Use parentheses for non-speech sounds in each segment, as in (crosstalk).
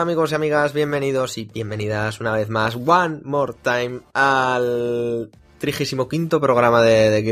Amigos y amigas, bienvenidos y bienvenidas una vez más, one more time, al 35 programa de, de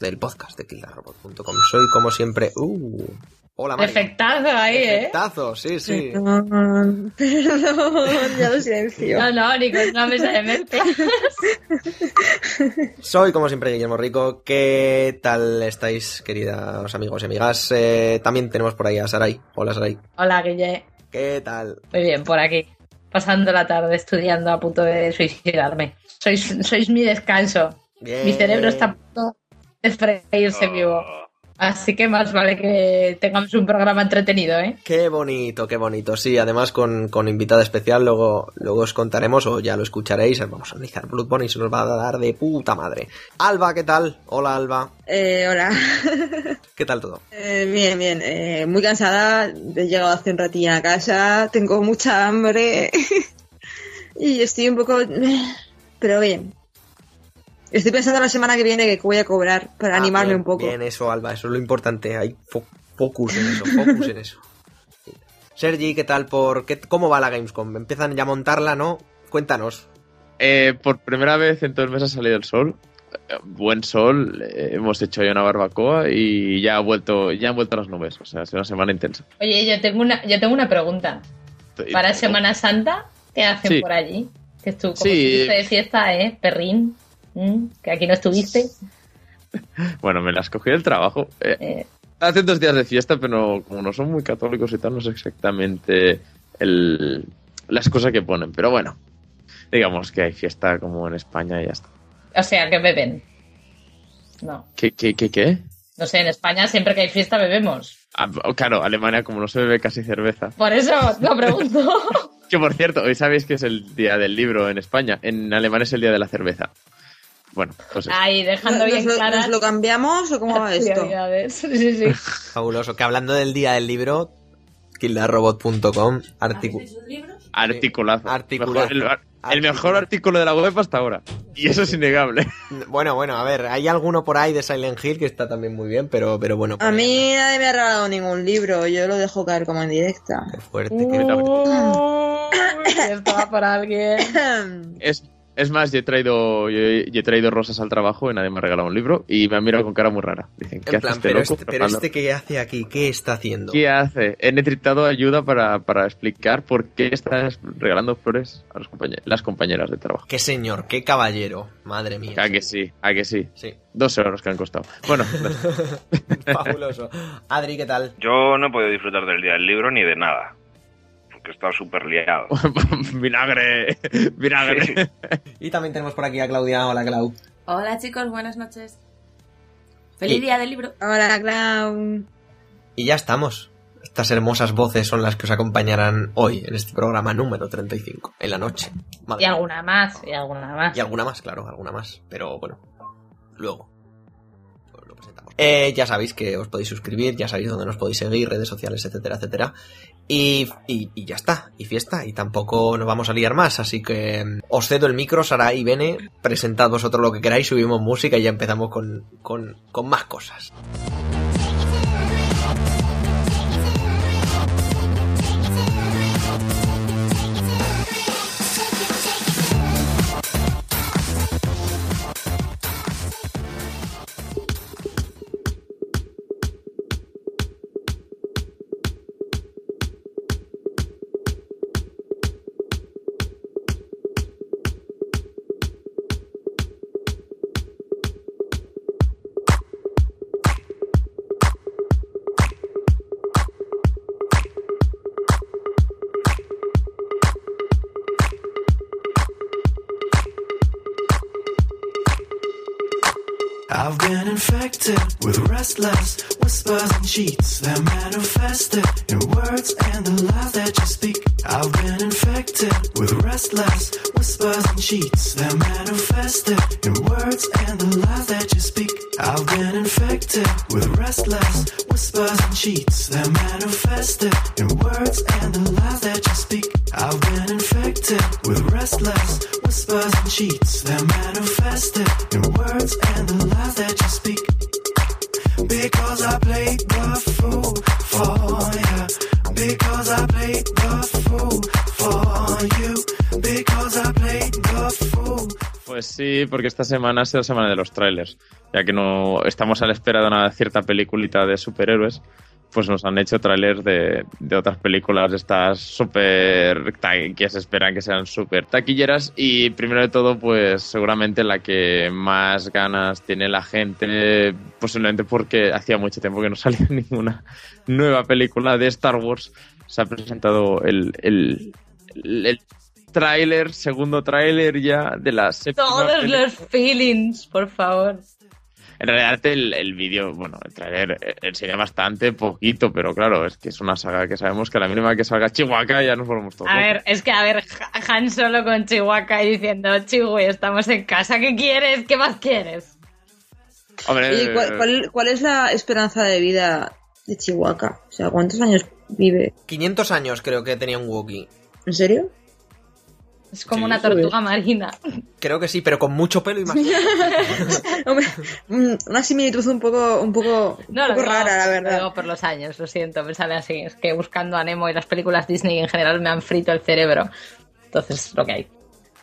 del podcast de kildarrobot.com. Soy como siempre... Uh, hola, Mari. Ahí, ¿eh? Efectazo, sí, sí. Perdón, (laughs) perdón, ya lo silencio. No, no, Nico, es una mesa de mente. (laughs) Soy como siempre Guillermo Rico. ¿Qué tal estáis, queridos amigos y amigas? Eh, también tenemos por ahí a Sarai. Hola, Sarai. Hola, Guille. ¿Qué tal? Muy bien, por aquí. Pasando la tarde estudiando a punto de suicidarme. Sois, sois mi descanso. Bien. Mi cerebro está a punto de freírse vivo. Así que más vale que tengamos un programa entretenido, ¿eh? Qué bonito, qué bonito. Sí, además con, con invitada especial, luego, luego os contaremos o ya lo escucharéis. Vamos a analizar Bloodborne y se nos va a dar de puta madre. Alba, ¿qué tal? Hola, Alba. Eh, hola. ¿Qué tal todo? Eh, bien, bien. Eh, muy cansada. He llegado hace un ratillo a casa. Tengo mucha hambre. (laughs) y estoy un poco... Pero bien. Estoy pensando la semana que viene que voy a cobrar para Ah, animarme bien, un poco. Bien, eso, Alba, eso es lo importante. Hay fo- focus en eso, focus en eso. (laughs) Sergi, ¿qué tal por qué, cómo va la Gamescom? Empiezan ya a montarla, ¿no? Cuéntanos. Eh, por primera vez en todo el mes ha salido el sol. Buen sol, eh, hemos hecho ya una barbacoa y ya ha vuelto, ya han vuelto las nubes. O sea, ha sido una semana intensa. Oye, yo tengo una, yo tengo una pregunta. Para Semana Santa, ¿qué hacen Sí. por allí? Que tú, como Sí. estuviste de fiesta, ¿eh? Perrín. ¿Mm? Que aquí no estuviste. (laughs) Bueno, me las cogí del trabajo. Eh, Eh, hace dos días de fiesta, pero como no son muy católicos y tal, no sé exactamente el, las cosas que ponen. Pero bueno, digamos que hay fiesta como en España y ya está. o sea, que beben. No. ¿Qué, qué, qué, qué? No sé, en España siempre que hay fiesta bebemos. Ah, claro, Alemania como no se bebe casi cerveza. Por eso lo pregunto. (laughs) Que por cierto, hoy sabéis que es el día del libro en España. En Alemania es el día de la cerveza. Bueno, pues. Ahí, dejando ¿Nos, bien lo, claras nos lo cambiamos o cómo va esto? (laughs) Sí, sí. Fabuloso. Que hablando del día del libro, kildarrobot.com, articu- Articulazo. Articulazo. Mejor- el, mejor artículo de la web hasta ahora. Y eso es innegable. Bueno, bueno, a ver, hay alguno por ahí de Silent Hill que está también muy bien, pero, pero bueno. A mí nadie me ha regalado ningún libro. Yo lo dejo caer como en directa. Qué fuerte, Uh. qué- Uy, esto va (coughs) por alguien. (coughs) Es, es más, yo he, traído, yo he, yo he traído rosas al trabajo y nadie me ha regalado un libro. Y me han mirado con cara muy rara. Dicen, ¿qué En hace plan, este pero loco? este, pero Fernando? este qué hace aquí, ¿qué está haciendo? ¿Qué hace? He necesitado ayuda para, para explicar por qué estás regalando flores a los las compañeras de trabajo. Qué señor, qué caballero, madre mía. A que sí, a que sí. Sí, Dos euros que han costado. Bueno, (laughs) fabuloso. Adri, ¿qué tal? Yo no he podido disfrutar del día del libro ni de nada. He estado súper liado. (laughs) vinagre, vinagre. Y también tenemos por aquí a Claudia. Hola, Clau. Hola chicos, buenas noches. Feliz Y- día del libro. Hola, Clown. Y ya estamos. Estas hermosas voces son las que os acompañarán hoy en este programa número 35, en la noche. Madre Y alguna más, y alguna más. Y alguna más, claro, alguna más. Pero bueno, luego. Eh, ya sabéis que os podéis suscribir, ya sabéis dónde nos podéis seguir, redes sociales, etcétera, etcétera. Y, y, ya está, y fiesta, y tampoco nos vamos a liar más, así que mm, os cedo el micro, Sara y Bene, presentad vosotros lo que queráis, subimos música y ya empezamos con, con, con más cosas. Whispers and cheats that manifested in words and the lies that you speak. I've been infected with restless whispers and cheats that manifested Porque esta semana es la semana de los trailers. Ya que no estamos a la espera de una cierta peliculita de superhéroes, pues nos han hecho trailers de, de otras películas estas súper que se esperan que sean súper taquilleras. Y primero de todo, pues seguramente la que más ganas tiene la gente, posiblemente porque hacía mucho tiempo que no salía (laughs) ninguna nueva película de Star Wars. Se ha presentado el, el, el, el tráiler, segundo tráiler ya de la séptima Todos película. los feelings, por favor. En realidad el, el vídeo, bueno, el trailer eh, enseña bastante poquito, pero claro, es que es una saga que sabemos que a la mínima que salga Chihuahua ya nos volvemos todos. A locos. ver, es que a ver, Ha- Han solo con Chihuahua y diciendo, Chihui, estamos en casa, ¿qué quieres? ¿Qué más quieres? Hombre, ¿cuál, cuál, cuál es la esperanza de vida de Chihuahua? O sea, ¿cuántos años vive? 500 años creo que tenía un Wookiee. ¿En serio? Es como Sí, una tortuga marina. Creo que sí, pero con mucho pelo y más. (laughs) Hombre, mm, una similitud un poco, un poco, un No, lo poco digo, rara, la lo verdad. digo por los años, lo siento, me sale así. Es que buscando a Nemo y las películas Disney en general me han frito el cerebro. Entonces, lo que hay.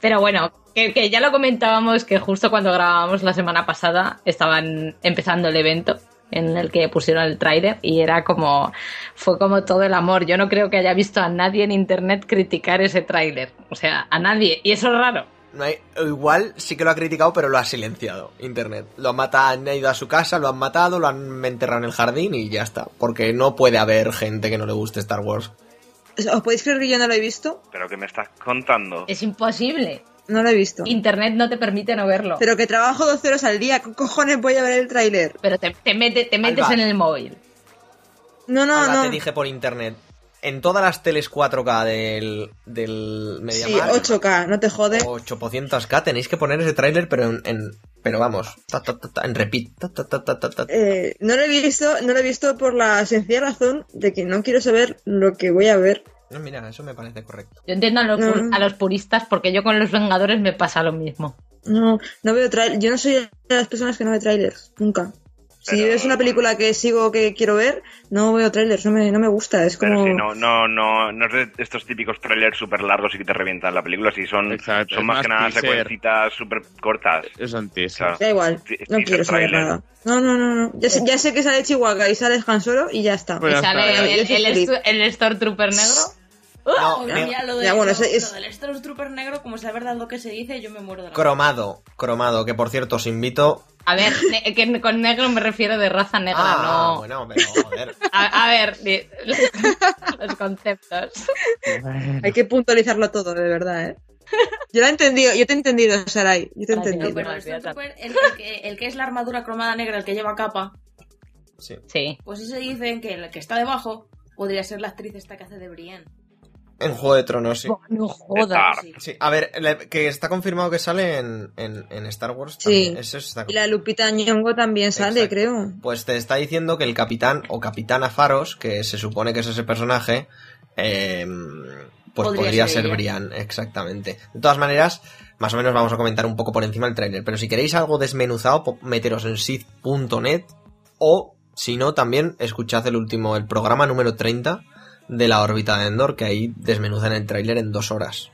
Pero bueno, que, que ya lo comentábamos que justo cuando grabábamos la semana pasada estaban empezando el evento en el que pusieron el tráiler y era como fue como todo el amor. Yo no creo que haya visto a nadie en internet criticar ese tráiler, o sea, a nadie y eso es raro. No hay- igual sí que lo ha criticado, pero lo ha silenciado. Internet. Lo han matado, han ido a su casa, lo han matado, lo han enterrado en el jardín y ya está. Porque no puede haber gente que no le guste Star Wars. ¿Os podéis creer que yo no lo he visto? ¿Pero qué me estás contando? Es imposible. No lo he visto. Internet no te permite no verlo. Pero que trabajo 12 horas al día, ¿qué cojones voy a ver el tráiler? Pero te, te, mete- te metes Alba. en el móvil. No, no, Alba, no. te dije por internet. En todas las teles 4K del, del Sí, Mediamar 8K, no te jode. o 800K tenéis que poner ese tráiler, pero en, en- pero vamos, ta, ta, ta, ta, en repeat. ta, ta, ta, ta, ta, ta. Eh, no lo he visto, no lo he visto por la sencilla razón de que no quiero saber lo que voy a ver. No, mira, eso me parece correcto. Yo entiendo a los, No. a los puristas porque yo con los Vengadores me pasa lo mismo. No, no veo trailers. Yo no soy de las personas que no ve trailers, nunca. Si Pero- es una película que sigo que quiero ver, no veo trailers, no me, no me gusta. Es Pero como. no, no, no, no es de estos típicos trailers súper largos y que te revientan la película, si son, Exacto, son más, más que nada secuencitas súper cortas. Es. Claro. Da igual, Sí, no quiero saber trailer. nada. No, no, no, no. Ya sé, ya sé que sale Chihuahua y sale Han Solo y ya está. Pues y sale está, el, el, estu- el Stormtrooper negro. No, ne- mira, lo, de, Ya, bueno, lo- es- lo del Stormtrooper negro, como es la verdad lo que se dice, yo me muero de la cromado, cromado, que por cierto os invito. A ver, ne- que con negro me refiero de raza negra, Ah, no. bueno, pero joder. A, a ver, (laughs) los conceptos. Hay que puntualizarlo todo, de verdad, ¿eh? Yo lo he entendido, yo te he entendido, Sarai. Yo te he. No, entendido. pero el Demasiado. Stormtrooper, el, el que, el que es la armadura cromada negra, el que lleva capa, Sí. Sí. pues ese dicen que el que está debajo podría ser la actriz esta que hace de Brienne. En Juego de Tronos, sí. No jodas. Sí. Sí, a ver, que está confirmado que sale en, en, en Star Wars. Sí. También. Eso está Y la Lupita Nyong'o también sale, Exacto. creo. Pues te está diciendo que el capitán o capitana Faros, que se supone que es ese personaje, eh, pues Podría podría, ser. Brian, exactamente. De todas maneras, más o menos vamos a comentar un poco por encima el tráiler, pero si queréis algo desmenuzado, meteros en sith.net o, si no, también escuchad el último, el programa número 30 de la órbita de Endor, que ahí desmenuzan el tráiler en dos horas.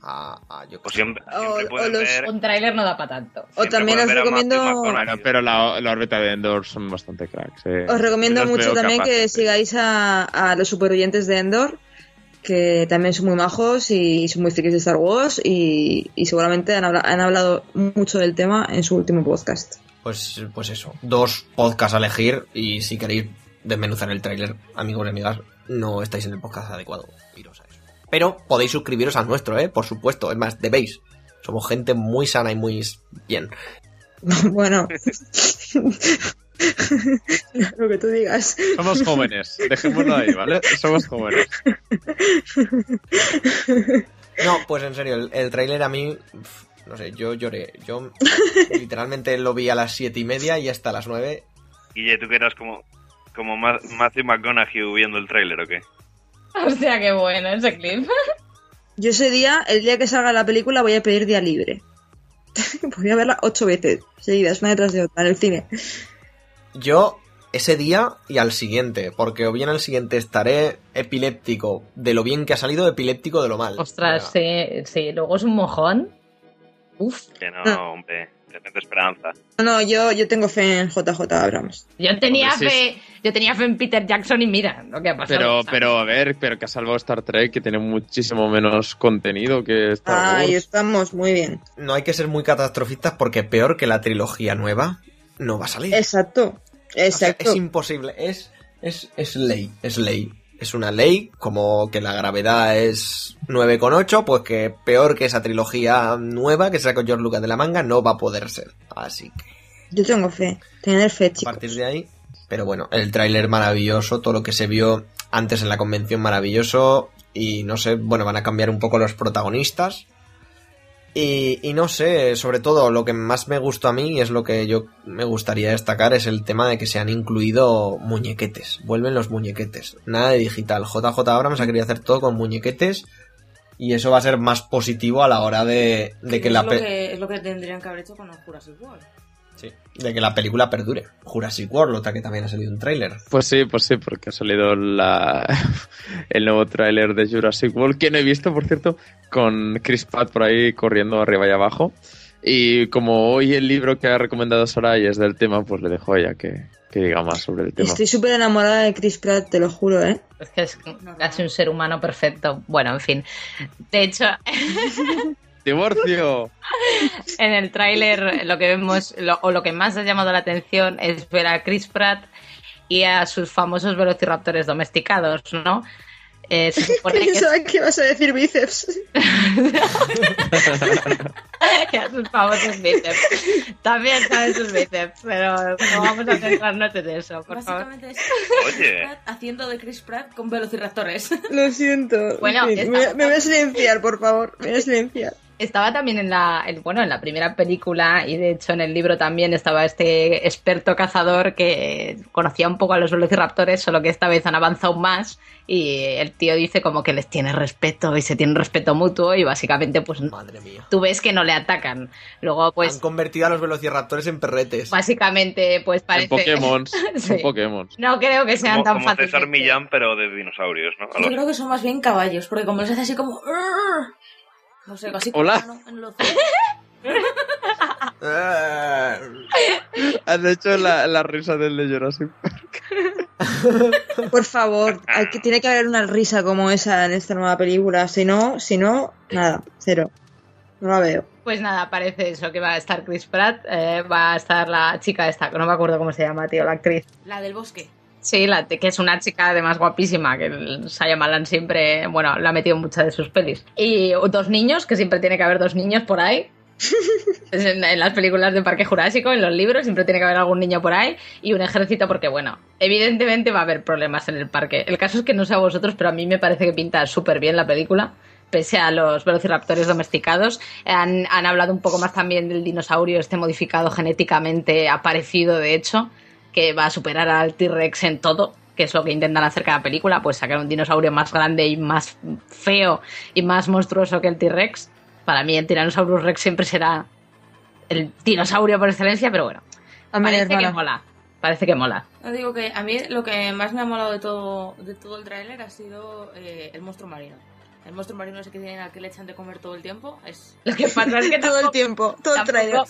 Ah, ah, yo Pues siempre, O- siempre o pueden los- ver... Un tráiler no da para tanto. O también os a recomiendo-. Bueno, pero la, la órbita de Endor son bastante cracks. eh. Os recomiendo mucho también que sí. sigáis a, a los superoyentes de Endor, que también son muy majos y son muy frikis de Star Wars y, y seguramente han, habla- han hablado mucho del tema en su último podcast. Pues, pues eso, dos podcasts a elegir y si queréis desmenuzar el tráiler, amigos y amigas, no estáis en el podcast adecuado. Iros a eso. Pero podéis suscribiros al nuestro, ¿eh? Por supuesto, es más, debéis. Somos gente muy sana y muy bien. (laughs) bueno, (laughs) lo que tú digas. Somos jóvenes, dejémoslo ahí, ¿vale? Somos jóvenes. No, pues en serio, el, el tráiler a mí, no sé, yo lloré. Yo (laughs) literalmente lo vi a las siete y media y hasta las nueve. Guille, ¿tú que eras como, como Ma- Matthew McConaughey viendo el tráiler o qué? (laughs) Hostia, qué bueno ese clip. (laughs) Yo ese día, el día que salga la película, voy a pedir día libre. (laughs) Podría verla ocho veces seguidas, una detrás de otra, en el cine. Yo ese día y al siguiente, porque o bien al siguiente estaré epiléptico de lo bien que ha salido, epiléptico de lo mal. Ostras, O sea, sí, sí. Luego es un mojón. Uf, Que no, No. Esperanza. No, no, yo, yo tengo fe en JJ Abrams. yo tenía Hombre, sí, fe, yo tenía fe en Peter Jackson y mira lo que ha pasado. Pero, pero a ver, pero que ha salvado Star Trek, que tiene muchísimo menos contenido que Star Ahí Wars. estamos, muy bien. No hay que ser muy catastrofistas porque peor que la trilogía nueva no va a salir. Exacto, O sea, exacto. es imposible. Es, es, es ley. Es ley. Es una ley, como que la gravedad es 9,8, pues que peor que esa trilogía nueva que sacó George Lucas de la manga no va a poder ser. Así que Yo tengo fe. Tener fe, a chicos. partir de ahí. Pero bueno, el tráiler maravilloso, todo lo que se vio antes en la convención maravilloso. Y no sé, bueno, van a cambiar un poco los protagonistas. Y, y no sé, sobre todo lo que más me gustó a mí es lo que yo me gustaría destacar es el tema de que se han incluido muñequetes. Vuelven los muñequetes. Nada de digital. JJ Abrams ha querido hacer todo con muñequetes. Y eso va a ser más positivo a la hora de, de que es la lo que es lo que tendrían que haber hecho con el Jurassic World. Sí, de que la película perdure. Jurassic World, otra que también ha salido un tráiler. Pues sí, pues sí, porque ha salido la... (laughs) el nuevo tráiler de Jurassic World, que no he visto, por cierto, con Chris Pratt por ahí corriendo arriba y abajo. Y como hoy el libro que ha recomendado Sarai es del tema, pues le dejo a ella que, que diga más sobre el tema. Estoy súper enamorada de Chris Pratt, te lo juro, ¿eh? Es que es casi un ser humano perfecto. Bueno, en fin. De hecho, (laughs) ¡Divorcio! (laughs) en el tráiler lo que vemos, lo- o lo que más ha llamado la atención es ver a Chris Pratt y a sus famosos velociraptores domesticados, ¿no? Eh, se (laughs) supone que Pensaba que ibas a decir bíceps. (laughs) y a sus famosos bíceps. También saben sus bíceps, pero no vamos a centrarnos en eso, por favor. Básicamente es Oye. Chris Pratt haciendo de Chris Pratt con velociraptores. Lo siento. Bueno, me voy a silenciar, por favor. Me voy a silenciar. Estaba también en la, en- bueno, en la primera película y de hecho en el libro también estaba este experto cazador que conocía un poco a los velociraptores, solo que esta vez han avanzado más y el tío dice como que les tiene respeto y se tiene respeto mutuo y básicamente pues Madre mía. tú ves que no le atacan. Luego Han pues convertido a los velociraptores en perretes. básicamente pues En parece... Pokémon. (laughs) Sí. En Pokémon. No creo que sean Como, tan como fáciles. César Millán, pero de dinosaurios, ¿no? Yo creo que son más bien caballos, porque como les hace así como... No sé, como Hola. en (laughs) hecho la, la risa del de Jurassic Park. Por favor, hay que, tiene que haber una risa como esa en esta nueva película. Si no, si no, nada, cero. No la veo. Pues nada, parece eso, que va a estar Chris Pratt, eh, va a estar la chica esta, que no me acuerdo cómo se llama, tío, la actriz. La del bosque. Sí, la, que es una chica además guapísima, que el Shyamalan siempre, bueno, la ha metido en muchas de sus pelis. Y dos niños, que siempre tiene que haber dos niños por ahí. (laughs) En, las películas de Parque Jurásico, en los libros, siempre tiene que haber algún niño por ahí. Y un ejército, porque bueno, evidentemente va a haber problemas en el parque. El caso es que no sé vosotros, pero a mí me parece que pinta súper bien la película. Pese a los velociraptores domesticados, han, han hablado un poco más también del dinosaurio este modificado genéticamente, aparecido de hecho, que va a superar al T-Rex en todo, que es lo que intentan hacer cada película, pues sacar un dinosaurio más grande y más feo y más monstruoso que el T-Rex. Para mí el Tyrannosaurus Rex siempre será el dinosaurio por excelencia, pero bueno, parece que mola. Parece que mola. No digo que a mí lo que más me ha molado de todo, de todo el tráiler ha sido eh, el monstruo marino. El monstruo marino ese que tienen al que le echan de comer todo el tiempo es... Lo que pasa es que (laughs) Todo el tampoco, tiempo, todo tampoco,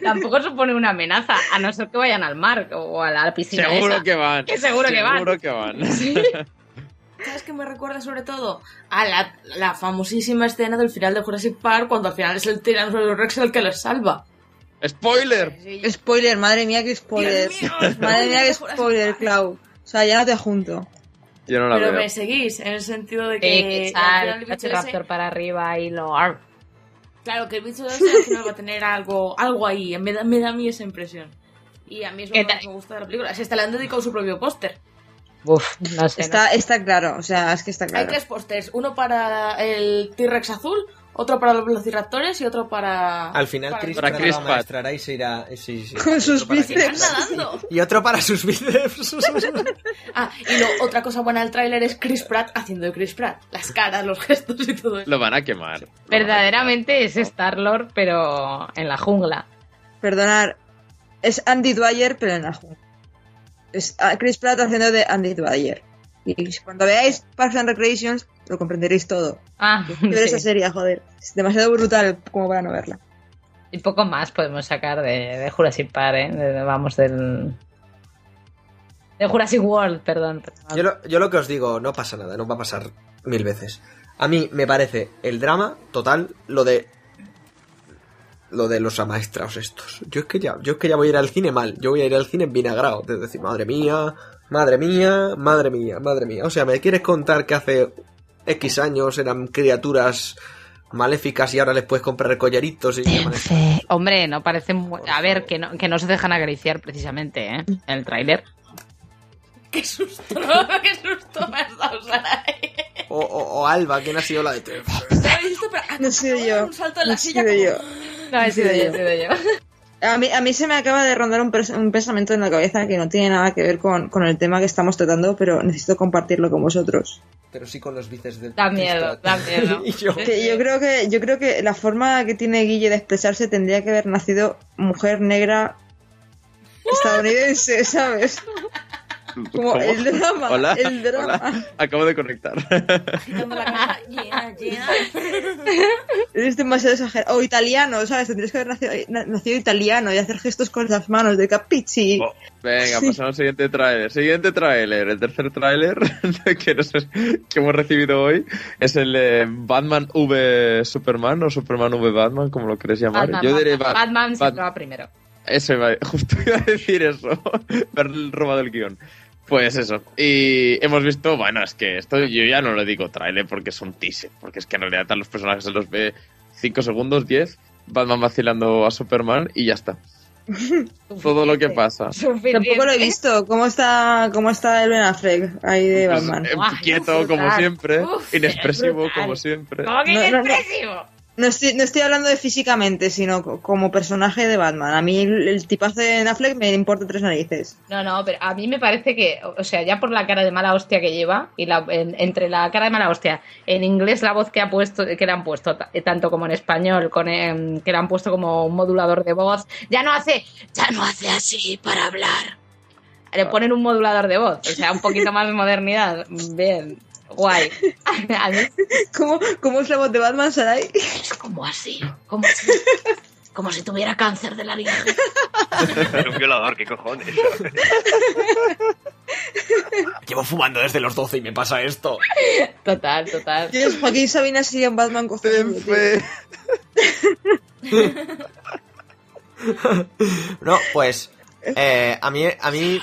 tampoco supone una amenaza, a no ser que vayan al mar o a la piscina. Seguro esa. que van. Que seguro que van. Seguro que van. (laughs) ¿Sabes qué me recuerda sobre todo? A la, la famosísima escena del final de Jurassic Park cuando al final es el Tyrannosaurus Rex el que les salva. ¡Spoiler! Spoiler, madre mía, que spoiler. Mío, Madre mía, que (laughs) spoiler. Clau. O sea, ya no te junto. Yo no la Pero veo. me seguís en el sentido de que, el bicho ese- Velociraptor para arriba y lo... ar. Claro, que el bicho ese al final va a tener algo, algo ahí, me da, me da a mí esa impresión. Y a mí es lo ¿Qué que más me gusta de la película. Se está le han dedicado su propio póster. Uf, no sé. Está, está claro, o sea, es que está Hay claro. tres pósters, uno para el T-Rex azul, otro para los velociraptores y otro para... Al final para Chris Para Pratt Chris la y se irá... Sí, sí. Con sus nadando. Y otro para sus bíceps. (laughs) Ah, y lo, otra cosa buena del tráiler es Chris Pratt haciendo de Chris Pratt. Las caras, los gestos y todo eso. Lo van a quemar. A Verdaderamente es. Star-Lord, pero en la jungla. Perdonar, es Andy Dwyer, pero en la jungla. Es ah, Chris Pratt haciendo de Andy Dwyer. Y cuando veáis Parks and Recreations, lo comprenderéis todo. Ah, Ver esa sí. serie, joder. Es demasiado brutal como para no verla. Y poco más podemos sacar de, de Jurassic Park, ¿eh? De- de- vamos, del... De Jurassic World, perdón. perdón. Yo lo, yo lo que os digo, no pasa nada, no va a pasar mil veces. A mí me parece el drama total lo de lo de los amaestrados estos. Yo es que ya, yo es que ya voy a ir al cine mal, yo voy a ir al cine vinagrado, de decir, madre mía, madre mía, madre mía, madre mía. O sea, ¿me quieres contar que hace X años eran criaturas maléficas y ahora les puedes comprar collaritos y. Hombre, no parece muy... A ver, que no, que no se dejan acariciar precisamente, ¿eh? En el tráiler. Qué susto, ¿no? (laughs) Qué susto me has dado, Sarai. o, o- o Alba, ¿quién ha sido la de. Pero No he sido yo. Un salto en No la he silla sido como... yo. No, he sido yo, he sido yo. A mí, a mí se me acaba de rondar un, pensamiento en la cabeza que no tiene nada que ver con, con el tema que estamos tratando, pero necesito compartirlo con vosotros. Pero sí con los bíceps del Da miedo, da miedo. (laughs) y yo, Que yo creo que yo creo que la forma que tiene Guille de expresarse tendría que haber nacido mujer negra estadounidense, ¿sabes? (laughs) Como (laughs) ¿Cómo? el drama, Hola, el drama. hola. Acabo de conectar. La cabeza (laughs) llena, llena. Eres demasiado exagerado. O italiano, ¿sabes? Tendrías que haber nacido, na- nacido italiano y hacer gestos con las manos de capichi. Oh, Venga, pasamos al siguiente tráiler. Siguiente tráiler. El tercer tráiler (laughs) que, que hemos recibido hoy es el de Batman v Superman o Superman v Batman, como lo quieres llamar. Batman, Yo diré Batman, Ba- Batman Bat- siempre va primero. Eso justo iba a decir eso. Haber robado el guion. Pues eso. Y hemos visto, bueno, es que esto yo ya no lo digo tráiler porque es un teaser. Porque es que en realidad a los personajes se los ve 5 segundos, 10. Batman vacilando a Superman y ya está. (laughs) Todo lo que pasa. Tampoco lo he visto. ¿Cómo está, cómo está el Ben Affleck ahí de Pues, Batman? eh, quieto como siempre, Uf, inexpresivo como siempre. ¿Cómo que No, no, no. No estoy, no estoy hablando de físicamente, sino co- como personaje de Batman. A mí el, el tipazo de Ben Affleck me importa tres narices. No, no, pero a mí me parece que, o sea, ya por la cara de mala hostia que lleva y la, en- entre la cara de mala hostia, en inglés la voz que ha puesto, que le han puesto, ta- tanto como en español, con em, que le han puesto como un modulador de voz, ya no hace, ya no hace así para hablar. Le ponen un modulador de voz, o sea, un poquito más de modernidad. Bien, guay. (laughs) A mí ¿Cómo, cómo es la voz de Batman, Sarai? es como así, como si, como si tuviera cáncer de laringe. es un violador, ¿qué cojones? llevo fumando desde los 12 y me pasa esto. Total, total. Dios, Joaquín Sabina sería un Batman tío. (laughs) No, pues eh, a mí a mí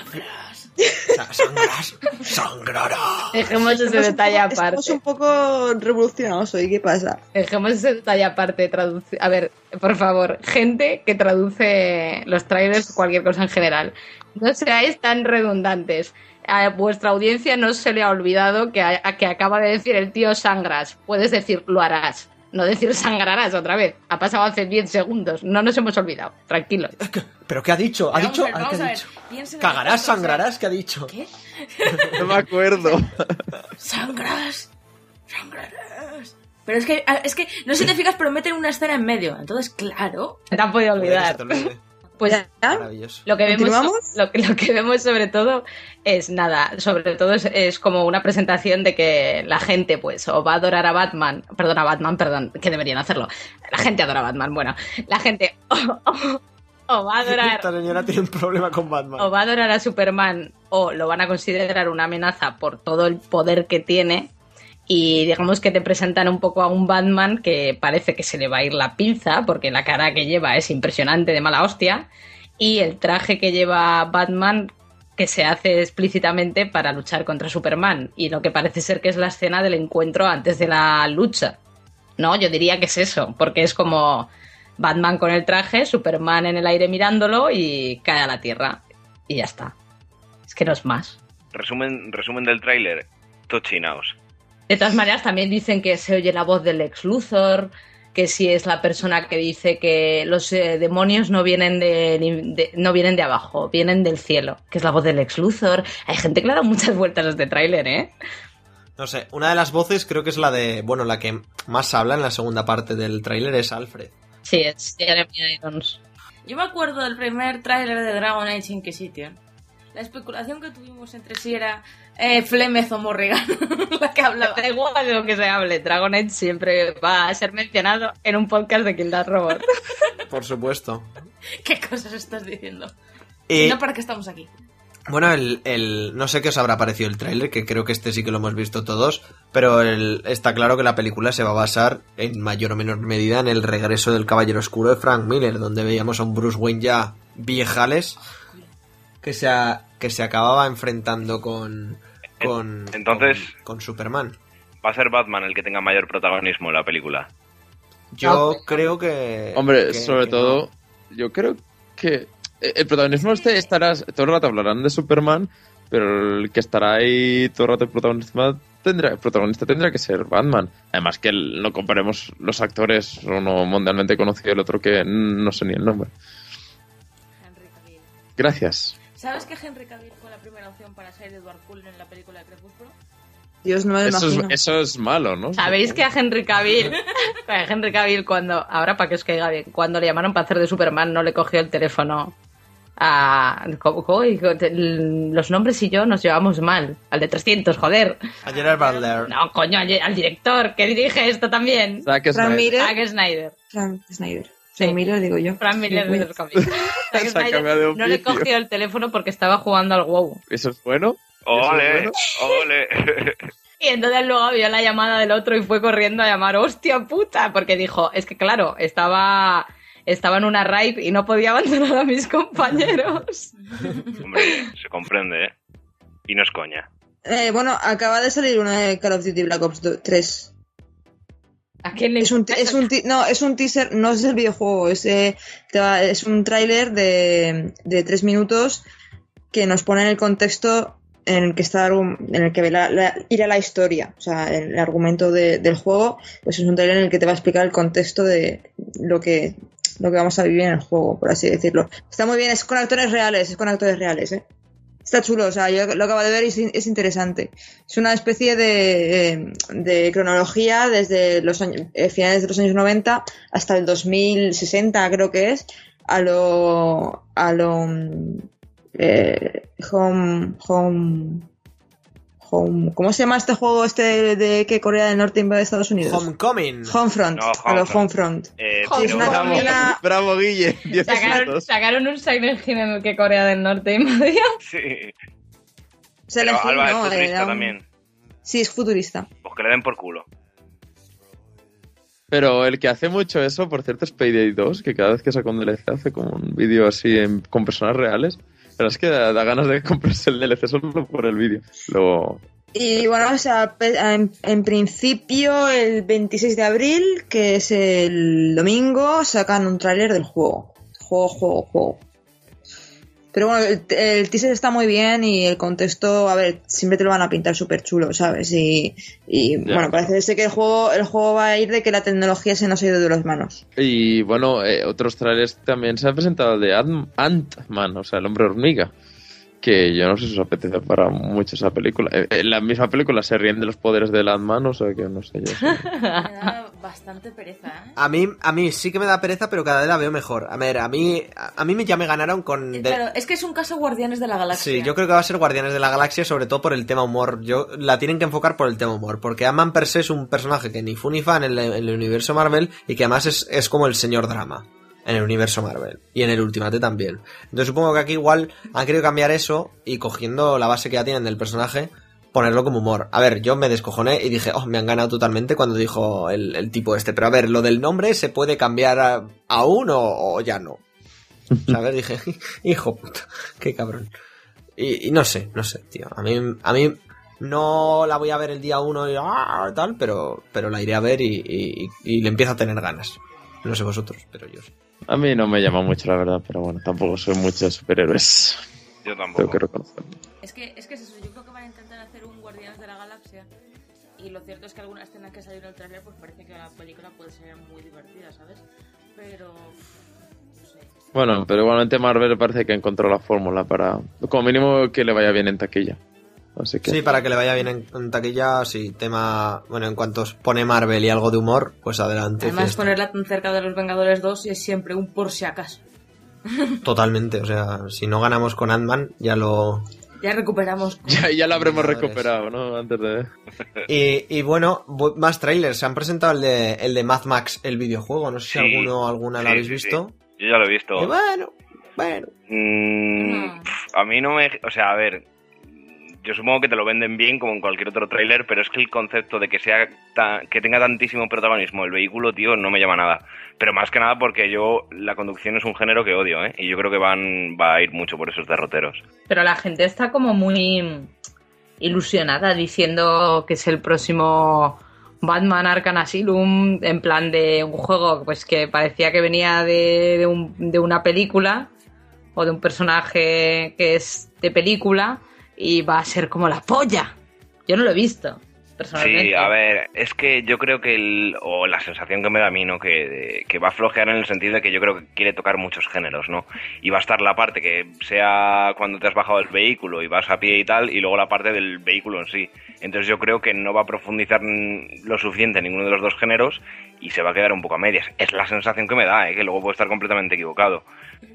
sangrarás, sangrarás. Dejemos ese Estamos un detalle poco- aparte. Estamos un poco revolucionados hoy, ¿qué pasa? Dejemos ese detalle aparte. A ver, por favor, gente que traduce los trailers o cualquier cosa en general. No seáis tan redundantes. A vuestra audiencia no se le ha olvidado que, a- que acaba de decir el tío sangras. Puedes decir lo harás. No decir sangrarás otra vez. Ha pasado hace 10 segundos. No nos hemos olvidado. Tranquilos. ¿Pero qué ha dicho? ¿Ha Vamos dicho? a ver, ¿Ah, vamos ¿Qué a ha dicho? ¿Cagarás, sangrarás? ¿Qué ha dicho? ¿Qué? (laughs) No me acuerdo. (laughs) Sangras. Sangrarás. Pero es que, es que no sé si te fijas, pero meten una escena en medio. Entonces, claro. Te han podido olvidar. Pues ¿Ya? Lo que vemos, lo, que- lo que vemos sobre todo es nada, sobre todo es, es como una presentación de que la gente pues o va a adorar a Batman, perdón, a Batman, perdón, que deberían hacerlo. La gente adora a Batman, bueno, la gente o, o- o va a adorar Esta señora tiene un problema con Batman. o va a adorar a Superman o lo van a considerar una amenaza por todo el poder que tiene y digamos que te presentan un poco a un Batman que parece que se le va a ir la pinza porque la cara que lleva es impresionante de mala hostia y el traje que lleva Batman que se hace explícitamente para luchar contra Superman y lo que parece ser que es la escena del encuentro antes de la lucha. No, yo diría que es eso, porque es como Batman con el traje, Superman en el aire mirándolo y cae a la tierra. Y ya está. Es que no es más. Resumen, resumen del tráiler. Tochinaos. De todas maneras, también dicen que se oye la voz del ex Luthor, que si es la persona que dice que los eh, demonios no vienen de, de- no vienen de abajo, vienen del cielo, que es la voz del ex Luthor. Hay gente que le ha dado muchas vueltas a este tráiler, ¿eh? No sé, una de las voces creo que es la de, bueno, la que más habla en la segunda parte del tráiler es Alfred. Sí, es Jeremy Irons. Yo me acuerdo del primer tráiler de Dragon Age Inquisition. La especulación que tuvimos entre si era eh, Flemez o Morrigan, (laughs) la que hablaba. Da igual de lo que se hable, Dragon Age siempre va a ser mencionado en un podcast de Kill That Robot. (laughs) Por supuesto. ¿Qué cosas estás diciendo? Y, Y no para qué estamos aquí. bueno, el, el- no sé qué os habrá parecido el tráiler, que creo que este sí que lo hemos visto todos, pero el- está claro que la película se va a basar en mayor o menor medida en el regreso del Caballero Oscuro de Frank Miller, donde veíamos a un Bruce Wayne ya viejales que se, a- que se acababa enfrentando con, con, Entonces- con, con Superman. Va a ser Batman el que tenga mayor protagonismo en la película. Yo No, creo que... Hombre, que- sobre que todo, no. yo creo que eh, el protagonismo este estará, todo el rato hablarán de Superman, pero el que estará ahí todo el rato protagonista tendrá, protagonista tendrá que ser Batman. Además que el- no comparemos los actores, uno mundialmente conocido y el otro que no sé ni el nombre. Gracias. ¿Sabes que Henry Cavill fue la primera opción para ser Edward Cullen en la película de Crepúsculo? Dios, no me Eso es, eso es malo, ¿no? ¿Sabéis que a Henry Cavill, (laughs) a Henry Cavill cuando, ahora para que os caiga bien, cuando le llamaron para hacer de Superman no le cogió el teléfono a... Los nombres y yo nos llevamos mal. Al de 300, joder. A Gerard Butler. No, coño, al, director que dirige esto también. Zack Frank Snyder. Zack Snyder. Frank Snyder. Sí. Frank Miller, digo yo. Miller Sí, (laughs) no le cogió el teléfono porque estaba jugando al WoW. ¿Eso es bueno? ¡Ole! bueno? ¡Ole! Y entonces luego vio la llamada del otro y fue corriendo a llamar, hostia puta, porque dijo, es que claro, estaba, estaba en una raid y no podía abandonar a mis compañeros. (laughs) Hombre, se comprende, ¿eh? Y no es coña. Eh, bueno, acaba de salir una de Call of Duty Black Ops 2 3. ¿A quién le Es un, es un no, es un teaser, no es el videojuego, es, eh, es un tráiler de, de tres minutos que nos pone en el contexto en el que está en el que la- la- irá la historia, o sea, el argumento de- del juego, pues es un tráiler en el que te va a explicar el contexto de lo que lo que vamos a vivir en el juego, por así decirlo. Está muy bien, es con actores reales, es con actores reales, ¿eh? Está chulo, o sea, yo lo acabo de ver y es, es interesante. Es una especie de, eh, cronología desde los años, eh, finales de los años 90 hasta el 2060, creo que es, a lo. a lo. eh, home. home. Home. ¿Cómo se llama este juego este de, de que Corea del Norte invade Estados Unidos? Homecoming. Homefront. No, a lo Homefront. Eh, es una Bravo. familia. Bravo, Guille. 10 Sacaron, un Silent Hill en el que Corea del Norte invadía. Sí. Se Pero Alba es ¿no? futurista un- también. Sí, es futurista. Pues que le den por culo. Pero el que hace mucho eso, por cierto, es Payday 2, que cada vez que saca un DLC hace como un vídeo así en- con personas reales. Pero es que da, ganas de (laughs) comprarse el DLC solo por el vídeo. Luego, Y bueno, o sea, en, en principio el 26 de abril, que es el domingo, sacan un tráiler del juego. Juego, juego, juego. Pero bueno, el, el teaser está muy bien y el contexto, a ver, siempre te lo van a pintar súper chulo, ¿sabes? Y, y bueno, parece ser que el juego, el juego va a ir de que la tecnología se nos ha ido de las manos. Y bueno, eh, otros trailers también se ha presentado el de Ant- Ant-Man, o sea, el hombre hormiga. Que yo no sé si os apetece para mucho esa película. Eh, En la misma película se ríen de los poderes del Ant-Man, o sea que no sé yo. (laughs) Me da bastante pereza, ¿eh? A mí, a mí sí que me da pereza, pero cada vez la veo mejor. A ver, a mí, a mí ya me ganaron con... de- Claro, es que es un caso Guardianes de la Galaxia. Sí, yo creo que va a ser Guardianes de la Galaxia, sobre todo por el tema humor. Yo la tienen que enfocar por el tema humor, porque Ant-Man per se es un personaje que ni fu ni fa en el, en el universo Marvel y que además es, es como el señor drama en el universo Marvel y en el Ultimate también. Entonces supongo que aquí igual han querido cambiar eso y cogiendo la base que ya tienen del personaje ponerlo como humor. A ver, yo me descojoné y dije, oh, me han ganado totalmente cuando dijo el, tipo este. Pero a ver, lo del nombre se puede cambiar a- aún o, ya no. ¿Sabes? Dije, (laughs) hijo puta, qué cabrón. Y, no sé, no sé, tío. A mí, a mí no la voy a ver el día uno y ah, tal, pero, pero la iré a ver y, y- y le empiezo a tener ganas. No sé vosotros, pero yo sí. A mí no me llama mucho, la verdad, pero bueno, tampoco soy mucho de superhéroes. Yo Tengo tampoco. que reconocerlo. Es que, es que es eso, yo creo que van a intentar hacer un Guardianes de la Galaxia. Y lo cierto es que algunas escenas que salieron en el trailer, pues parece que la película puede ser muy divertida, ¿sabes? Pero. No sé. Bueno, pero igualmente Marvel parece que encontró la fórmula para, como mínimo, que le vaya bien en taquilla. Así que, Sí, para que le vaya bien en, en taquilla, sí, tema, bueno, en cuanto pone Marvel y algo de humor, pues adelante. Además, fiesta. ponerla tan cerca de los Vengadores 2 es siempre un por si acaso. (laughs) Totalmente, o sea, si no ganamos con Ant-Man, ya lo, Ya recuperamos. (laughs) Ya, ya lo habremos recuperado, ¿no? Antes de... Y, y bueno, bu- más trailers. Se han presentado el de, el de Mad Max, el videojuego. No sé si Sí. alguno alguna Sí, lo habéis sí, sí. visto. Yo ya lo he visto. Y bueno, bueno. Mm, a mí no me... O sea, a ver... Yo supongo que te lo venden bien como en cualquier otro tráiler, pero es que el concepto de que sea ta- que tenga tantísimo protagonismo el vehículo, tío, no me llama nada. Pero más que nada porque yo la conducción es un género que odio, ¿eh? Y yo creo que van va a ir mucho por esos derroteros. Pero la gente está como muy ilusionada diciendo que es el próximo Batman Arkham Asylum, en plan de un juego pues que parecía que venía de, de una película o de un personaje que es de película y va a ser como la polla. Yo no lo he visto, personalmente. Sí, a ver, es que yo creo que el, o la sensación que me da a mí, ¿no? Que, que va a flojear en el sentido de que yo creo que quiere tocar muchos géneros, ¿no? Y va a estar la parte que sea cuando te has bajado del vehículo y vas a pie y tal, y luego la parte del vehículo en sí. Entonces yo creo que no va a profundizar lo suficiente en ninguno de los dos géneros y se va a quedar un poco a medias. Es la sensación que me da, ¿eh? Que luego puedo estar completamente equivocado.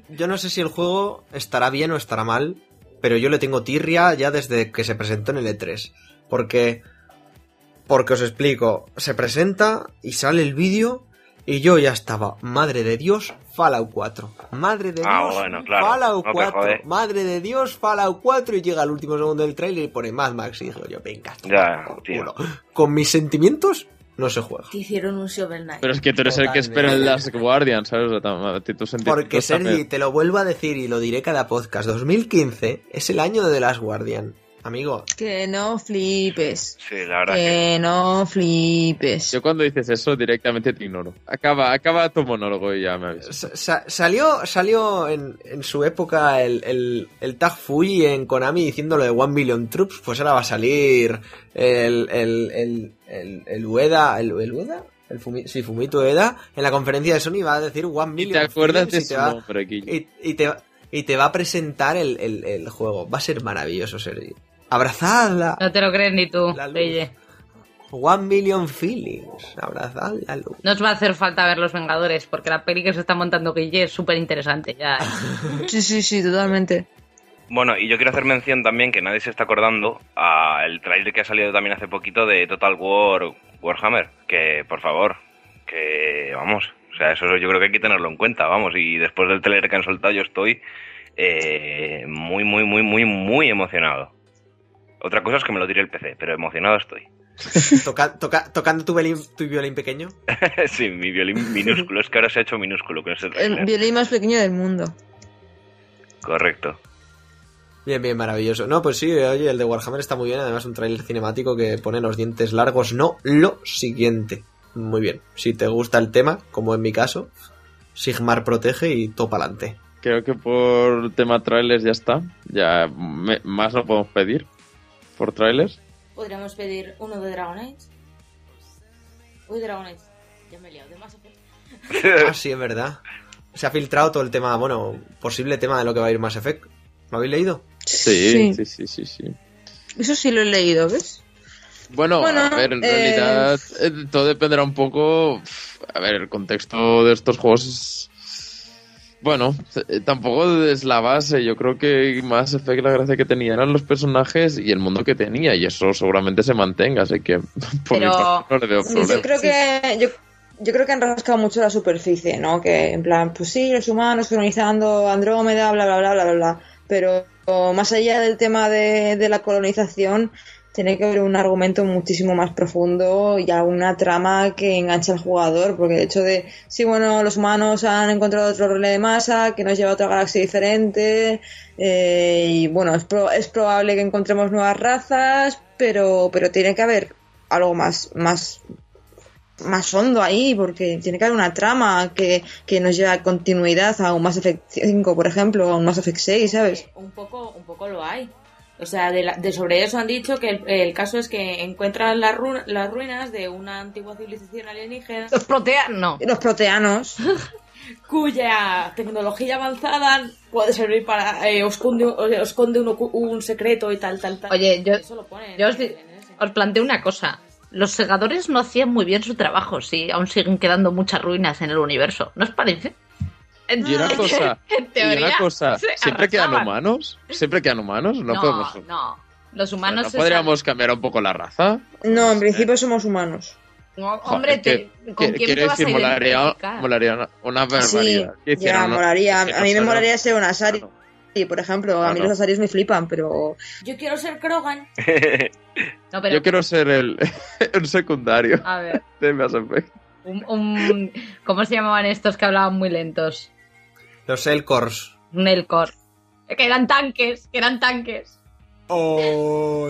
Yo no sé si el juego estará bien o estará mal, pero yo le tengo tirria ya desde que se presentó en el E3. Porque, porque os explico, se presenta y sale el vídeo y yo ya estaba, madre de Dios, Fallout 4. Madre de Ah, Dios, bueno, claro, Fallout no te 4. jode. Madre de Dios, Fallout 4 y llega el último segundo del trailer y pone Mad Max y digo yo, venga, Ya, tío. Con mis sentimientos no se juega. Te hicieron un Shovel Knight. Pero es que tú eres el que espera en las Guardians, ¿sabes? O sea, sentimientos Porque Sergi, también. te lo vuelvo a decir y lo diré cada podcast, 2015 es el año de The Last Guardian. Amigo, Que no flipes. Sí, la verdad que... Que no flipes. Yo cuando dices eso directamente te ignoro. Acaba, acaba tu monólogo y ya me avisas. sa- sa- salió, salió en, en su época el, el, el Tag Fuji en Konami diciendo lo de One Million Troops, pues ahora va a salir el, el, el, el, el Ueda, el, el Ueda, el Fumi- sí, Fumito Ueda, en la conferencia de Sony va a decir One ¿Y Million te acuerdas de y te va- nombre, y, y te, va- y te va a presentar el, el, el juego. Va a ser maravilloso, Sergi. Abrazadla. No te lo crees ni tú. One Million Feelings. Abrazad la luz. No os va a hacer falta ver Los Vengadores, porque la peli que se está montando Guille es súper interesante. Ya, ¿eh? (laughs) Sí, sí, sí, totalmente. Bueno, y yo quiero hacer mención también, que nadie se está acordando, al trailer que ha salido también hace poquito de Total War Warhammer. Que, por favor, que vamos, o sea, eso yo creo que hay que tenerlo en cuenta, vamos. Y después del trailer que han soltado, yo estoy eh, muy, muy, muy, muy, muy emocionado. Otra cosa es que me lo tire el PC, pero emocionado estoy. (laughs) Toca- toca- tocando tu, violín, tu violín pequeño. (laughs) sí, mi violín minúsculo, es que ahora se ha hecho minúsculo con ese El violín más pequeño del mundo. Correcto. Bien, bien, maravilloso. No, pues sí, oye, el de Warhammer está muy bien. Además, un tráiler cinemático que pone los dientes largos. No, lo siguiente. Muy bien. Si te gusta el tema, como en mi caso, Sigmar protege y topa adelante. Creo que por tema trailers ya está. Ya me- más no podemos pedir por trailers. Podríamos pedir uno de Dragon Age. Uy, Dragon Age. Ya me he liado. De Effect. Ah, sí, es verdad. Se ha filtrado todo el tema, bueno, posible tema de lo que va a ir Mass Effect. ¿Lo habéis leído? Sí, sí, sí, sí, sí. Eso sí lo he leído, ¿ves? Bueno, Bueno, a ver, en eh, realidad eh, todo dependerá un poco. A ver, el contexto de estos juegos es. Bueno, eh, tampoco es la base. Yo creo que más Effect la gracia que tenía eran los personajes y el mundo que tenía, y eso seguramente se mantenga, así que (laughs) por mi Pero- parte no le veo problema. yo creo que yo, yo creo que han rascado mucho la superficie, ¿no? Que en plan, pues sí, los humanos colonizando Andrómeda, bla bla bla bla bla bla. Pero más allá del tema de, de la colonización, tiene que haber un argumento muchísimo más profundo y alguna trama que enganche al jugador, porque el hecho de, sí, bueno, los humanos han encontrado otro relé de masa que nos lleva a otra galaxia diferente, eh, y bueno, es, pro- es probable que encontremos nuevas razas, pero, pero tiene que haber algo más, más, más hondo ahí, porque tiene que haber una trama que, que nos lleve a continuidad a un Mass Effect 5, por ejemplo, a un Mass Effect 6, ¿sabes? Un poco, un poco lo hay. O sea, de, la- de sobre eso han dicho que el, el caso es que encuentran las, ru- las ruinas de una antigua civilización alienígena Los protean, no. Los proteanos. (laughs) cuya tecnología avanzada puede servir para eh, esconde, o sea, esconde un, secreto y tal, tal, tal. Oye, yo, Eso lo ponen yo os, os planteo una cosa. Los segadores no hacían muy bien su trabajo, sí. Aún siguen quedando muchas ruinas en el universo. ¿No os parece? Y una cosa, y teoría, una cosa ¿siempre quedan humanos? ¿Siempre quedan humanos? No, No, podemos... no. Los ¿No humanos podríamos cambiar un poco la raza? No, en principio somos humanos. No, hombre, te- ¿con quién quiero te vas decir, a molaría, una, una barbaridad. Sí, ya, una- molaría. A mí me molaría ser un Asari, Claro. por ejemplo. A mí Claro. los Asaris me flipan, pero... Yo quiero ser Krogan. (laughs) No, pero, Yo quiero ser el, (laughs) un secundario a ver, de Mass Effect. un, un- ¿cómo se llamaban estos que hablaban muy lentos? Los Elcors. Un Elcor. Que eran tanques, que eran tanques.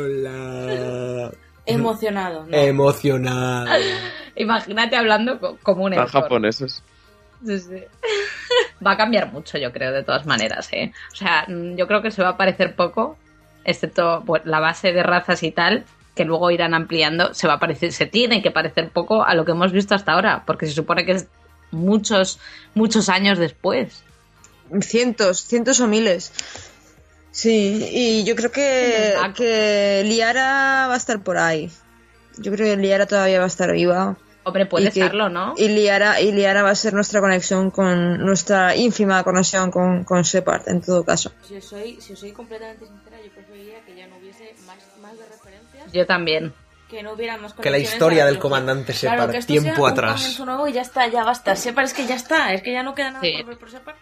Hola. (laughs) Emocionado. ¿no? Emocionado. Imagínate hablando co- como un Elcor. japoneses. Sí, sí. Va a cambiar mucho, yo creo, de todas maneras, ¿eh? O sea, mm, yo creo que se va a parecer poco, excepto pues, la base de razas y tal, que luego irán ampliando, se va a parecer, se tiene que parecer poco a lo que hemos visto hasta ahora, porque se supone que es muchos, muchos años después. Cientos, cientos o miles. Sí, y yo creo que, que Liara va a estar por ahí. Yo creo que Liara todavía va a estar viva. Hombre, puede Y que- estarlo, ¿no? Y Liara, y Liara va a ser nuestra conexión con, nuestra ínfima conexión con, con Shepard, en todo caso. Si os, soy, si soy completamente sincera, yo preferiría que ya no hubiese más, más de referencias. Yo también. Que no hubiera más Que la historia del comandante Claro, que esto tiempo sea atrás. nuevo y ya está, ya basta. Shepard es que ya está, es que ya no queda nada Sí. por ver por Shepard.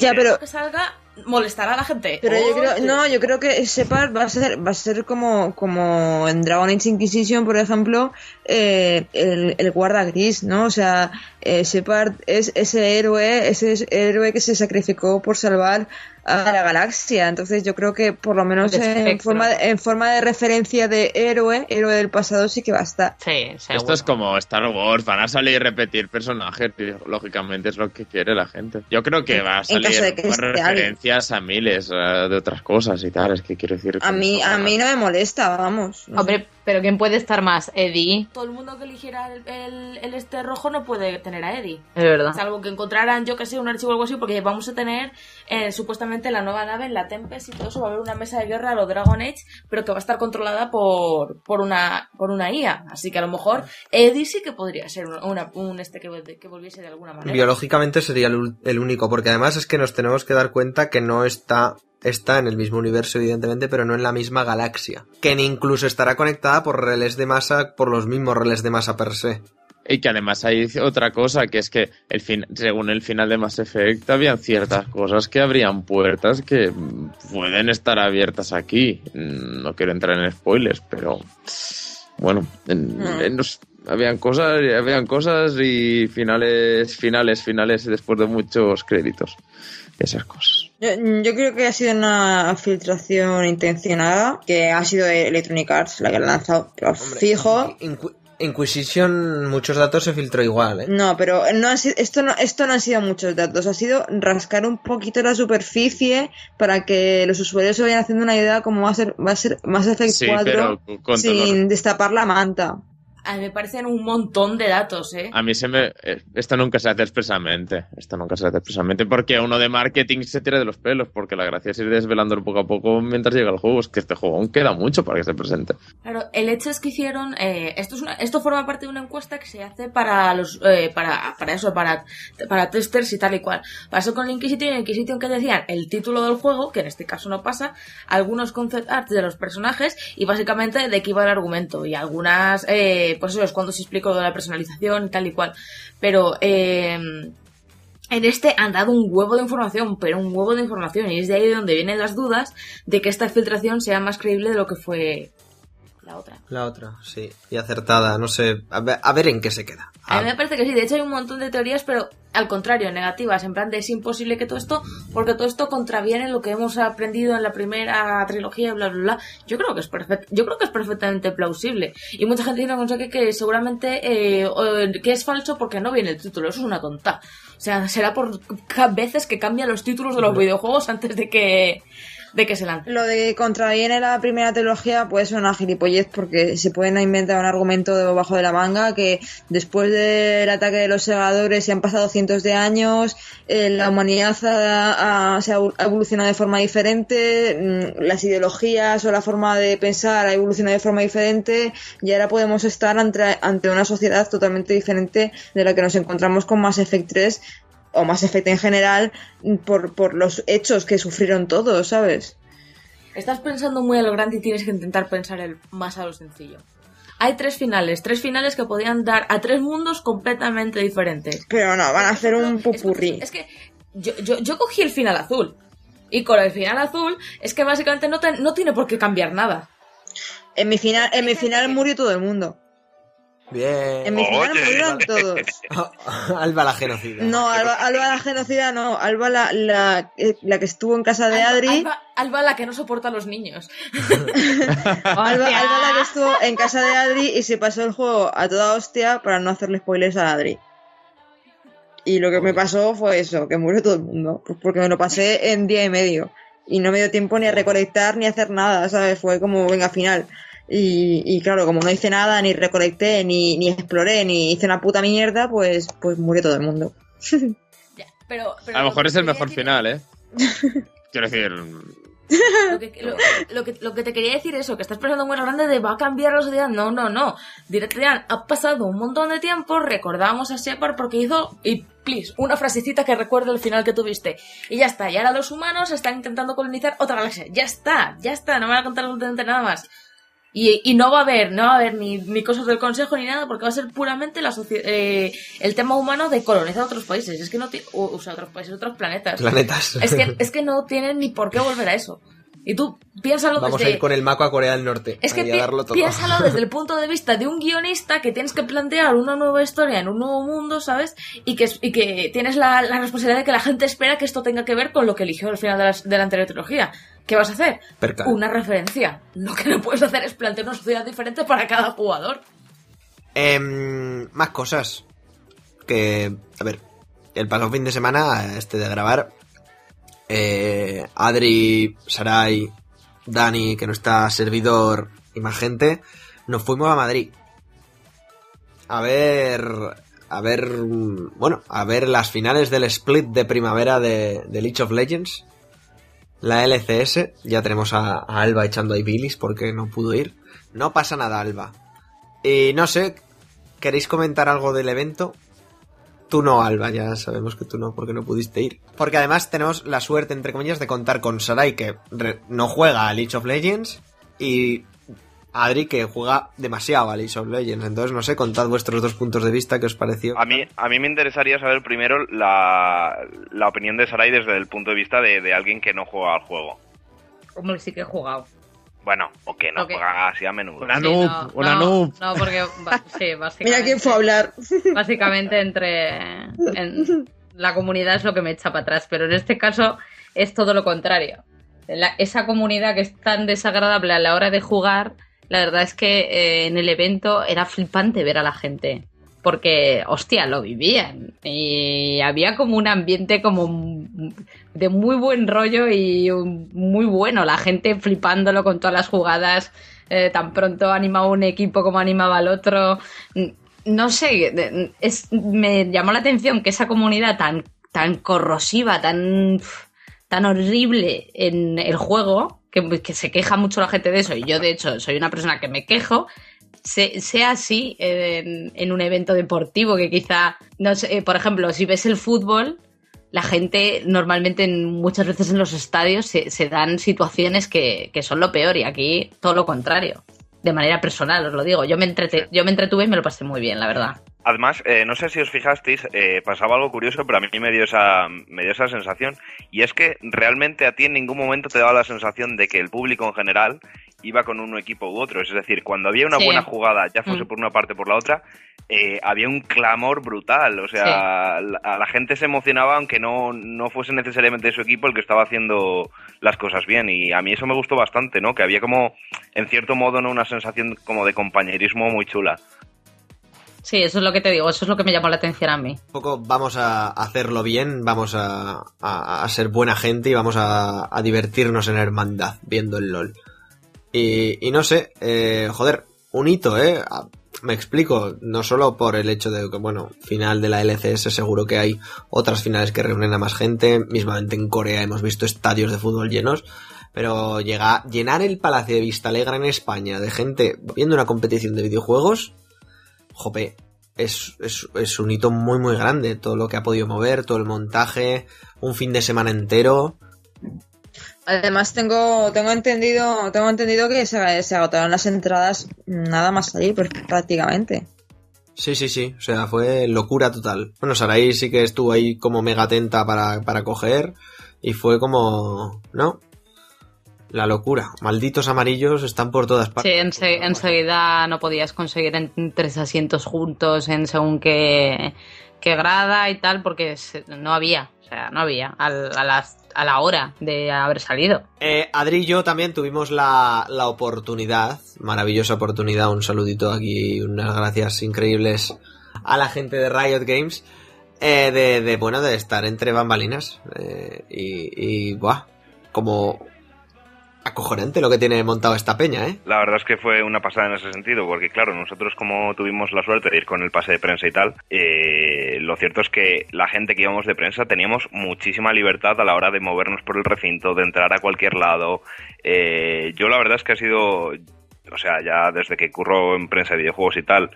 Ya, Y pero- que salga molestará a la gente. Pero yo Oh, creo, sí. no, yo creo que Shepard va a ser, va a ser como, como en Dragon Age Inquisition, por ejemplo, eh, el, el guarda gris, ¿no? O sea, eh, Shepard es ese héroe, ese héroe que se sacrificó por salvar a la galaxia. Entonces yo creo que por lo menos en forma, de, en forma de referencia de héroe, héroe del pasado sí que va a estar. Sí, seguro. Esto es como Star Wars, van a salir y repetir personajes, tío. lógicamente es lo que quiere la gente. Yo creo que va a salir más alguien. referencias a miles eh, de otras cosas y tal, es que quiero decir... A mí, a mí no me molesta, vamos. Hombre, pero ¿quién puede estar más? Eddie, Todo el mundo que eligiera el, el- el este rojo no puede tener a Eddie. es verdad. Salvo que encontraran, yo que sé, un archivo o algo así, porque vamos a tener eh, supuestamente la nueva nave en la Tempest y todo eso. Va a haber una mesa de guerra a lo Dragon Age, pero que va a estar controlada por, por, una, por una IA. Así que a lo mejor Eddie sí que podría ser una, una- un este que, vol- que volviese de alguna manera. Biológicamente sería el único, porque además es que nos tenemos que dar cuenta que no está, está en el mismo universo, evidentemente, pero no en la misma galaxia. Que incluso estará conectada por relés de masa, por los mismos relés de masa per se. Y que además hay otra cosa, que es que el fin, según el final de Mass Effect habían ciertas cosas que abrían puertas que pueden estar abiertas aquí. No quiero entrar en spoilers, pero bueno, en- Mm. en los- habían cosas, habían cosas y finales, finales, finales después de muchos créditos. Esas cosas. Yo, yo creo que ha sido una filtración intencionada, que ha sido Electronic Arts la que la ha lanzado. Pero Hombre, fijo, Inqu- Inquisition, muchos datos se filtró igual, ¿eh? no, pero no han sido- esto, no, esto no han sido muchos datos, ha sido rascar un poquito la superficie para que los usuarios se vayan haciendo una idea cómo va a ser, va a ser Mass Effect Sí, 4 pero con todo lo- sin destapar la manta. A mí me parecen un montón de datos, ¿eh? A mí se me... eh, Esto nunca se hace expresamente. Esto nunca se hace expresamente porque uno de marketing se tira de los pelos. Porque la gracia es ir desvelándolo poco a poco mientras llega el juego. Es que este juego aún queda mucho para que se presente. Claro, el hecho es que hicieron, eh, esto es una, esto forma parte de una encuesta que se hace para los, eh, para, para eso, para, para testers y tal y cual. Pasó con el Inquisition y el Inquisition que decían el título del juego, que en este caso no pasa, algunos concept art de los personajes y básicamente de qué iba el argumento y algunas, eh, pues eso es cuando se explicó de la personalización tal y cual. Pero, eh, en este han dado un huevo de información, pero un huevo de información, y es de ahí de donde vienen las dudas de que esta filtración sea más creíble de lo que fue la otra. La otra, sí. Y acertada, no sé. A ver, a ver en qué se queda. A mí A- me parece que sí, de hecho hay un montón de teorías, pero al contrario, negativas, en plan de es imposible que todo esto, porque todo esto contraviene lo que hemos aprendido en la primera trilogía, bla, bla, bla. Yo creo que es perfect, yo creo que es perfectamente plausible. Y mucha gente dice que, que seguramente eh, que es falso porque no viene el título, eso es una tonta. O sea, será por veces que cambian los títulos de los videojuegos antes de que, de que se. Lo de contraviene la primera trilogía puede ser una gilipollez porque se pueden inventar un argumento debajo de la manga que después del ataque de los segadores se han pasado cientos de años, eh, la humanidad ha, se ha ha evolucionado de forma diferente, mm, las ideologías o la forma de pensar ha evolucionado de forma diferente y ahora podemos estar ante, ante una sociedad totalmente diferente de la que nos encontramos con Mass Effect 3 o Mass Effect en general, por, por los hechos que sufrieron todos, ¿sabes? Estás pensando muy a lo grande y tienes que intentar pensar el más a lo sencillo. Hay tres finales, tres finales que podían dar a tres mundos completamente diferentes. Pero no, van a hacer un pupurrí. Es que yo, yo, yo cogí el final azul. Y con el final azul es que básicamente no, te- no tiene por qué cambiar nada. En mi final, en mi final murió todo el mundo. Bien. En mi final murieron todos. (laughs) Alba la genocida. No, Alba, Alba la genocida no. Alba la, la, eh, la que estuvo en casa de Alba- Adri. Alba, Alba la que no soporta a los niños. (laughs) Alba, Alba la que estuvo en casa de Adri y se pasó el juego a toda hostia para no hacerle spoilers a Adri. Y lo que me pasó fue eso, que murió todo el mundo. Pues porque me lo pasé en día y medio. Y no me dio tiempo ni a recolectar ni a hacer nada, ¿sabes? Fue como, venga, final. Y, y claro, como no hice nada, ni recolecté, ni, ni exploré, ni hice una puta mierda, pues, pues murió todo el mundo. (laughs) Ya, pero, pero A lo mejor es el mejor decir- final, ¿eh? (laughs) Quiero decir, Lo que, lo, lo que, lo que te quería decir es eso, que estás pensando muy grande de va a cambiar la sociedad. No, no, no. Directamente ha pasado un montón de tiempo, recordamos a Shepard porque hizo, y please, una frasecita que recuerde el final que tuviste. Y ya está, y ahora los humanos están intentando colonizar otra galaxia. Ya está, ya está, no me van a contar absolutamente nada más. Y, y no va a haber, no va a haber ni, ni cosas del consejo ni nada, porque va a ser puramente la eh, el tema humano de colonizar otros países. Es que no tiene, o sea, otros países, otros planetas. Planetas. Es que, (laughs) es que no tienen ni por qué volver a eso. Y tú piénsalo Vamos desde... a ir con el Mako a Corea del Norte. Es que pi- darlo todo. piénsalo (laughs) desde el punto de vista de un guionista que tienes que plantear una nueva historia en un nuevo mundo, ¿sabes? Y que, y que tienes la, la responsabilidad de que la gente espera que esto tenga que ver con lo que eligió al final de la, de la anterior trilogía. ¿Qué vas a hacer? Una referencia. Lo que no puedes hacer es plantear una sociedad diferente para cada jugador. Em, más cosas. Que, a ver, el pasado fin de semana, este de grabar, eh, Adri, Sarai, Dani, que no está servidor y más gente, nos fuimos a Madrid. A ver, a ver, bueno, a ver las finales del split de primavera de, de League of Legends. La LCS, ya tenemos a, a Alba echando ahí bilis porque no pudo ir. No pasa nada, Alba. Y no sé, ¿queréis comentar algo del evento? Tú no, Alba, ya sabemos que tú no, porque no pudiste ir. Porque además tenemos la suerte, entre comillas, de contar con Sarai, que no juega a League of Legends, y Adri, que juega demasiado a League of Legends. Entonces, no sé, contad vuestros dos puntos de vista, ¿qué os pareció? A mí, a mí me interesaría saber primero la, la opinión de Sarai desde el punto de vista de, de alguien que no juega al juego. Como que sí que he jugado. Bueno, o que no Ok. juega así a menudo. Una Sí, noob, no, una no, noob. No, porque sí, (laughs) básicamente. Mira quién fue a hablar. (laughs) Básicamente entre en- la comunidad es lo que me echa para atrás, pero en este caso es todo lo contrario. La- esa comunidad que es tan desagradable a la hora de jugar, la verdad es que eh, en el evento era flipante ver a la gente. Porque, hostia, lo vivían. Y había como un ambiente como de muy buen rollo y muy bueno. La gente flipándolo con todas las jugadas. eh, tan pronto animaba un equipo como animaba al otro. No sé, es, me llamó la atención que esa comunidad tan, tan corrosiva, tan, tan horrible en el juego, que se queja mucho la gente de eso, y yo de hecho soy una persona que me quejo, se- sea así en, en un evento deportivo que quizá, no sé, eh, por ejemplo, si ves el fútbol, la gente normalmente en- muchas veces en los estadios se, se dan situaciones que, que son lo peor y aquí todo lo contrario. De manera personal, os lo digo. Yo me, entrete- yo me entretuve y me lo pasé muy bien, la verdad. Además, eh, no sé si os fijasteis, eh, pasaba algo curioso, pero a mí me dio, esa, me dio esa sensación. Y es que realmente a ti en ningún momento te daba la sensación de que el público en general iba con un equipo u otro. Es decir, cuando había una Sí. buena jugada, ya fuese Mm. por una parte o por la otra, eh, había un clamor brutal. O sea, la, a la gente se emocionaba aunque no, no fuese necesariamente su equipo el que estaba haciendo las cosas bien. Y a mí eso me gustó bastante, ¿no? Que había como, en cierto modo, ¿no? una sensación como de compañerismo muy chula. Sí, eso es lo que te digo, eso es lo que me llamó la atención a mí. Un poco vamos a hacerlo bien, vamos a, ser buena gente y vamos a, divertirnos en hermandad viendo el LOL. Y, no sé, eh, joder, un hito, ¿eh? Ah, Me explico, no solo por el hecho de que, bueno, final de la LCS seguro que hay otras finales que reúnen a más gente, mismamente en Corea hemos visto estadios de fútbol llenos, pero llega, llenar el Palacio de Vista Alegre en España de gente viendo una competición de videojuegos, jope, es, es, es un hito muy muy grande. Todo lo que ha podido mover, todo el montaje, un fin de semana entero. Además tengo tengo entendido tengo entendido que se, se agotaron las entradas nada más salir pues, prácticamente. Sí, sí, sí. O sea, fue locura total. Bueno, Sarai sí que estuvo ahí como mega atenta para, para coger. Y fue como. ¿No? La locura. Malditos amarillos están por todas Sí, partes. ense- enseguida no podías conseguir en tres asientos juntos en según qué, qué grada y tal, porque no había, o sea, no había a, las- a la hora de haber salido. Eh, Adri y yo también tuvimos la, la oportunidad, maravillosa oportunidad, un saludito aquí, unas gracias increíbles a la gente de Riot Games, eh, de, de, bueno, de estar entre bambalinas. eh, y, y, buah, como acojonante lo que tiene montado esta peña, ¿eh? La verdad es que fue una pasada en ese sentido, porque claro, nosotros como tuvimos la suerte de ir con el pase de prensa y tal, eh, lo cierto es que la gente que íbamos de prensa teníamos muchísima libertad a la hora de movernos por el recinto, de entrar a cualquier lado. Eh, yo la verdad es que ha sido, o sea, ya desde que curro en prensa de videojuegos y tal,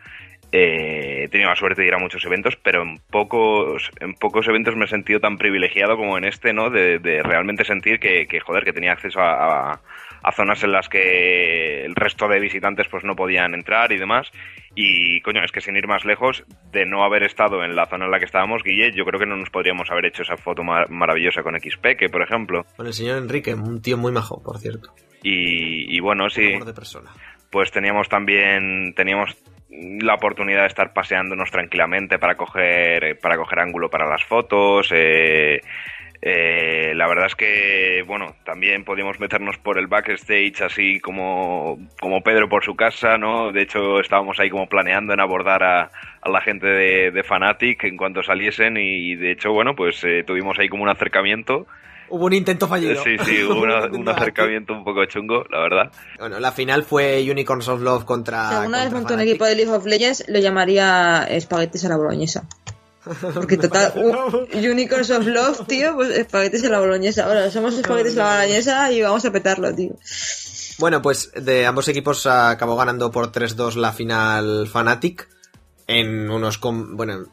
eh, he tenido la suerte de ir a muchos eventos, pero en pocos, en pocos eventos me he sentido tan privilegiado como en este, ¿no? De, de realmente sentir que, que, joder, que tenía acceso a, a- a zonas en las que el resto de visitantes pues no podían entrar y demás. Y coño, es que sin ir más lejos, de no haber estado en la zona en la que estábamos, Guille, yo creo que no nos podríamos haber hecho esa foto mar- maravillosa con XP, por ejemplo. Con el señor Enrique, un tío muy majo, por cierto. Y, y bueno, sí. Amor de persona. pues teníamos también teníamos la oportunidad de estar paseándonos tranquilamente para coger para coger ángulo para las fotos eh, eh, la verdad es que bueno también podíamos meternos por el backstage así como como Pedro por su casa no de hecho estábamos ahí como planeando en abordar a, a la gente de, de Fanatic en cuanto saliesen y de hecho bueno pues eh, tuvimos ahí como un acercamiento Hubo un intento fallido. sí sí hubo una- (laughs) un acercamiento un poco chungo la verdad Bueno, la final fue Unicorns of Love contra. si alguna vez monto un equipo de League of Legends, lo llamaría espaguetis a la boloñesa. Porque total, (laughs) Unicorns of Love, tío, pues espaguetis a la boloñesa. Ahora somos espaguetis a la boloñesa y vamos a petarlo, tío. Bueno, pues de ambos equipos acabó ganando por 3-2 la final Fnatic. En unos. com- Bueno,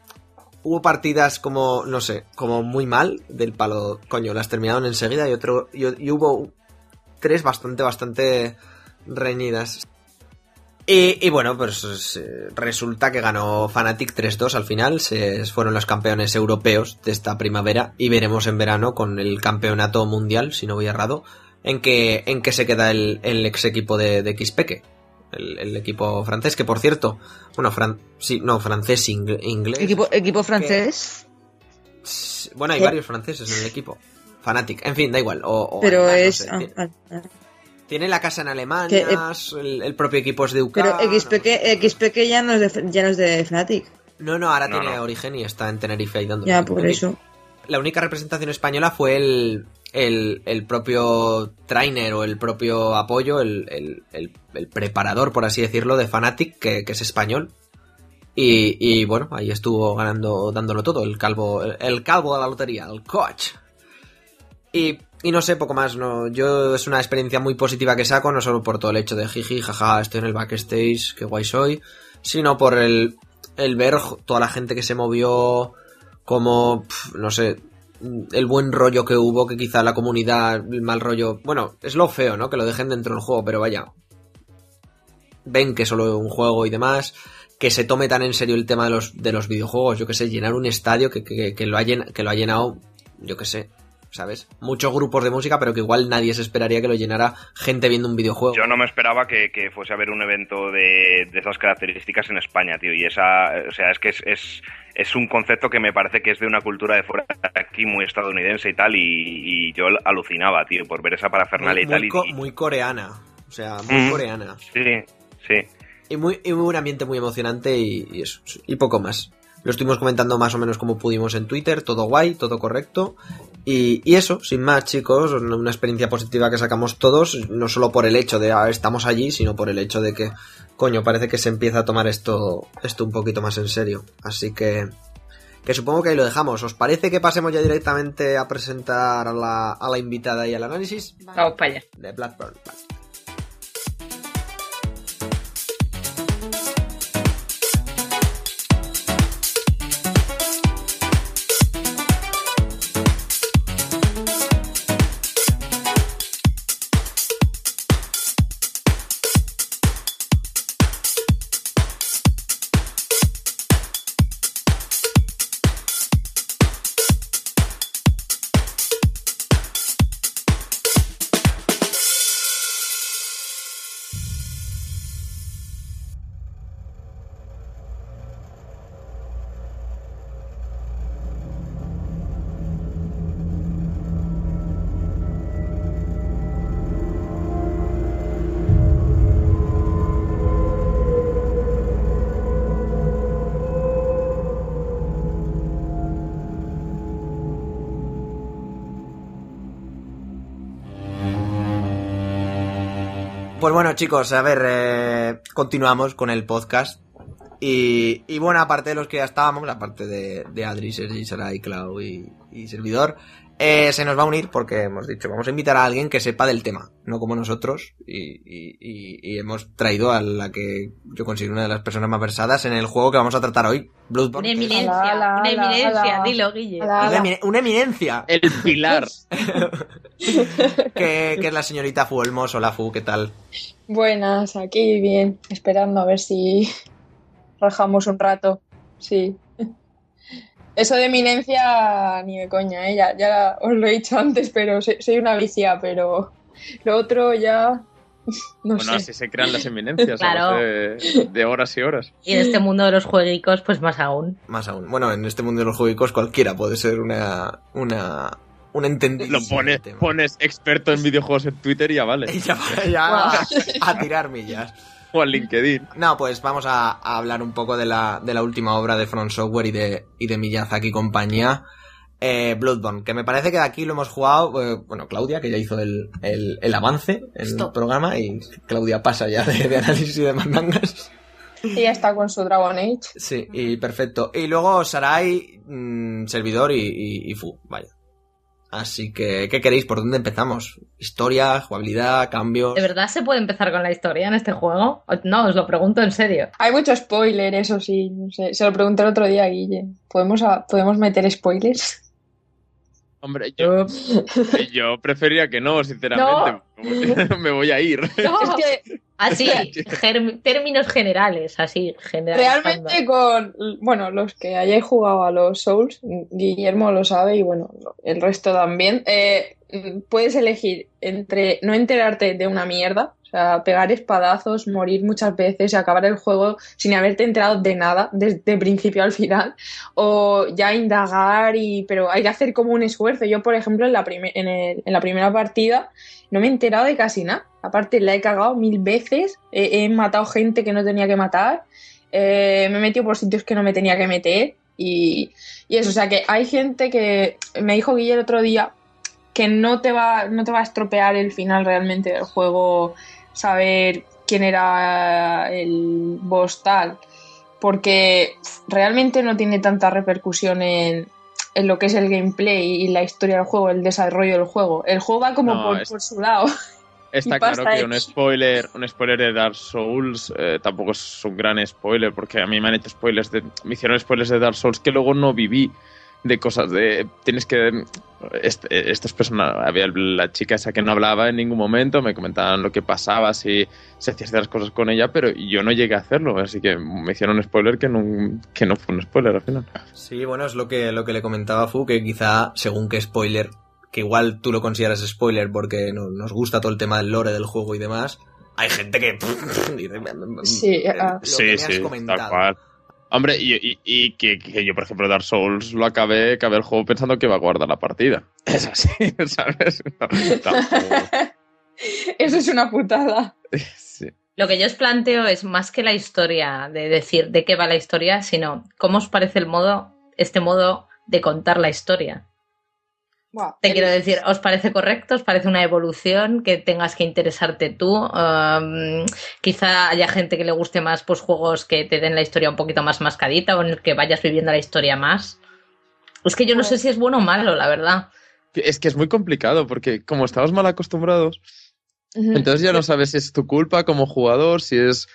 hubo partidas como, no sé, como muy mal del palo. Coño, las terminaron enseguida y otro. Y, hubo tres bastante, bastante reñidas. Y, bueno, pues eh, resulta que ganó Fnatic 3-2 al final. Se fueron los campeones europeos de esta primavera. Y veremos en verano con el campeonato mundial, si no voy errado, en que, en que se queda el, ex equipo de, de Xpeke. El, el equipo francés, que por cierto, bueno, fran, sí, no, francés, ing- inglés. Equipo, equipo francés, Bueno, hay ¿Qué? varios franceses en el equipo. Fanatic, en fin, da igual. O, o pero alemán, no es... sé. ah, ah, ah. Tiene la casa en Alemania, Que, eh, el, el propio equipo es de UK. Pero XPK, XPK ya no es de, ya no es de Fnatic. No, no, ahora No, tiene no. origen y está en Tenerife ahí dando. Ya, por eso. La única representación española fue el, el, propio trainer o el propio apoyo, el, el, preparador, por así decirlo, de Fanatic, que, es español. Y, bueno, ahí estuvo ganando, dándolo todo, el calvo, el, calvo de la lotería, el coach. Y, no sé, poco más, no. Yo es una experiencia muy positiva que saco, no solo por todo el hecho de jiji, jaja, estoy en el backstage, qué guay soy, sino por el, el ver toda la gente que se movió, como, no sé, el buen rollo que hubo, que quizá la comunidad, el mal rollo. Bueno, es lo feo, ¿no? Que lo dejen dentro del juego, pero vaya. Ven que es solo un juego y demás. Que se tome tan en serio el tema de los, de los videojuegos. Yo que sé, llenar un estadio que, que, que lo, ha llen- que lo ha llenado, yo que sé, ¿sabes? Muchos grupos de música, pero que igual nadie se esperaría que lo llenara gente viendo un videojuego. Yo no me esperaba que, que fuese a haber un evento de, de esas características en España, tío. Y esa, o sea, es que es, es, es un concepto que me parece que es de una cultura de fuera de aquí muy estadounidense y tal. Y, y yo alucinaba, tío, por ver esa parafernalia muy, y tal. muy y- co- y- muy coreana. O sea, muy Mm. coreana. sí, sí. Y, muy, y un ambiente muy emocionante y, y eso. Y poco más. Lo estuvimos comentando más o menos como pudimos en Twitter. Todo guay, todo correcto. Y, y eso, sin más, chicos. Una experiencia positiva que sacamos todos. No solo por el hecho de ah, estamos allí, sino por el hecho de que, coño, parece que se empieza a tomar esto, esto un poquito más en serio. Así que. Que supongo que ahí lo dejamos. ¿Os parece que pasemos ya directamente a presentar a la, a la invitada y al análisis? Vamos para allá. de Blackburn. Vale. Chicos, a ver, eh, continuamos con el podcast. Y, y bueno, aparte de los que ya estábamos, aparte de, de Adri, Sergi, Sarai, Clau y, y servidor, eh, se nos va a unir porque hemos dicho, vamos a invitar a alguien que sepa del tema, no como nosotros. Y, y- y- y hemos traído a la que yo considero una de las personas más versadas en el juego que vamos a tratar hoy, Bloodborne. Una eminencia, Ala, ala, una ala, eminencia, ala. dilo, Guille. Ala. una, emine- una eminencia, El pilar. (laughs) que, que es la señorita Fu Olmos. Hola Fu, ¿qué tal? Buenas, aquí bien, esperando a ver si rajamos un rato. Sí. Eso de eminencia, ni de coña, ¿eh? ya, ya os lo he dicho antes, pero soy, soy una vicia, pero lo otro ya. (laughs) No Bueno, sé. así se crean las eminencias Claro. de, de horas y horas. Y en este mundo de los jueguicos, pues más aún. Más aún. Bueno, en este mundo de los juegos cualquiera puede ser una, una, un entendido. Lo pones, pones experto en videojuegos en Twitter y ya vale. (laughs) Y ya, ya a tirar millas. O LinkedIn. No, pues vamos a, a hablar un poco de la, de la última obra de Front Software y de, y de Miyazaki y compañía. Eh, Bloodborne, que me parece que aquí lo hemos jugado, eh, bueno, Claudia, que ya hizo el, el, el avance en el programa, y Claudia pasa ya de, de análisis y de mandangas. Y ya está con su Dragon Age. Sí, y perfecto. Y luego Sarai, mm, servidor y, y, y Fu, vaya. Así que, ¿qué queréis? ¿Por dónde empezamos? ¿Historia, jugabilidad, cambios? ¿De verdad se puede empezar con la historia en este juego? No, os lo pregunto en serio. Hay mucho spoiler, eso sí. No sé. Se lo pregunté el otro día a Guille. ¿Podemos, a- ¿podemos meter spoilers? Hombre, yo, yo prefería que no, sinceramente. (laughs) Me voy a ir. No, Es que así, (laughs) términos generales, así, generalizando. Realmente con, bueno, los que hayáis jugado a los Souls, Guillermo lo sabe y bueno, el resto también, eh, puedes elegir entre no enterarte de una mierda, sea, pegar espadazos, morir muchas veces y acabar el juego sin haberte enterado de nada, desde principio al final, o ya indagar y, pero hay que hacer como un esfuerzo. Yo, por ejemplo, en la, en el- en la primera partida no me he enterado de casi nada. Aparte, la he cagado mil veces, he- he matado gente que no tenía que matar. Eh, me he metido por sitios que no me tenía que meter y, y eso, o sea que hay gente que me dijo Guille el otro día que no te va, no te va a estropear el final realmente del juego, saber quién era el boss tal, porque realmente no tiene tanta repercusión en, en lo que es el gameplay y la historia del juego, el desarrollo del juego. El juego va como No, por, es- por su lado. (laughs) Está claro que un spoiler, un spoiler de Dark Souls eh, tampoco es un gran spoiler, porque a mí me han hecho spoilers de. Me hicieron spoilers de Dark Souls que luego no viví. De cosas de. Tienes que. Este, estas personas. Había la chica esa que no hablaba en ningún momento, me comentaban lo que pasaba, si se hacían ciertas cosas con ella, pero yo no llegué a hacerlo, así que me hicieron un spoiler que no, que no fue un spoiler al final. Sí, bueno, es lo que, lo que le comentaba a Fu, que quizá, según qué spoiler, que igual tú lo consideras spoiler porque no- nos gusta todo el tema del lore del juego y demás, hay gente que... (laughs) dice, Sí, eh, ah. lo que Sí, me has sí, comentado. tal cual. Hombre, y, y- y que, que yo, por ejemplo, Dark Souls lo acabé, acabé el juego pensando que iba a guardar la partida. (laughs) Es así, ¿sabes? No, Eso es una putada. sí. Lo que yo os planteo es más que la historia, de decir de qué va la historia, sino cómo os parece el modo, este modo de contar la historia. Buah, Te quiero decir, ¿os parece correcto? ¿Os parece una evolución que tengas que interesarte tú? Um, quizá haya gente que le guste más pues juegos que te den la historia un poquito más mascadita o en el que vayas viviendo la historia más. Es que yo no sé si es bueno o malo, la verdad. Es que es muy complicado porque como estamos mal acostumbrados, Ujú. entonces ya no sabes si es tu culpa como jugador, si es...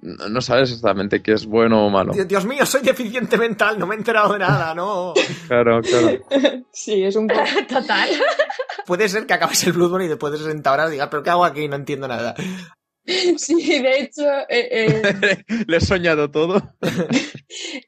No no sabes exactamente qué es bueno o malo. Dios mío, soy deficiente mental, no me he enterado de nada, no. Claro, claro. (laughs) Sí, es un poco... (laughs) Total. Puede ser que acabes el Bloodborne y después de 60 horas digas, pero ¿qué hago aquí? No entiendo nada. (laughs) Sí, de hecho, eh, eh, Le he soñado todo.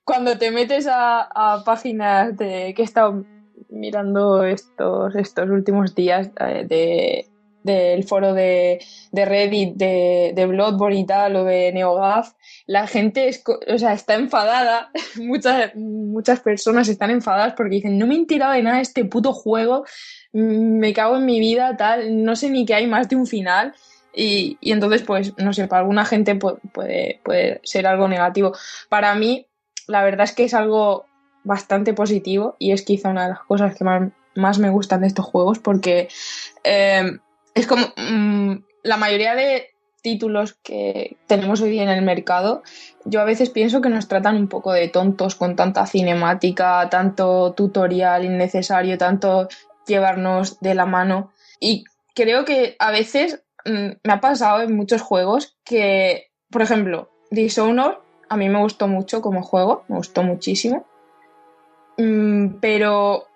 cuando te metes a, a páginas de que he estado mirando estos, estos últimos días eh, de, del foro de, de Reddit de, de Bloodborne y tal, o de NeoGAF, la gente es, o sea, está enfadada, (laughs) muchas, muchas personas están enfadadas porque dicen, no me he enterado de nada este puto juego, mm, me cago en mi vida, tal, no sé ni que hay más de un final. Y, y entonces, pues, no sé, para alguna gente pu- puede, puede ser algo negativo. Para mí, la verdad es que es algo bastante positivo y es quizá una de las cosas que más, más me gustan de estos juegos porque eh, es como mm, la mayoría de títulos que tenemos hoy en el mercado, yo a veces pienso que nos tratan un poco de tontos con tanta cinemática, tanto tutorial innecesario, tanto llevarnos de la mano. Y creo que a veces mm, me ha pasado en muchos juegos que, por ejemplo, Dishonored a mí me gustó mucho como juego, me gustó muchísimo. Mm, pero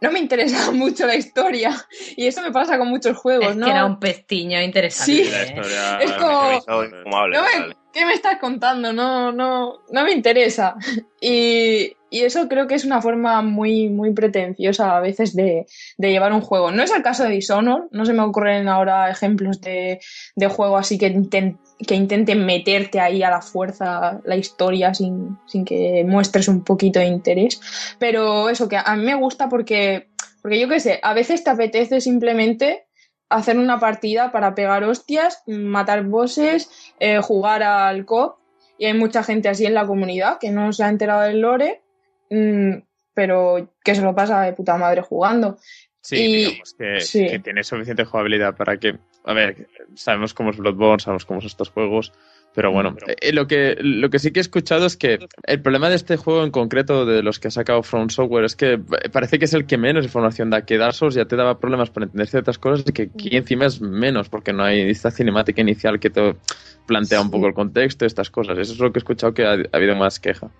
no me interesa (laughs) mucho la historia. Y eso me pasa con muchos juegos, Es ¿no? que era un pestiño interesante. Sí. La ¿eh? historia- Es como- No me-. ¿Qué me estás contando? No, no, no me interesa. Y, y eso creo que es una forma muy, muy pretenciosa a veces de, de llevar un juego. No es el caso de Dishonored, no se me ocurren ahora ejemplos de, de juego así que, que intenten meterte ahí a la fuerza la historia sin, sin que muestres un poquito de interés. Pero eso, que a mí me gusta porque, porque yo qué sé, a veces te apetece simplemente hacer una partida para pegar hostias, matar bosses, eh, jugar al COP. Y hay mucha gente así en la comunidad que no se ha enterado del lore, mm, pero que se lo pasa de puta madre jugando. Sí, Y- digamos que, sí. que tiene suficiente jugabilidad para que. A ver, sabemos cómo es Bloodborne, sabemos cómo son estos juegos. Pero bueno, eh, lo, que, lo que sí que he escuchado es que el problema de este juego en concreto, de los que ha sacado From Software, es que parece que es el que menos información da. Que Dark Souls ya te daba problemas para entender ciertas cosas y que aquí encima es menos, porque no hay esta cinemática inicial que te plantea un poco el contexto, estas cosas. Eso es lo que he escuchado que ha, ha habido más queja.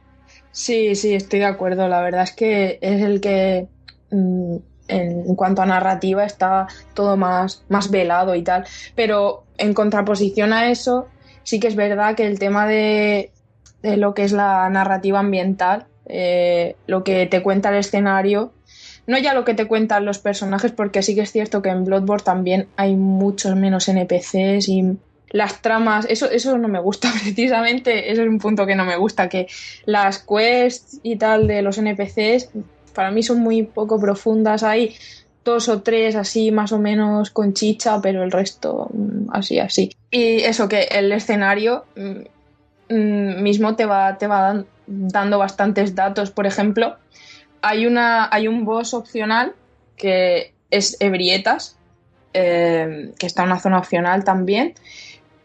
Sí, sí, estoy de acuerdo. La verdad es que es el que mm, en cuanto a narrativa está todo más, más velado y tal. Pero en contraposición a eso, sí que es verdad que el tema de, de lo que es la narrativa ambiental, eh, lo que te cuenta el escenario, no ya lo que te cuentan los personajes, porque sí que es cierto que en Bloodborne también hay muchos menos NPCs y las tramas, eso, eso no me gusta (laughs) precisamente, ese es un punto que no me gusta, que las quests y tal de los NPCs para mí son muy poco profundas, hay dos o tres así más o menos con chicha, pero el resto mm, así, así. Y eso que el escenario mm, mm, mismo te va, te va dan- dando bastantes datos, por ejemplo, hay, una, hay un boss opcional que es Ebrietas, eh, que está en una zona opcional también.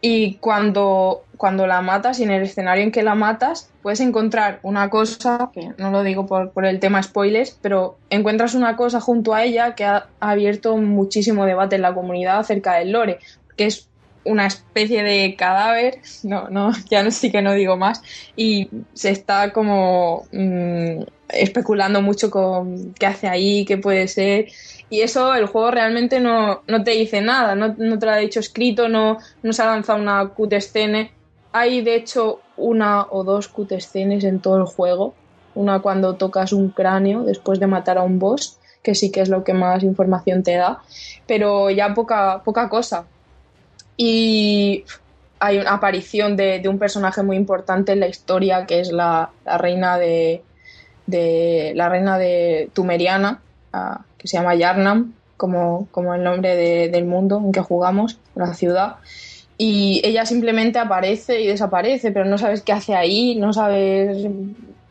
Y cuando, cuando la matas y en el escenario en que la matas, puedes encontrar una cosa, que no lo digo por, por el tema spoilers, pero encuentras una cosa junto a ella que ha, abierto muchísimo debate en la comunidad acerca del lore, que es una especie de cadáver, no, no, (laughs) ya no sí que no digo más, y se está como mm, especulando mucho con qué hace ahí, qué puede ser, y eso el juego realmente no, no te dice nada, no, no te lo ha dicho escrito, no, no se ha lanzado una cutscene. Hay de hecho una o dos cutscenes en todo el juego. Una cuando tocas un cráneo después de matar a un boss, que sí que es lo que más información te da, pero ya poca, poca cosa. Y hay una aparición de, de un personaje muy importante en la historia, que es la, la reina de, de la reina de Tumeriana, se llama Yarnam, como, como el nombre de- del mundo en que jugamos, la ciudad. Y ella simplemente aparece y desaparece, pero no sabes qué hace ahí, no sabes.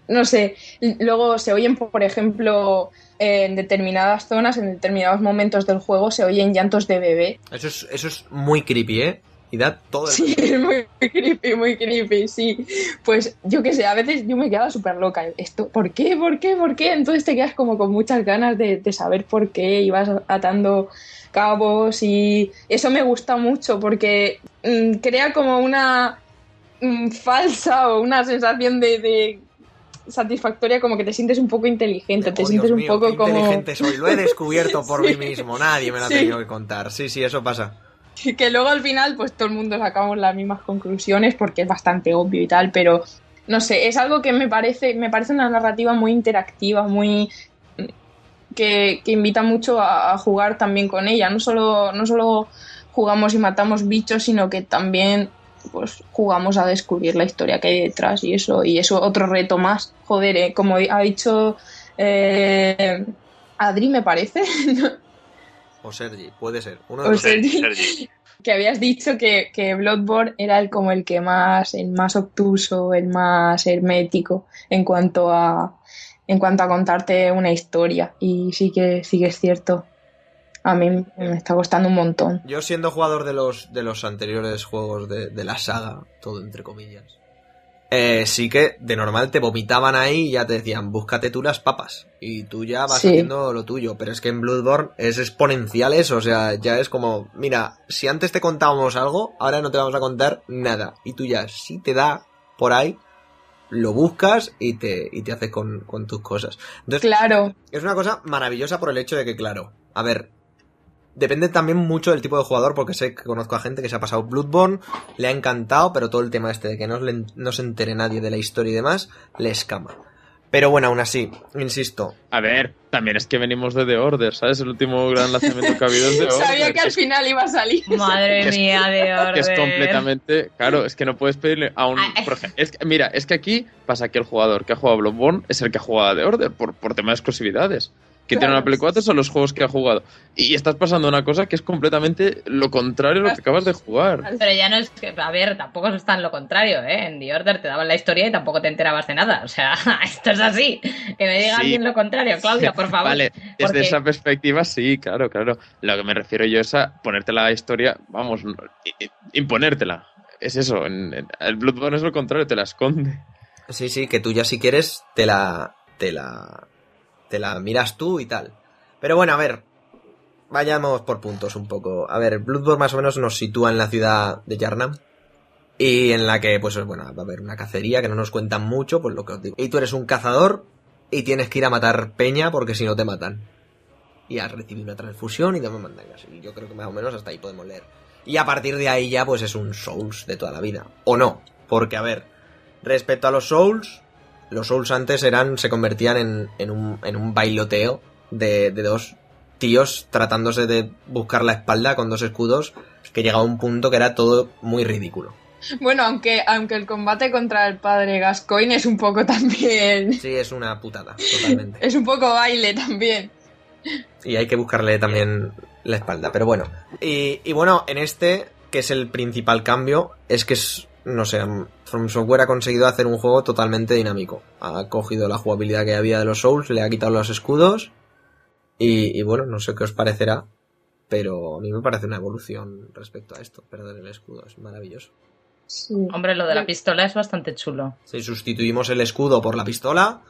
No sé. Luego se oyen, por ejemplo, en determinadas zonas, en determinados momentos del juego, se oyen llantos de bebé. Eso es, eso es muy creepy, ¿eh? Y da todo el... Sí, es (laughs) muy creepy, muy creepy, sí. Pues yo qué sé, a veces yo me quedaba súper loca. Esto, ¿por qué? ¿Por qué? ¿Por qué? Entonces te quedas como con muchas ganas de, de saber por qué y vas atando cabos y eso me gusta mucho porque mm, crea como una mm, falsa o una sensación de, de satisfactoria como que te sientes un poco inteligente, te Oh, sientes un poco qué como inteligente soy. Lo he descubierto por (laughs) Sí. mí mismo. Nadie me lo ha Sí. tenido que contar. Sí, sí, eso pasa. Que luego al final pues todo el mundo sacamos las mismas conclusiones porque es bastante obvio y tal, pero no sé, es algo que me parece, me parece una narrativa muy interactiva, muy que, que invita mucho a, a jugar también con ella. No solo, no solo jugamos y matamos bichos, sino que también pues jugamos a descubrir la historia que hay detrás y eso, y eso otro reto más. Joder, eh, como ha dicho eh, Adri, me parece, (laughs) O Sergi, puede ser. Uno de O los. Sergi. Sergi. (laughs) que habías dicho que, que Bloodborne era el como el que más, el más obtuso, el más hermético en cuanto a en cuanto a contarte una historia. Y sí que sí que es cierto. A mí me está costando un montón. Yo siendo jugador de los, de los anteriores juegos de, de la saga, todo entre comillas, eh, sí que de normal te vomitaban ahí y ya te decían, búscate tú las papas. Y tú ya vas Sí. haciendo lo tuyo. Pero es que en Bloodborne es exponencial eso. O sea, ya es como, mira, si antes te contábamos algo, ahora no te vamos a contar nada. Y tú ya, si te da por ahí, lo buscas y te, y te haces con, con tus cosas. Entonces, Claro, es una cosa maravillosa por el hecho de que, claro, a ver, depende también mucho del tipo de jugador, porque sé que conozco a gente que se ha pasado Bloodborne, le ha encantado, pero todo el tema este de que no, le- no se entere nadie de la historia y demás, le escama. Pero bueno, aún así, insisto, A ver, también es que venimos de The Order, ¿sabes? El último gran lanzamiento que ha habido es The (laughs) Order. sabía que al Es- final iba a salir. (laughs) Madre Es- mía, de que es completamente claro es que no puedes pedirle a un Ah, eh. es que- mira es que aquí pasa que el jugador que ha jugado Bloodborne es el que ha jugado de Order por, por tema de exclusividades que tiene una Play 4 son los juegos que ha jugado y estás pasando una cosa que es completamente lo contrario a lo que acabas de jugar Pero ya no es que, a ver, tampoco es tan lo contrario, ¿eh? En The Order te daban la historia y tampoco te enterabas de nada. O sea, (laughs) esto es así. Que me digan Sí. bien lo contrario, Claudia, por favor. Vale, desde Porque- esa perspectiva sí, claro, claro. Lo que me refiero yo es a ponerte la historia, vamos, imponértela. Es eso, en- en- el Bloodborne es lo contrario, te la esconde. sí, sí, que tú ya si quieres, te la, te la, te la miras tú y tal. Pero bueno, a ver, vayamos por puntos un poco. A ver, Bloodborne más o menos nos sitúa en la ciudad de Yarnam. Y en la que, pues bueno, va a haber una cacería que no nos cuentan mucho, pues lo que os digo. Y tú eres un cazador y tienes que ir a matar peña porque si no te matan. Y has recibido una transfusión y te mandan Y yo creo que más o menos hasta ahí podemos leer. Y a partir de ahí ya, pues es un Souls de toda la vida. O no, porque a ver, respecto a los Souls, los Souls antes eran, se convertían en, en, un, en un bailoteo de, de dos tíos tratándose de buscar la espalda con dos escudos que llegaba a un punto que era todo muy ridículo. Bueno, aunque, aunque el combate contra el padre Gascoigne es un poco (laughs) también. Sí, es una putada, totalmente. (laughs) Es un poco baile también. Y hay que buscarle también la espalda, pero bueno. Y, y bueno, en este, que es el principal cambio, es que es, no sé, From Software ha conseguido hacer un juego totalmente dinámico. Ha cogido la jugabilidad que había de los Souls, le ha quitado los escudos. Y, y bueno, no sé qué os parecerá, pero a mí me parece una evolución respecto a esto. Perder el escudo es maravilloso. Hombre, lo de la pistola es bastante chulo. Si sustituimos el escudo por la pistola,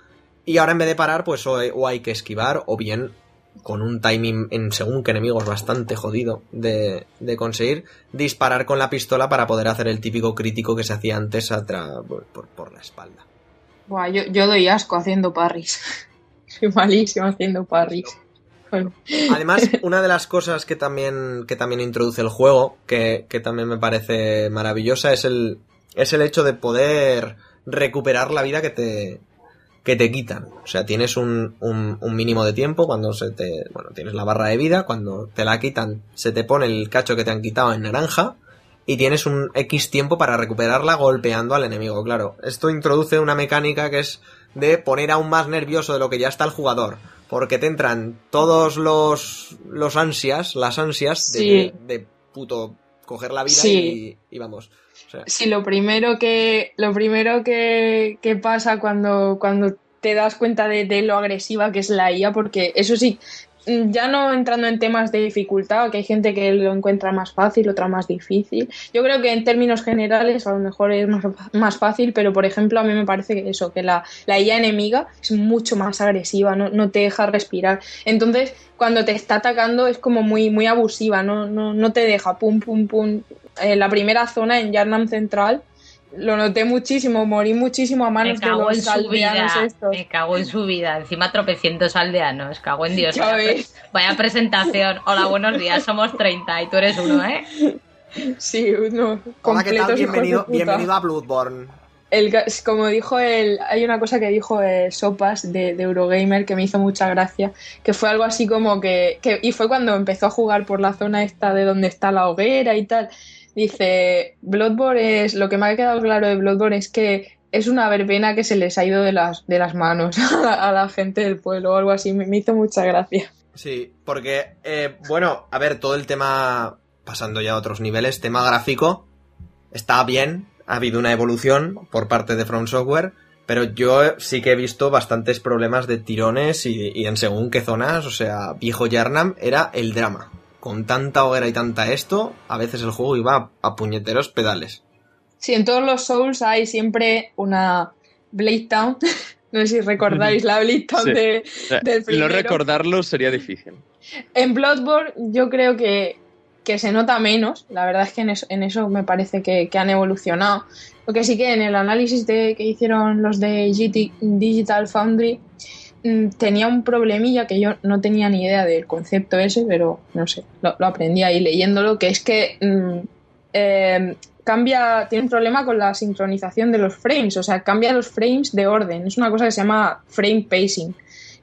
y ahora en vez de parar, pues o, o hay que esquivar, o bien con un timing en según qué enemigos bastante jodido de, de conseguir, disparar con la pistola para poder hacer el típico crítico que se hacía antes por, por- por la espalda. Buah, yo, yo doy asco haciendo parries. (laughs) Soy malísimo haciendo parries. Bueno, Además, (laughs) una de las cosas que también, que también introduce el juego, que, que también me parece maravillosa, es el, es el hecho de poder recuperar la vida que te, que te quitan. O sea, tienes un, un, un mínimo de tiempo cuando se te, bueno, tienes la barra de vida, cuando te la quitan, se te pone el cacho que te han quitado en naranja, y tienes un X tiempo para recuperarla golpeando al enemigo, claro. Esto introduce una mecánica que es de poner aún más nervioso de lo que ya está el jugador. Porque te entran todos los, los ansias, las ansias de, Sí. de puto coger la vida Sí. y, y vamos. Sí, lo primero que, lo primero que, que pasa cuando, cuando te das cuenta de, de lo agresiva que es la IA, porque eso sí, ya no entrando en temas de dificultad, que hay gente que lo encuentra más fácil, otra más difícil. Yo creo que en términos generales a lo mejor es más, más fácil, pero por ejemplo a mí me parece que eso, que la, la IA enemiga es mucho más agresiva, no, no te deja respirar. Entonces, cuando te está atacando es como muy, muy abusiva, no, no, no te deja pum, pum, pum. En la primera zona, en Yarnam Central, lo noté muchísimo, morí muchísimo a manos de cago en los su vida. aldeanos estos. Me cago en su vida. Encima tropecientos aldeanos. Cago en Dios. Ya Vaya, pre- ves. vaya presentación. Hola, buenos días. Somos 30 y tú eres uno, ¿eh? Sí, no, Hola, ¿qué tal? Bienvenido, bienvenido a Bloodborne. El, como dijo el, hay una cosa que dijo eh, Sopas de, de Eurogamer que me hizo mucha gracia, que fue algo así como que, que, y fue cuando empezó a jugar por la zona esta de donde está la hoguera y tal. Dice, Bloodborne es, lo que me ha quedado claro de Bloodborne es que es una verbena que se les ha ido de las, de las manos (laughs) a la, gente del pueblo o algo así, me, me hizo mucha gracia. Sí, porque, eh, bueno, a ver, todo el tema, pasando ya a otros niveles, tema gráfico, está bien, ha habido una evolución por parte de From Software, Pero yo sí que he visto bastantes problemas de tirones y, y en según qué zonas, o sea, viejo Yarnam era el drama. Con tanta hoguera y tanta esto, a veces el juego iba a, a puñeteros pedales. Sí, en todos los Souls hay siempre una Blade Town. (laughs) No sé si recordáis la Blade Town Sí. de, sea, del no primero. recordarlo sería difícil. En Bloodborne yo creo que, que se nota menos. La verdad es que en eso, en eso me parece que, que han evolucionado. Lo que sí que en el análisis de, que hicieron los de GT Digital Foundry tenía un problemilla que yo no tenía ni idea del concepto ese, pero no sé, lo, lo aprendí ahí leyéndolo, que es que mm, eh, cambia, tiene un problema con la sincronización de los frames, o sea, cambia los frames de orden. Es una cosa que se llama frame pacing.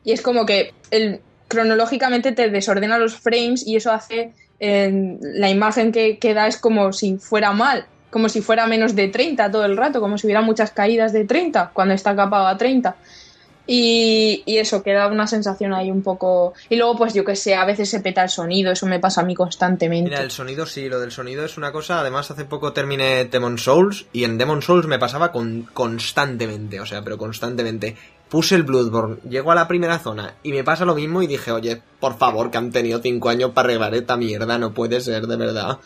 Y es como que el, cronológicamente te desordena los frames y eso hace la imagen que, que da es como si fuera mal, como si fuera menos de 30 todo el rato, como si hubiera muchas caídas de 30 cuando está capado a 30. Y, y eso, queda una sensación ahí un poco... Y luego, pues yo que sé, a veces se peta el sonido, eso me pasa a mí constantemente. Mira, el sonido sí, lo del sonido es una cosa. Además, hace poco terminé Demon Souls y en Demon Souls me pasaba con, constantemente, o sea, pero constantemente. Puse el Bloodborne, llego a la primera zona y me pasa lo mismo y dije, oye, por favor, que han tenido cinco años para arreglar esta mierda, no puede ser, de verdad.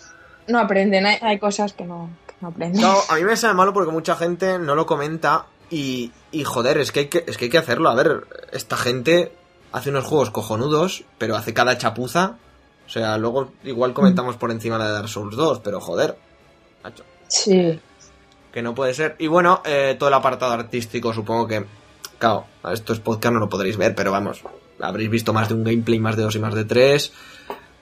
No aprenden, hay, hay cosas que no, que no aprenden. No, a mí me sale malo porque mucha gente no lo comenta y, y joder, es que, hay que, es que hay que hacerlo. A ver, esta gente hace unos juegos cojonudos, pero hace cada chapuza. O sea, luego igual comentamos por encima la de Dark Souls 2, pero joder, macho, Sí. que no puede ser. Y bueno, eh, todo el apartado artístico supongo que, claro, a esto es podcast, no lo podréis ver, pero vamos, habréis visto más de un gameplay, más de dos y más de tres.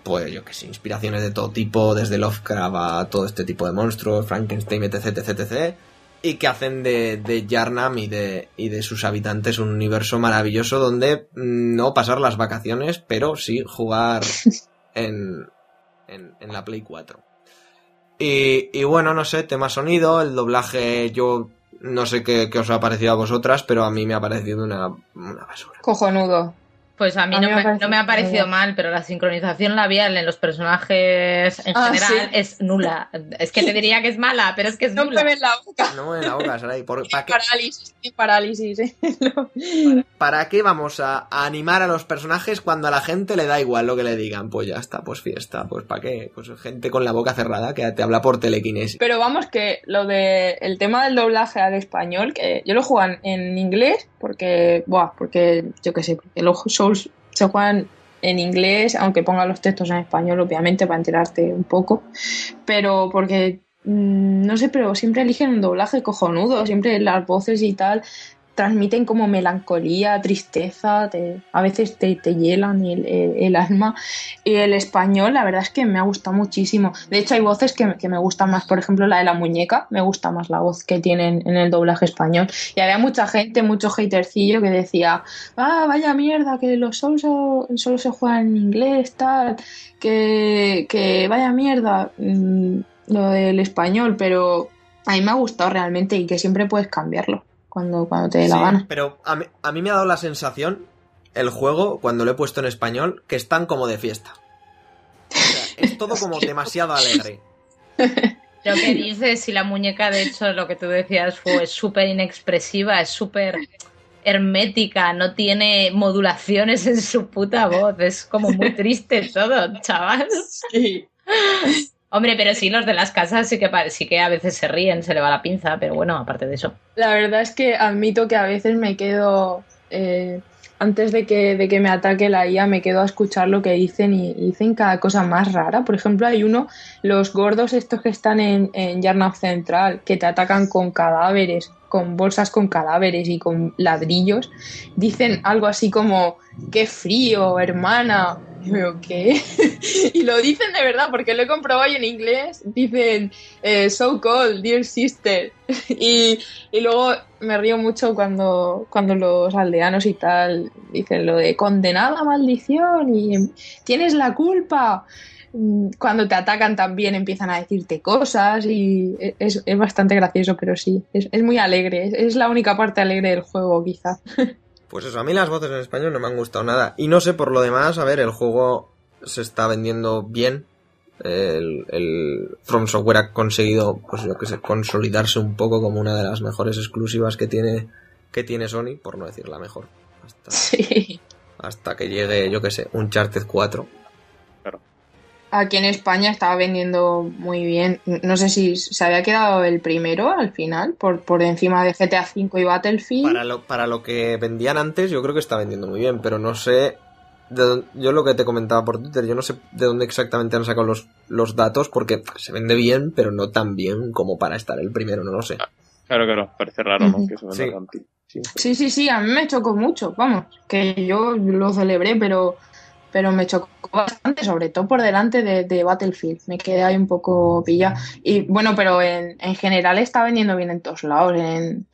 Pues yo que sé, inspiraciones de todo tipo, desde Lovecraft a todo este tipo de monstruos, Frankenstein, etc, etc, etc. Y que hacen de, de Yarnam y de, y de sus habitantes un universo maravilloso donde mm, no pasar las vacaciones, pero sí jugar (laughs) en, en, en la Play 4. Y, y bueno, no sé, tema sonido, el doblaje, yo no sé qué, qué os ha parecido a vosotras, pero a mí me ha parecido una, una basura. Cojonudo. Pues a mí A no, me no me ha parecido mal, pero la sincronización labial en los personajes en Ah, general sí. es nula. Es que te diría que es mala, pero es que es No nula. me ven la boca. No en la boca, Sarai, por- ¿para qué, Parálisis, qué parálisis, ¿eh? (laughs) No. ¿Para qué vamos a, a animar a los personajes cuando a la gente le da igual lo que le digan? Pues ya está, pues fiesta, pues ¿para qué? Pues gente con la boca cerrada que te habla por telequinesis. Pero vamos que lo de el tema del doblaje al español, que yo lo juego en, en inglés porque, buah, porque yo qué sé, porque los Se juegan en inglés, aunque pongan los textos en español, obviamente, para enterarte un poco. Pero porque, mm, no sé, pero siempre eligen un doblaje cojonudo, siempre las voces y tal transmiten como melancolía, tristeza, te- a veces te, te hielan el, el- el alma. Y el español, la verdad es que me ha gustado muchísimo. De hecho, hay voces que, que me gustan más, por ejemplo, la de la muñeca, me gusta más la voz que tienen en el doblaje español. Y había mucha gente, mucho hatercillo que decía, ah, vaya mierda, que los solo, solo se juegan en inglés, tal, que, que vaya mierda mm, lo del español, pero a mí me ha gustado realmente y que siempre puedes cambiarlo cuando, cuando te dé la Sí, gana. pero a mí, a mí me ha dado la sensación, el juego, cuando lo he puesto en español, que están como de fiesta. O sea, es todo (laughs) como demasiado (laughs) alegre. Lo que dices, si la muñeca, de hecho, lo que tú decías fue súper inexpresiva, es súper hermética, no tiene modulaciones en su puta voz, es como muy (laughs) triste todo, chaval. Hombre, pero sí, los de las casas sí que, sí que a veces se ríen, se le va la pinza, pero bueno, aparte de eso. La verdad es que admito que a veces me quedo, eh, antes de que, me ataque la IA, me quedo a escuchar lo que dicen y, dicen cada cosa más rara. Por ejemplo, hay uno, los gordos estos que están en, en Yarnab Central, que te atacan con cadáveres, con bolsas con cadáveres y con ladrillos, dicen algo así como, qué frío, hermana. Y yo, ¿qué? y lo dicen de verdad, porque lo he comprobado y en inglés dicen, eh, so cold, dear sister. (laughs) y, y luego me río mucho cuando, cuando los aldeanos y tal dicen lo de condenada maldición y tienes la culpa. Mm, Cuando te atacan también empiezan a decirte cosas y es, es bastante gracioso, pero sí, es, es muy alegre. Es, es la única parte alegre del juego, quizá. (laughs) Pues eso, a mí las voces en español no me han gustado nada. Y no sé, por lo demás, a ver, el juego se está vendiendo bien. El, el From Software ha conseguido, pues yo que sé, consolidarse un poco como una de las mejores exclusivas que tiene que tiene Sony, por no decir la mejor. Hasta, (laughs) Sí. hasta que llegue, yo que sé, un Uncharted 4. Aquí en España estaba vendiendo muy bien. No sé si se había quedado el primero al final, por, por encima de GTA V y Battlefield. Para lo, para lo que vendían antes, yo creo que está vendiendo muy bien, pero no sé. de dónde- yo lo que te comentaba por Twitter, yo no sé de dónde exactamente han sacado los, los datos, porque se vende bien, pero no tan bien como para estar el primero, no lo sé. Claro, claro, parece raro, ¿no? Que se venda Sí. tanto. Sí. Sí, sí, sí, a mí me chocó mucho, vamos, que yo lo celebré, pero, pero me chocó bastante, sobre todo por delante de, Battlefield. Me quedé ahí un poco pilla. Y bueno, pero en, en general está vendiendo bien en todos lados. En,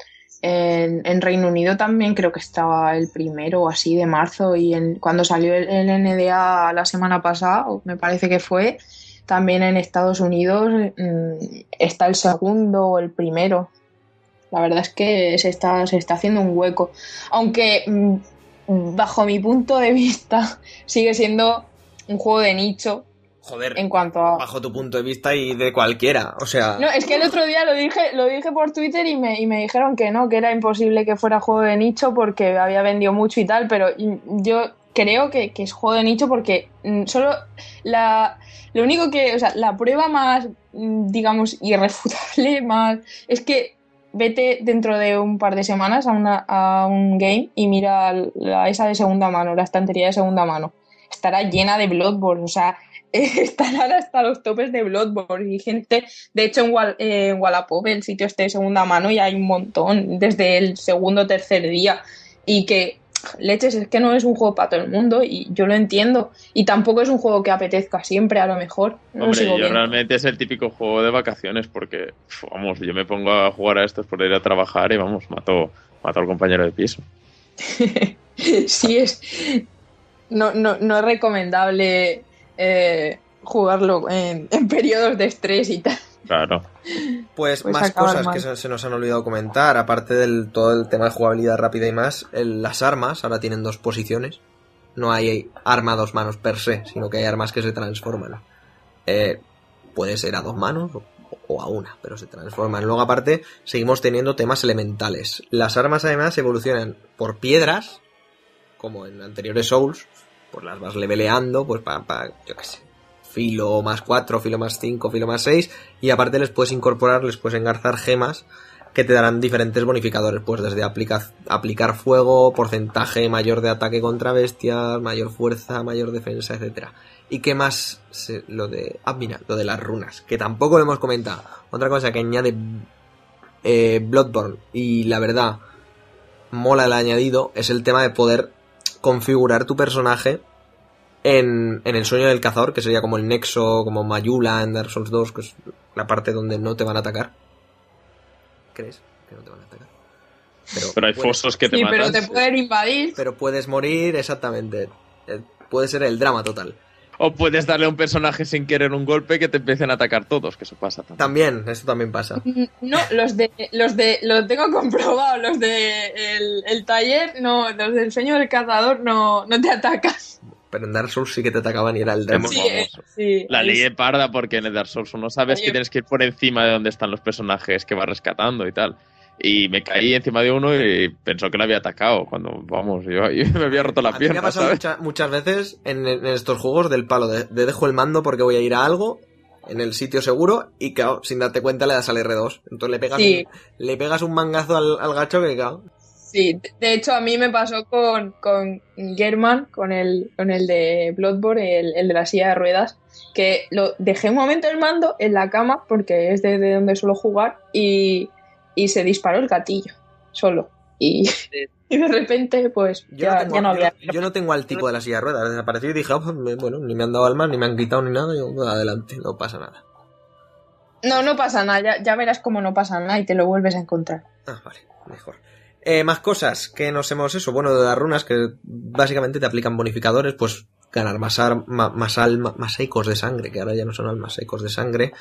en, Reino Unido también creo que estaba el primero o así de marzo y en, cuando salió el, NDA la semana pasada, me parece que fue, también en Estados Unidos mm, está el segundo o el primero. La verdad es que se está, se está haciendo un hueco. Aunque, mm, bajo mi punto de vista, (laughs) sigue siendo un juego de nicho Joder, en cuanto a... bajo tu punto de vista y de cualquiera, o sea... No, es que el otro día lo dije, lo dije por Twitter y me, y me dijeron que no, que era imposible que fuera juego de nicho porque había vendido mucho y tal, pero yo creo que, que es juego de nicho porque mm, solo la... Lo único que, o sea, la prueba más, mm, digamos, irrefutable, (laughs) más, es que vete dentro de un par de semanas a, una, un game y mira la, esa de segunda mano, la estantería de segunda mano. Estará llena de Bloodborne, o sea, (laughs) estarán hasta los topes de Bloodborne y gente, de hecho en, Wall, eh, Wallapop, el sitio este de segunda mano, y hay un montón desde el segundo o tercer día y que leches es que no es un juego para todo el mundo y yo lo entiendo y tampoco es un juego que apetezca siempre a lo mejor no Hombre, yo viendo. realmente es el típico juego de vacaciones porque, vamos, yo me pongo a jugar a estos por ir a trabajar y vamos, mato, mato al compañero de piso. (laughs) sí es no, no, no es recomendable eh, jugarlo en, en periodos de estrés y tal Claro. Pues, Pues más cosas mal. que se, se nos han olvidado comentar, aparte del todo el tema de jugabilidad rápida y más, el- las armas ahora tienen dos posiciones. No hay arma a dos manos per se, sino que hay armas que se transforman. Eh, puede ser a dos manos o, o a una, pero se transforman. Luego aparte seguimos teniendo temas elementales. Las armas además evolucionan por piedras, como en anteriores Souls, pues las vas leveleando, pues para, yo qué sé, filo más 4, filo más 5, filo más 6, y aparte les puedes incorporar, les puedes engarzar gemas que te darán diferentes bonificadores, pues desde aplica- aplicar fuego, porcentaje mayor de ataque contra bestias, mayor fuerza, mayor defensa, etcétera. ¿Y qué más? Se- lo de... Ah, mira, lo de las runas, que tampoco lo hemos comentado. Otra cosa que añade eh, Bloodborne, y la verdad, mola el añadido, es el tema de poder configurar tu personaje en, en el sueño del cazador, que sería como el nexo, como Mayula en Dark Souls 2, que es la parte donde no te van a atacar. ¿Crees que no te van a atacar? Pero hay puedes- fosos que te sí matan. pero te pueden invadir pero puedes morir, exactamente. Eh, Puede ser el drama total. O puedes darle a un personaje sin querer un golpe que te empiecen a atacar todos, que eso pasa también. También, eso también pasa. No, los de, los de, lo tengo (laughs) comprobado, los de el, el taller, no, los del sueño del cazador no, no te atacan. (laughs) Pero en Dark Souls sí que te atacaban y era el drama. Sí, eh, sí. La ley es parda porque en el Dark Souls no sabes Oye. que tienes que ir por encima de donde están los personajes que vas rescatando y tal. Y me caí encima de uno y pensó que lo había atacado. Cuando, vamos, yo, yo (laughs) me había roto la A mí me ha pierna, pasado ¿sabes? mucha- muchas veces en, en estos juegos del palo de, de dejo el mando porque voy a ir a algo en el sitio seguro y claro, sin darte cuenta le das al R2. Entonces le pegas, Sí. un, le pegas un mangazo al, al gacho que claro. Sí, de hecho a mí me pasó con, con German, con el, con el de Bloodborne, el, el de la silla de ruedas, que lo dejé un momento el mando en la cama, porque es de, de donde suelo jugar, y, y se disparó el gatillo, solo. Y, (laughs) y de repente, pues, Yo, ya, no tengo, ya no había. yo- yo no tengo al tipo de la silla de ruedas. Desapareció y dije, me- bueno, ni me han dado alma, ni me han quitado ni nada. Y yo, "Bueno, adelante, no pasa nada. No, no pasa nada, ya, ya verás cómo no pasa nada y te lo vuelves a encontrar. Ah, vale, mejor. Eh, más cosas que nos hemos eso, bueno, de las runas que básicamente te aplican bonificadores, pues ganar más, ar- ma- más alma, más ecos de sangre, que ahora ya no son almas, ecos de sangre.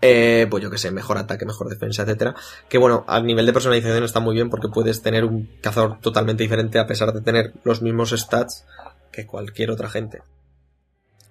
Eh, pues yo que sé, mejor ataque, mejor defensa, etcétera. Que bueno, a nivel de personalización está muy bien porque puedes tener un cazador totalmente diferente a pesar de tener los mismos stats que cualquier otra gente.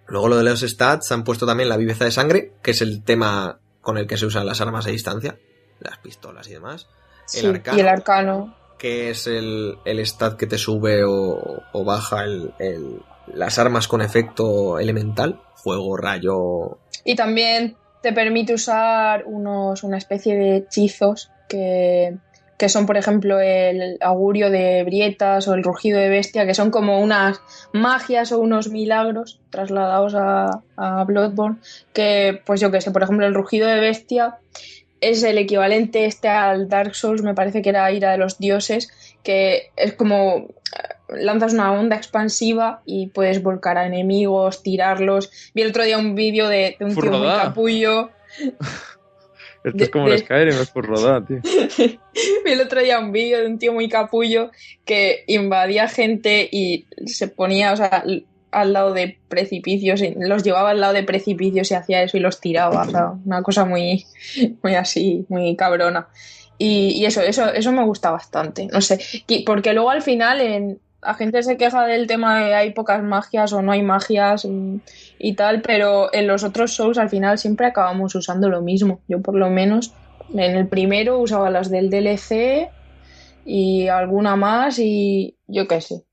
Luego lo de los stats han puesto también la viveza de sangre, que es el tema con el que se usan las armas a distancia, las pistolas y demás. Sí, arcano. y el arcano. Que es el, el stat que te sube o, o baja el, el- las armas con efecto elemental, fuego, rayo. Y también te permite usar unos, una especie de hechizos que, que son, por ejemplo, el augurio de Brietas o el rugido de Bestia, que son como unas magias o unos milagros trasladados a, a Bloodborne, que, pues yo que sé, por ejemplo, el rugido de Bestia es el equivalente este al Dark Souls, me parece que era Ira de los Dioses, que es como eh, lanzas una onda expansiva y puedes volcar a enemigos, tirarlos. Vi el otro día un vídeo de, de un tío muy capullo. (laughs) Esto De- es como el Skyrim, es por rodar, (laughs) tío. Vi el otro día un vídeo de un tío muy capullo que invadía gente y se ponía, o sea, al lado de precipicios, y los llevaba al lado de precipicios y hacía eso y los tiraba. O sea, una cosa muy, muy así, muy cabrona. Y, y eso, eso, eso me gusta bastante. No sé, porque luego al final en, la gente se queja del tema de hay pocas magias o no hay magias mm, y tal, pero en los otros Souls al final siempre acabamos usando lo mismo. Yo por lo menos en el primero usaba las del DLC y alguna más y yo qué sé.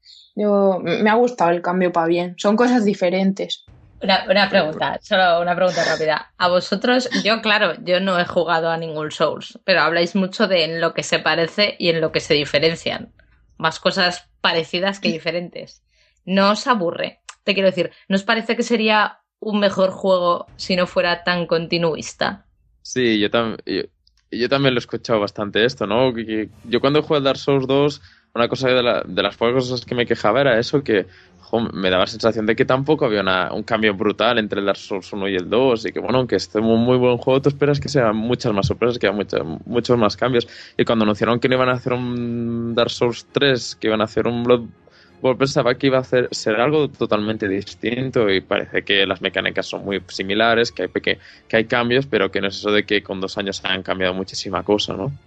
Yo, me ha gustado el cambio para bien. Son cosas diferentes. Una, una pregunta, solo una pregunta rápida. A vosotros, yo claro, yo no he jugado a ningún Souls, pero habláis mucho de en lo que se parece y en lo que se diferencian. Más cosas parecidas que diferentes. ¿No os aburre? Te quiero decir, ¿no os parece que sería un mejor juego si no fuera tan continuista? Sí, yo, tam- yo, yo también lo he escuchado bastante esto, ¿no? Que- que yo cuando jugué al Dark Souls 2, una cosa de, la- de las pocas cosas que me quejaba era eso, que me daba la sensación de que tampoco había un cambio brutal entre el Dark Souls 1 y el 2, y que bueno, aunque esté un muy buen juego, tú esperas que sean muchas más sorpresas, que haya muchos más cambios. Y cuando anunciaron que no iban a hacer un Dark Souls 3, que iban a hacer un Bloodborne, pensaba que iba a ser algo totalmente distinto y parece que las mecánicas son muy similares, que hay, peque- que hay cambios, pero que no es eso de que con dos años han cambiado muchísima cosa, ¿no?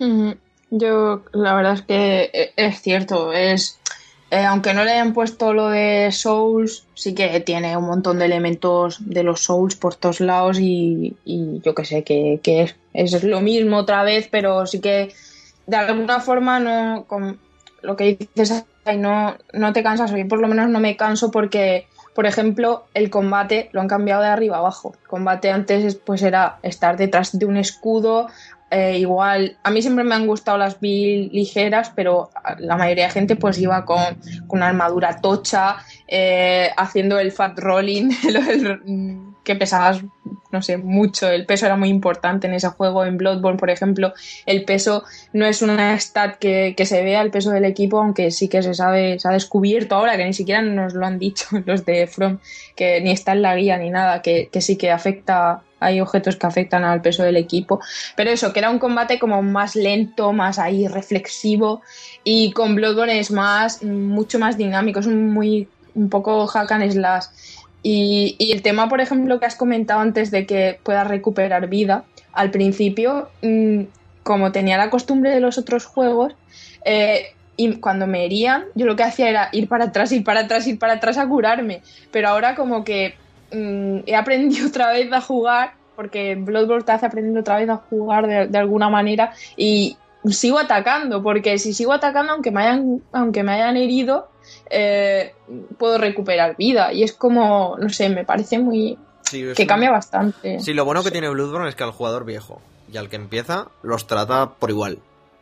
Ujú. Yo, la verdad es que e- es cierto, es eh, aunque no le hayan puesto lo de Souls, sí que tiene un montón de elementos de los Souls por todos lados y, y yo que sé, que, que es, es lo mismo otra vez, pero sí que de alguna forma no, con lo que dices, no, no te cansas, yo por lo menos no me canso porque, por ejemplo, el combate lo han cambiado de arriba abajo. El combate antes pues era estar detrás de un escudo, eh, igual, a mí siempre me han gustado las build ligeras, pero la mayoría de gente pues iba con, con una armadura tocha, eh, haciendo el fat rolling, (laughs) que pesabas, no sé, mucho, el peso era muy importante en ese juego, en Bloodborne, por ejemplo, el peso no es una stat que, que se vea el peso del equipo, aunque sí que se sabe, se ha descubierto ahora, que ni siquiera nos lo han dicho (laughs) los de From, que ni está en la guía ni nada, que, que sí que afecta, hay objetos que afectan al peso del equipo, pero eso, que era un combate como más lento, más ahí reflexivo, y con Bloodborne es más, mucho más dinámico, es un muy, un poco hack and slash. Y, y el tema, por ejemplo, que has comentado antes de que puedas recuperar vida, al principio, mm, como tenía la costumbre de los otros juegos, eh, y cuando me herían, yo lo que hacía era ir para atrás, ir para atrás, ir para atrás a curarme. Pero ahora como que mm, he aprendido (laughs) otra vez a jugar, porque Bloodborne te hace aprender otra vez a jugar de, de alguna manera y sigo atacando, porque si sigo atacando, aunque me hayan, aunque me hayan herido, eh, puedo recuperar vida. Y es como, no sé, me parece muy... Sí, que un- cambia bastante. Sí, lo bueno que tiene Bloodborne es que al jugador viejo y al que empieza los trata por igual.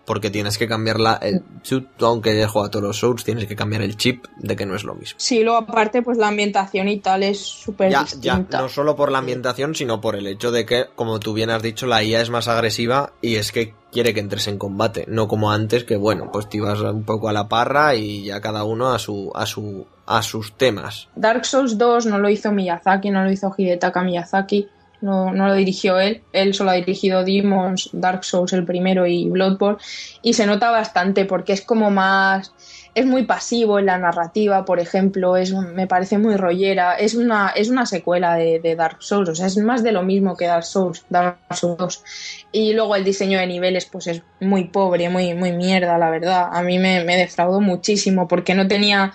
Porque tienes que cambiar la. el- tú, tú, aunque hayas jugado a todos los Souls, tienes que cambiar el chip de que no es lo mismo. Sí, luego aparte, pues la ambientación y tal es súper Ya, distinta. ya, no solo por la ambientación, sino por el hecho de que, como tú bien has dicho, la IA es más agresiva y es que quiere que entres en combate, no como antes que bueno, pues te ibas un poco a la parra y ya cada uno a su a su a sus temas. Dark Souls 2 no lo hizo Miyazaki, no lo hizo Hidetaka Miyazaki, no, no lo dirigió él, él solo ha dirigido Demons, Dark Souls el primero y Bloodborne, y se nota bastante porque es como más, es muy pasivo en la narrativa, por ejemplo, es, me parece muy rollera, es una, es una secuela de, Dark Souls, o sea, es más de lo mismo que Dark Souls, Dark Souls 2. Y luego el diseño de niveles pues es muy pobre, muy, muy mierda, la verdad. A mí me, me defraudó muchísimo porque no tenía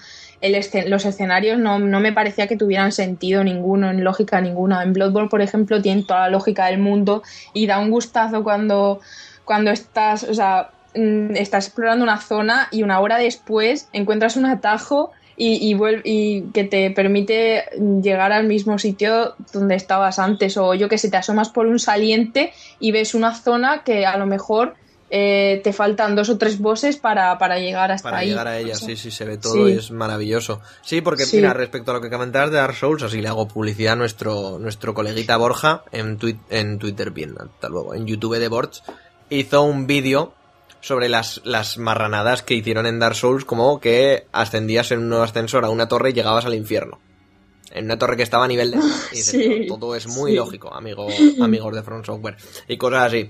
los escenarios no, no me parecía que tuvieran sentido ninguno, en lógica ninguna. En Bloodborne, por ejemplo, tiene toda la lógica del mundo y da un gustazo cuando, cuando estás, o sea, mm, estás explorando una zona y una hora después encuentras un atajo y, y, y que te permite llegar al mismo sitio donde estabas antes. O yo que sé, te asomas por un saliente y ves una zona que a lo mejor eh, te faltan dos o tres bosses para, para llegar hasta Para ahí. llegar a ella, O sea, sí, sí, se ve todo sí. y es maravilloso. Sí, porque Sí. mira, respecto a lo que comentabas de Dark Souls, así le hago publicidad a nuestro, nuestro coleguita Borja en, twi- en Twitter, bien, hasta luego, en YouTube de Borch, hizo un vídeo sobre las, las marranadas que hicieron en Dark Souls, como que ascendías en un nuevo ascensor a una torre y llegabas al infierno. En una torre que estaba a nivel de... (laughs) Y dices, Sí, "No, todo es muy lógico, amigo, amigos de Front Software. Y cosas así.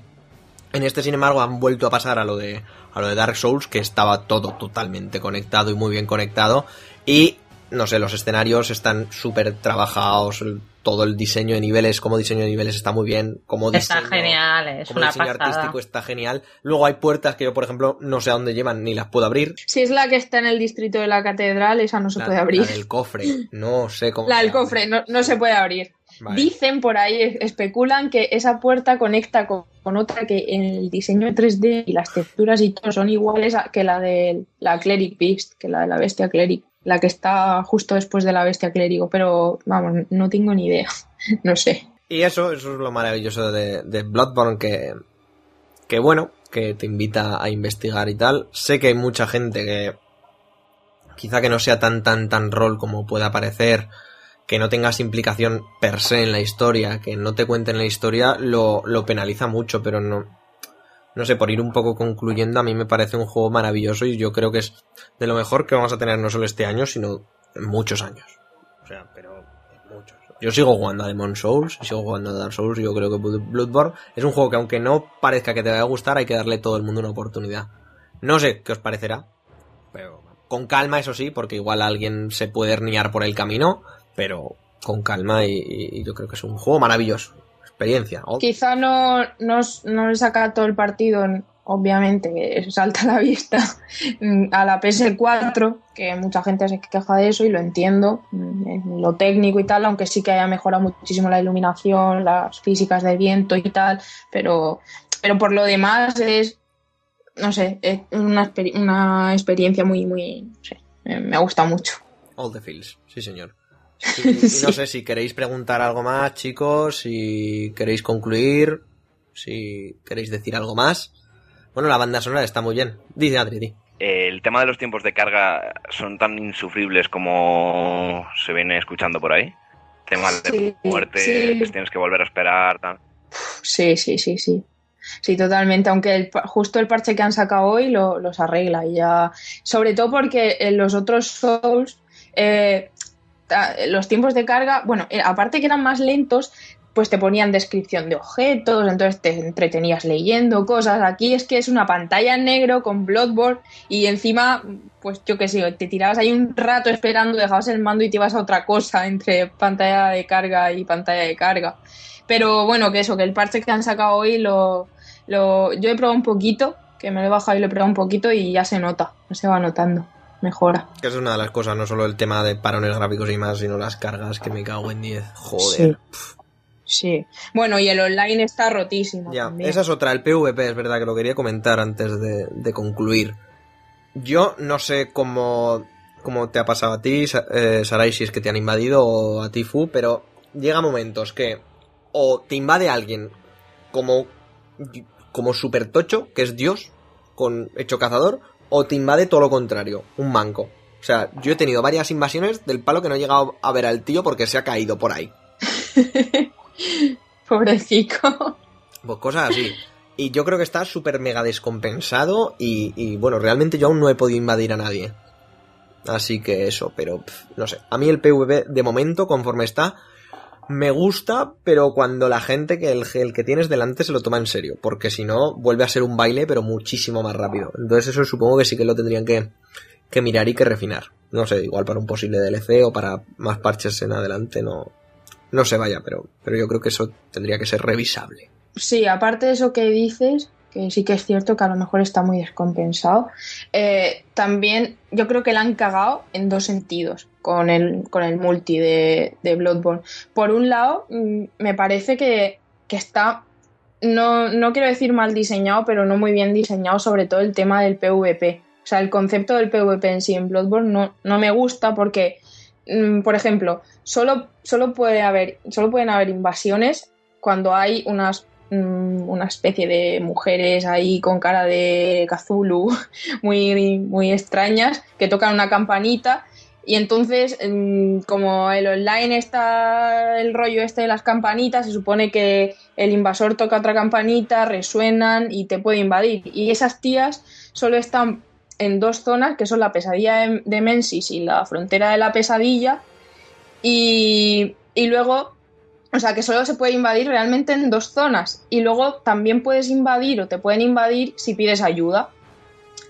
En este, sin embargo, han vuelto a pasar a lo de a lo de Dark Souls, que estaba todo totalmente conectado y muy bien conectado. Y no sé, los escenarios están súper trabajados, todo el diseño de niveles, como diseño de niveles está muy bien, como Está diseño, genial, es como una diseño pasada. artístico está genial. Luego hay puertas que yo, por ejemplo, no sé a dónde llevan ni las puedo abrir. Si es la que está en el distrito de la catedral, esa no se La- puede abrir. La del cofre, no sé cómo. La del cofre no, no se puede abrir. Vale. Dicen por ahí, especulan que esa puerta conecta con, con otra que en el diseño 3D y las texturas y todo son iguales a- que la de la Cleric Beast, que la de la bestia Cleric, la que está justo después de la bestia Clérigo, pero vamos, no tengo ni idea, (laughs) no sé. Y eso, eso es lo maravilloso de, de Bloodborne, que, que bueno, que te invita a investigar y tal. Sé que hay mucha gente que quizá que no sea tan tan tan rol como pueda parecer, que no tengas implicación per se en la historia, que no te cuenten la historia, lo, lo penaliza mucho, pero no, no sé, por ir un poco concluyendo, a mí me parece un juego maravilloso y yo creo que es de lo mejor que vamos a tener no solo este año, sino en muchos años. O sea, pero en muchos. Yo sigo jugando a Demon Souls, sigo jugando a Dark Souls, y yo creo que Blood- Bloodborne es un juego que aunque no parezca que te vaya a gustar, hay que darle a todo el mundo una oportunidad. No sé qué os parecerá, pero con calma eso sí, porque igual alguien se puede herniar por el camino, pero con calma y, y yo creo que es un juego maravilloso. Experiencia. Quizá no, no, no le saca todo el partido, obviamente, salta (laughs) a la vista a la PS4, que mucha gente se queja de eso y lo entiendo, en lo técnico y tal, aunque sí que haya mejorado muchísimo la iluminación, las físicas del viento y tal, pero, pero por lo demás es, no sé, es una, exper- una experiencia muy, muy, no sé, me, gusta mucho. All the Fields, sí señor. (laughs) Y, y no sé si queréis preguntar algo más, chicos, si queréis concluir, si queréis decir algo más. Bueno, la banda sonora está muy bien. Dice Adri, di. El tema de los tiempos de carga son tan insufribles como se viene escuchando por ahí. Temas de Sí, muerte, sí. que tienes que volver a esperar, tal. Sí, sí, sí, sí. Sí, totalmente. Aunque el justo el parche que han sacado hoy lo- los arregla y ya. Sobre todo porque en los otros Souls, eh, los tiempos de carga, bueno, eh, aparte que eran más lentos, pues te ponían descripción de objetos, entonces te entretenías leyendo cosas. Aquí es que es una pantalla en negro con Bloodborne y encima, pues yo qué sé, te tirabas ahí un rato esperando, dejabas el mando y te ibas a otra cosa entre pantalla de carga y pantalla de carga. Pero bueno, que eso, que el parche que han sacado hoy lo, lo yo he probado un poquito, que me lo he bajado y lo he probado un poquito y ya se nota, se va notando, mejora. Que es una de las cosas, no solo el tema de parones gráficos y más, sino las cargas que me cago en 10. Joder. Sí. Bueno, y el online está rotísimo. Ya, también. esa es otra, el PvP, es verdad que lo quería comentar antes de, de concluir. Yo no sé cómo, cómo te ha pasado a ti, eh, Sarai, si es que te han invadido, o a ti, Fu, pero llega momentos que o te invade alguien como, como super tocho, que es Dios, con hecho cazador, o te invade todo lo contrario, un manco. O sea, yo he tenido varias invasiones del palo que no he llegado a ver al tío porque se ha caído por ahí. (laughs) Pobrecito. Pues cosas así. Y yo creo que está súper mega descompensado y, y, bueno, realmente yo aún no he podido invadir a nadie. Así que eso, pero no sé. A mí el PvP de momento, conforme está, me gusta, pero cuando la gente que el, que tienes delante se lo toma en serio. Porque si no, vuelve a ser un baile, pero muchísimo más rápido. Entonces eso supongo que sí que lo tendrían que, que mirar y que refinar. No sé, igual para un posible DLC o para más parches en adelante, no, no se vaya, pero, pero yo creo que eso tendría que ser revisable. Sí, aparte de eso que dices, que sí que es cierto que a lo mejor está muy descompensado, eh, también yo creo que la han cagado en dos sentidos con el, con el multi de, de Bloodborne. Por un lado, mm, me parece que, que está no, no quiero decir mal diseñado, pero no muy bien diseñado, sobre todo el tema del PvP. O sea, el concepto del PvP en sí en Bloodborne no, no me gusta porque, mm, por ejemplo, solo, solo, puede haber, solo pueden haber invasiones cuando hay unas mm, una especie de mujeres ahí con cara de Cthulhu (laughs) muy, muy extrañas que tocan una campanita y entonces, como el online está el rollo este de las campanitas, se supone que el invasor toca otra campanita, resuenan y te puede invadir. Y esas tías solo están en dos zonas, que son la pesadilla de Mensis y la frontera de la pesadilla. Y, y luego, o sea, que solo se puede invadir realmente en dos zonas. Y luego también puedes invadir o te pueden invadir si pides ayuda.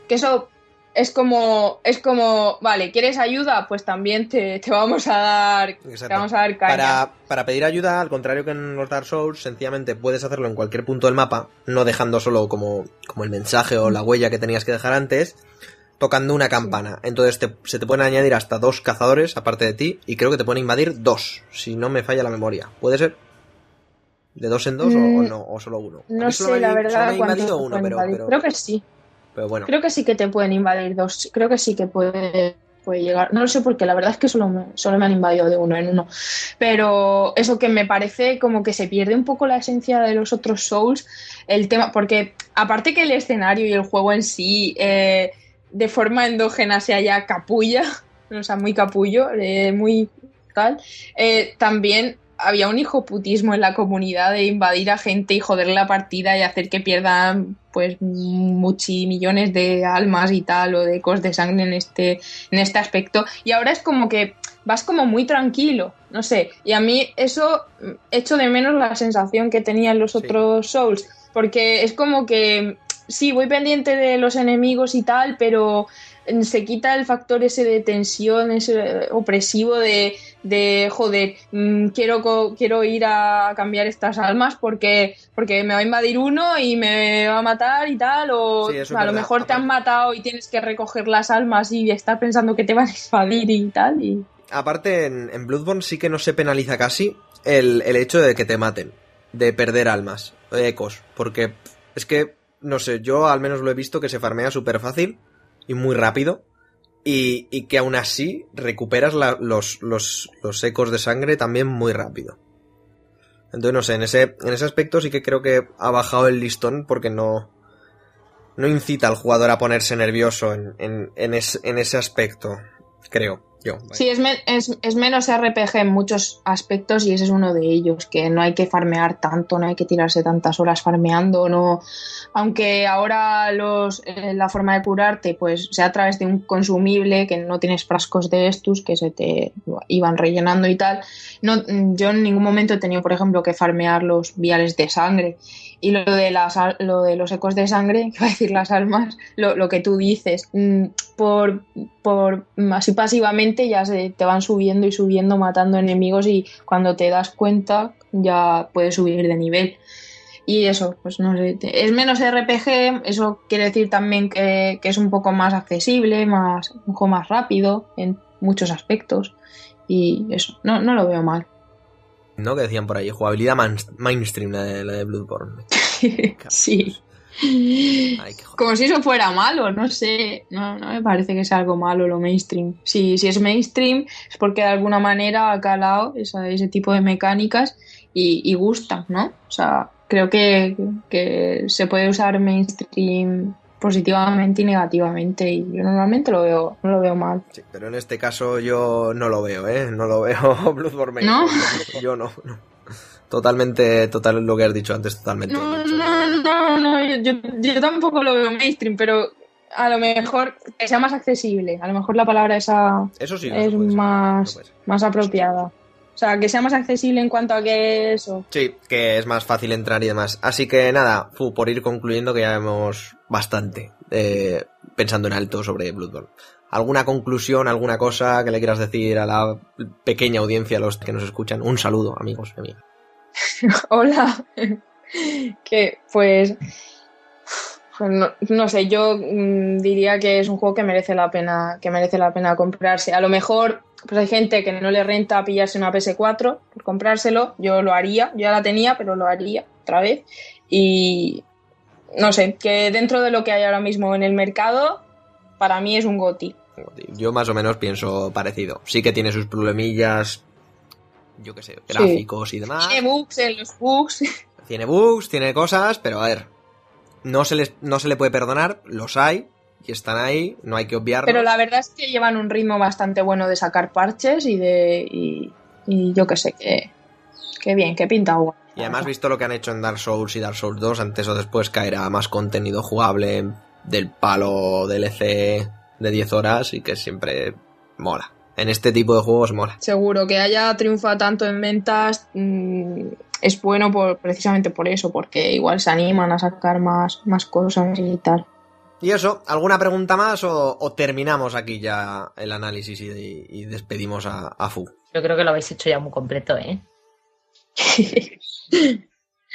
Que eso es como, es como, vale, ¿quieres ayuda? Pues también te, te vamos a dar, te vamos a dar caña. Para, para pedir ayuda, al contrario que en los Dark Souls, sencillamente puedes hacerlo en cualquier punto del mapa, no dejando solo como, como el mensaje o la huella que tenías que dejar antes, tocando una campana. Entonces te- se te pueden añadir hasta dos cazadores aparte de ti, y creo que te pueden invadir dos, si no me falla la memoria. ¿Puede ser? ¿De dos en dos o- o, Mm, no? ¿O solo uno? No sé, la solo verdad, me ha cuántos invadido uno, pero, Creo que sí. Creo que sí que te pueden invadir dos. Creo que sí que puede, puede llegar. No lo sé porque la verdad es que solo me, solo me han invadido de uno en uno. Pero eso que me parece como que se pierde un poco la esencia de los otros Souls. El tema, porque aparte que el escenario y el juego en sí eh, de forma endógena se haya capulla, (laughs) o sea, muy capullo, eh, muy tal, eh, también había un hijoputismo en la comunidad de invadir a gente y joder la partida y hacer que pierdan pues millones de almas y tal o de ecos de sangre en este, en este aspecto. Y ahora es como que vas como muy tranquilo, no sé. Y a mí eso mm, echo de menos la sensación que tenía en los Sí. otros Souls, porque es como que sí, voy pendiente de los enemigos y tal, pero mm, se quita el factor ese de tensión, ese opresivo de, de joder, mm, quiero, quiero ir a cambiar estas almas porque, porque me va a invadir uno y me va a matar y tal, o Sí, a lo mejor te han matado y tienes que recoger las almas y estar pensando que te van a invadir y tal. Y... Aparte, en, en Bloodborne sí que no se penaliza casi el, el hecho de que te maten, de perder almas, de ecos, porque es que, no sé, yo al menos lo he visto que se farmea súper fácil y muy rápido, y, que aún así recuperas los, los, los ecos de sangre también muy rápido. Entonces, no sé, en ese, en ese aspecto sí que creo que ha bajado el listón porque no, no incita al jugador a ponerse nervioso en, en, en, en ese aspecto, creo Sí, es, es, es menos RPG en muchos aspectos y ese es uno de ellos, que no hay que farmear tanto, no hay que tirarse tantas horas farmeando, no aunque ahora los, eh, la forma de curarte pues sea a través de un consumible, que no tienes frascos de estos que se te iban rellenando y tal, no, yo en ningún momento he tenido, por ejemplo, que farmear los viales de sangre. Y lo de, las, lo de los ecos de sangre, (laughs) que va a decir las almas, lo, lo que tú dices, mm, por, por así pasivamente ya se te van subiendo y subiendo, matando enemigos y cuando te das cuenta ya puedes subir de nivel. Y eso, pues no sé, es menos RPG, eso quiere decir también que, que es un poco más accesible, más, un poco más rápido en muchos aspectos. Y eso, no, no lo veo mal. ¿No? Que decían por ahí, jugabilidad mainstream la de, la de Bloodborne. (laughs) sí. Ay. Como si eso fuera malo, no sé. No, no me parece que sea algo malo lo mainstream. Si, si es mainstream es porque de alguna manera ha calado esa- ese tipo de mecánicas y, y gusta, ¿no? O sea, creo que, que se puede usar mainstream positivamente y negativamente y yo normalmente lo veo, no lo veo mal. Sí, pero en este caso yo no lo veo, ¿eh? No lo veo (laughs) Bloodborne mainstream. Yo no, no. Totalmente, total lo que has dicho antes, totalmente. No, no, no, no, yo, yo tampoco lo veo mainstream, pero a lo mejor que sea más accesible. A lo mejor la palabra esa Eso sí, es más, ser. más apropiada. O sea, que sea más accesible en cuanto a que eso. Sí, que es más fácil entrar y demás. Así que nada, fu, por ir concluyendo que ya vemos bastante eh, pensando en alto sobre Bloodborne. ¿Alguna conclusión, alguna cosa que le quieras decir a la pequeña audiencia, a los que nos escuchan? Un saludo, amigos y amigas. (laughs) Hola. que pues. pues No, sé, yo mm, diría que es un juego que merece la pena, que merece la pena comprarse. A lo mejor, pues hay gente que no le renta pillarse una PS4 por comprárselo. Yo lo haría, yo ya la tenía, pero lo haría otra vez. y no sé, que dentro de lo que hay ahora mismo en el mercado, para mí es un GOTI. Yo más o menos pienso parecido. Sí que tiene sus problemillas, yo qué sé, gráficos y demás. Tiene bugs en los bugs. (laughs) Tiene bugs, tiene cosas, pero a ver, no se, les, no se le puede perdonar, los hay y están ahí, no hay que obviarlos. Pero la verdad es que llevan un ritmo bastante bueno de sacar parches y de. y, y yo qué sé, que, que bien, que pinta guay. Y además, visto lo que han hecho en Dark Souls y Dark Souls 2, antes o después caerá más contenido jugable del palo DLC de 10 horas y que siempre mola. En este tipo de juegos mola. Seguro que haya triunfado tanto en ventas mm, es bueno por, precisamente por eso, porque igual se animan a sacar más, más cosas y tal. Y eso, ¿alguna pregunta más o, o terminamos aquí ya el análisis y, y despedimos a, a Fu? Yo creo que lo habéis hecho ya muy completo, ¿eh? (laughs)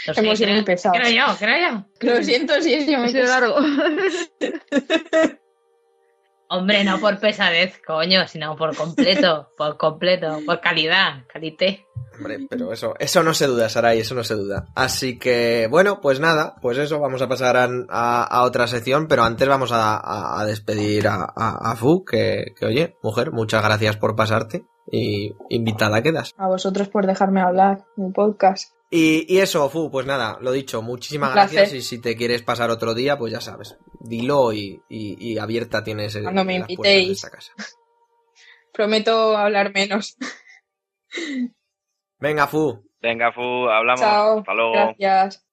No sé, Hemos creo- empezado. Creo yo, creo yo. Lo siento si es que me sido largo. (laughs) Hombre, no por pesadez, coño, sino por completo, (laughs) por completo, por calidad, calité. Hombre, pero eso, eso no se duda, Sarai, eso no se duda. Así que, bueno, pues nada, pues eso, vamos a pasar a, a- a otra sección, pero antes vamos a, a- a despedir a, a- a Fu, que, que, oye, mujer, muchas gracias por pasarte y invitada quedas. A vosotros por dejarme hablar en el podcast. Y, y eso, Fu, pues nada, lo dicho, muchísimas gracias y si te quieres pasar otro día, pues ya sabes, dilo y, y- y abierta tienes el, Cuando me de invitéis. esta casa. (laughs) Prometo hablar menos. (laughs) Venga, Fu, Venga, Fu, hablamos. Chao. Hasta luego. Gracias.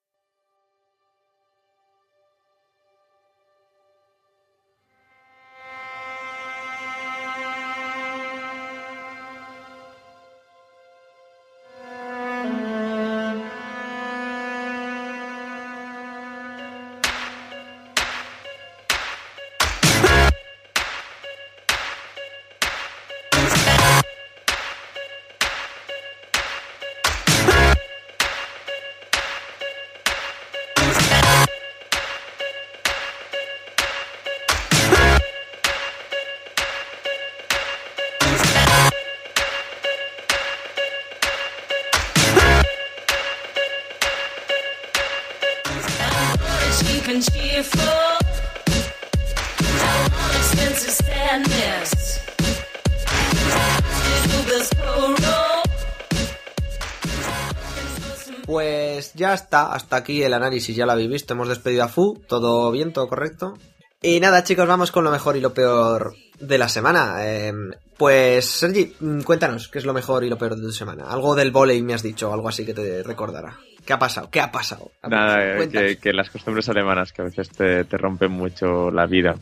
Ya está, hasta aquí el análisis, ya lo habéis visto, hemos despedido a Fu, todo bien, todo correcto. Y nada chicos, vamos con lo mejor y lo peor de la semana. Eh, pues Sergi, mm, cuéntanos qué es lo mejor y lo peor de tu semana. Algo del volei me has dicho, algo así que te recordará. ¿Qué ha pasado? ¿Qué ha pasado? Nada, eh, que, que las costumbres alemanas que a veces te, te rompen mucho la vida.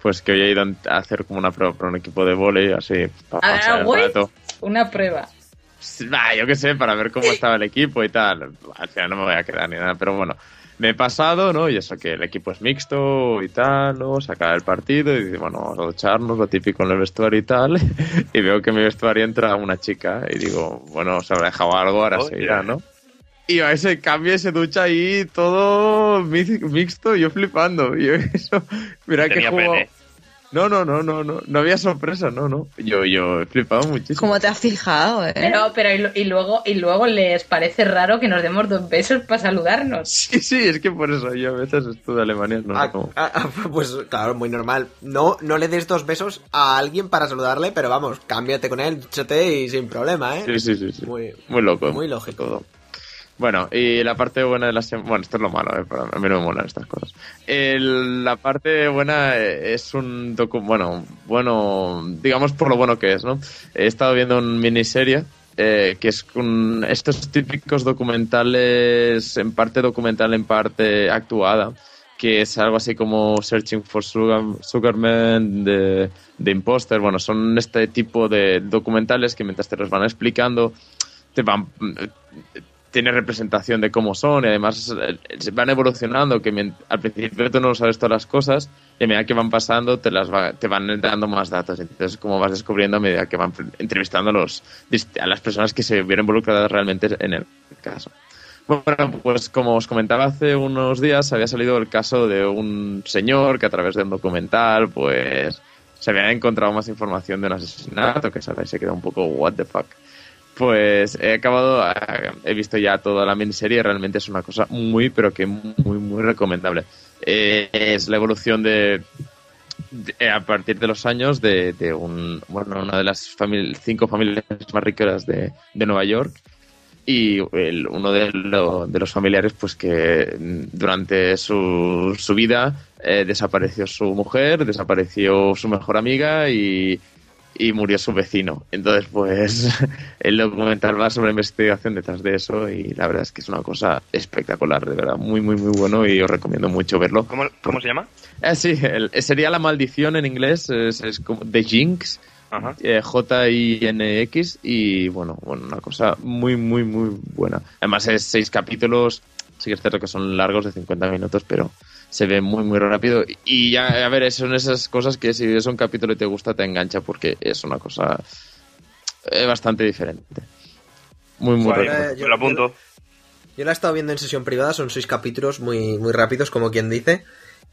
Pues que hoy he ido a hacer como una prueba para un equipo de volei, así, para Ah, pasar el rato. Una prueba. Va, yo qué sé, para ver cómo estaba el equipo y tal. Al final no me voy a quedar ni nada, pero bueno. Me he pasado, ¿no? Y eso que el equipo es mixto y tal, ¿no? Sacar el partido y dice, bueno, vamos a ducharnos, lo típico en el vestuario y tal. (laughs) Y veo que en mi vestuario entra una chica y digo, bueno, se habrá dejado algo, ahora se Oye. irá, ¿no? Y a ese cambio se ducha ahí todo mi- mixto, yo flipando. Y yo (laughs) eso, mira que Tenía juego... pene. No, no, no, no, no, no había sorpresa, no, no. Yo, yo he flipado muchísimo. ¿Cómo te has fijado, eh? Pero, pero y, luego, y luego les parece raro que nos demos dos besos para saludarnos. (laughs) Sí, sí, es que por eso yo a veces estudio Alemania, no Ah, cómo. ah, ah, (laughs) pues claro, muy normal. No, no le des dos besos a alguien para saludarle, pero vamos, cámbiate con él, chote y sin problema, ¿eh? Sí, sí, sí, sí. Muy, Muy loco. muy lógico. todo. Bueno, y la parte buena de la semana... Bueno, esto es lo malo, ¿eh? a mí no me molan estas cosas. La parte buena eh, es un. Bueno, bueno, digamos por lo bueno que es, ¿no? He estado viendo una miniserie eh, que es un, estos típicos documentales, en parte documental, en parte actuada, que es algo así como Searching for Sugar, Sugarman de, de Imposter. Bueno, son este tipo de documentales que mientras te los van explicando, te van tiene representación de cómo son y además eh, se van evolucionando que al principio tú no sabes todas las cosas y a medida que van pasando te las va- te van dando más datos entonces como vas descubriendo a medida que van entrevistando a, las personas que se vieron involucradas realmente en el caso bueno, pues como os comentaba hace unos días, había salido el caso de un señor que a través de un documental, pues se había encontrado más información de un asesinato, que se quedó un poco what the fuck. Pues he acabado, eh, he visto ya toda la miniserie, realmente es una cosa muy, pero que muy, muy recomendable. Eh, es la evolución de, eh, a partir de los años de, un, bueno, una de las cinco familias más ricas de, de Nueva York y uno de, lo- de los familiares pues que durante su, su vida desapareció su mujer, desapareció su mejor amiga y, y murió su vecino. Entonces, pues (laughs) el documental va sobre la investigación detrás de eso y la verdad es que es una cosa espectacular, de verdad, muy, muy, muy bueno y os recomiendo mucho verlo. ¿Cómo, cómo se llama? Eh, sí, el- sería la maldición en inglés, es, es como The Jinx, Ajá. eh, J-I-N-X y bueno, bueno, una cosa muy, muy, muy buena. Además es seis capítulos, sí que es cierto que son largos de 50 minutos, pero se ve muy, muy rápido. Y ya, a ver, son esas cosas que si ves un capítulo y te gusta, te engancha porque es una cosa eh, bastante diferente. Muy, muy. Eh, yo- lo apunto. Yo la he estado viendo en sesión privada, son seis capítulos muy, muy rápidos, como quien dice.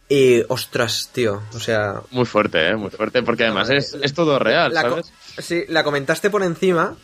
Y ostras, tío, o sea, Muy fuerte, ¿eh? Muy fuerte, porque además es, es todo real, La ¿sabes? Sí, la comentaste por encima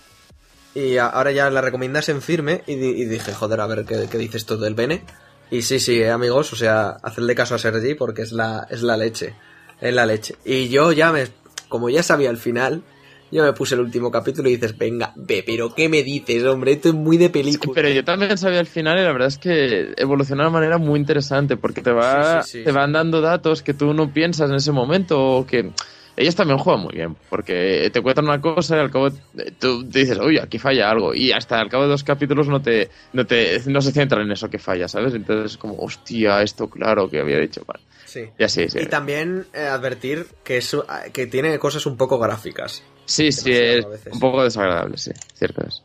y a- ahora ya la recomiendas en firme y, di- y dije, joder, a ver qué, qué dices tú del Bene. Y sí, sí, eh, amigos, o sea, hacedle caso a Sergi porque es la, es la leche. Es la leche. Y yo ya me, como ya sabía el final, yo me puse el último capítulo y dices, venga, ve, pero ¿qué me dices, hombre? Esto es muy de película. Pero yo también sabía el final y la verdad es que evoluciona de una manera muy interesante porque te va Sí, sí, sí, te van dando datos que tú no piensas en ese momento o que ellos también juegan muy bien porque te cuentan una cosa y al cabo tú dices, uy, aquí falla algo y hasta al cabo de dos capítulos no te no te no se centran en eso que falla, ¿sabes? Entonces es como, hostia, esto claro que había dicho, vale. Sí. Y así, sí. Y también eh, advertir que, es, que tiene cosas un poco gráficas, Sí, sí, es un poco desagradable, sí, cierto es.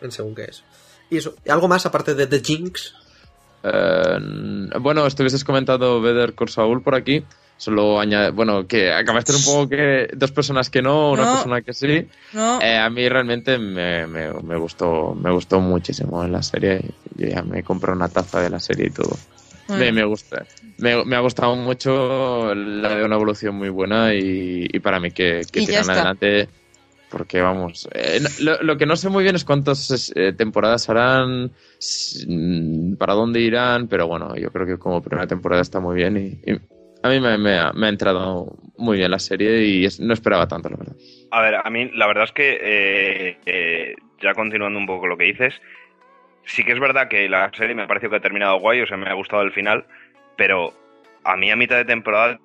en según qué es. Y eso, ¿algo más aparte de The Jinx? Eh, bueno, estuvieses comentando Better Call Saul por aquí. Solo añade, bueno, que acabaste un poco que dos personas que no, una No. persona que sí. No, Eh, a mí realmente me, me, me gustó me gustó muchísimo en la serie. Yo ya me compré una taza de la serie y todo. bueno. Me, me gusta. Me, me ha gustado mucho, la veo una evolución muy buena y, y para mí que, que tiran adelante. Porque vamos, eh, lo, lo que no sé muy bien es cuántas eh, temporadas harán, para dónde irán, pero bueno, yo creo que como primera temporada está muy bien y, y a mí me, me ha, me ha entrado muy bien la serie y es- no esperaba tanto, la verdad. A ver, a mí la verdad es que, eh, eh, ya continuando un poco lo que dices, sí que es verdad que la serie me ha parecido que ha terminado guay, o sea, me ha gustado el final, pero a mí a mitad de temporada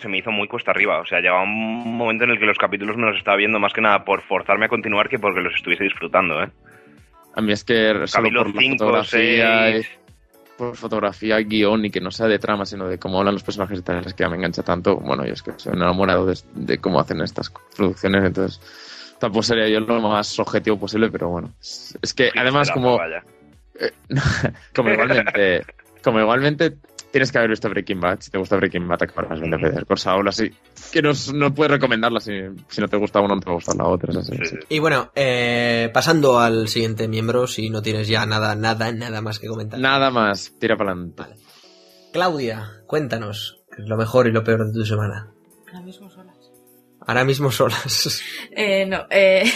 se me hizo muy cuesta arriba. O sea, llegaba un momento en el que los capítulos me los estaba viendo más que nada por forzarme a continuar que porque los estuviese disfrutando, ¿eh? A mí es que solo Capítulo por la 5, fotografía, y- 6... por fotografía, guion y que no sea de trama, sino de cómo hablan los personajes y tal, es que ya me engancha tanto. Bueno, yo es que soy enamorado de, de cómo hacen estas producciones, entonces tampoco sería yo lo más objetivo posible, pero bueno. Es, es que además como, Vaya. (laughs) como igualmente, como igualmente tienes que haber visto Breaking Bad, si te gusta Breaking Bad acabarás viendo Better Call Saul, así que no, no puedes recomendarla si, si no te gusta una no te va a gustar la otra, es así. Sí, sí. sí. Y bueno, eh, pasando al siguiente miembro, si no tienes ya nada, nada, nada más que comentar. Nada más, tira para adelante. Vale. Claudia, cuéntanos lo mejor y lo peor de tu semana. Ahora mismo solas. Ahora mismo solas. (laughs) Eh, no, eh... (laughs)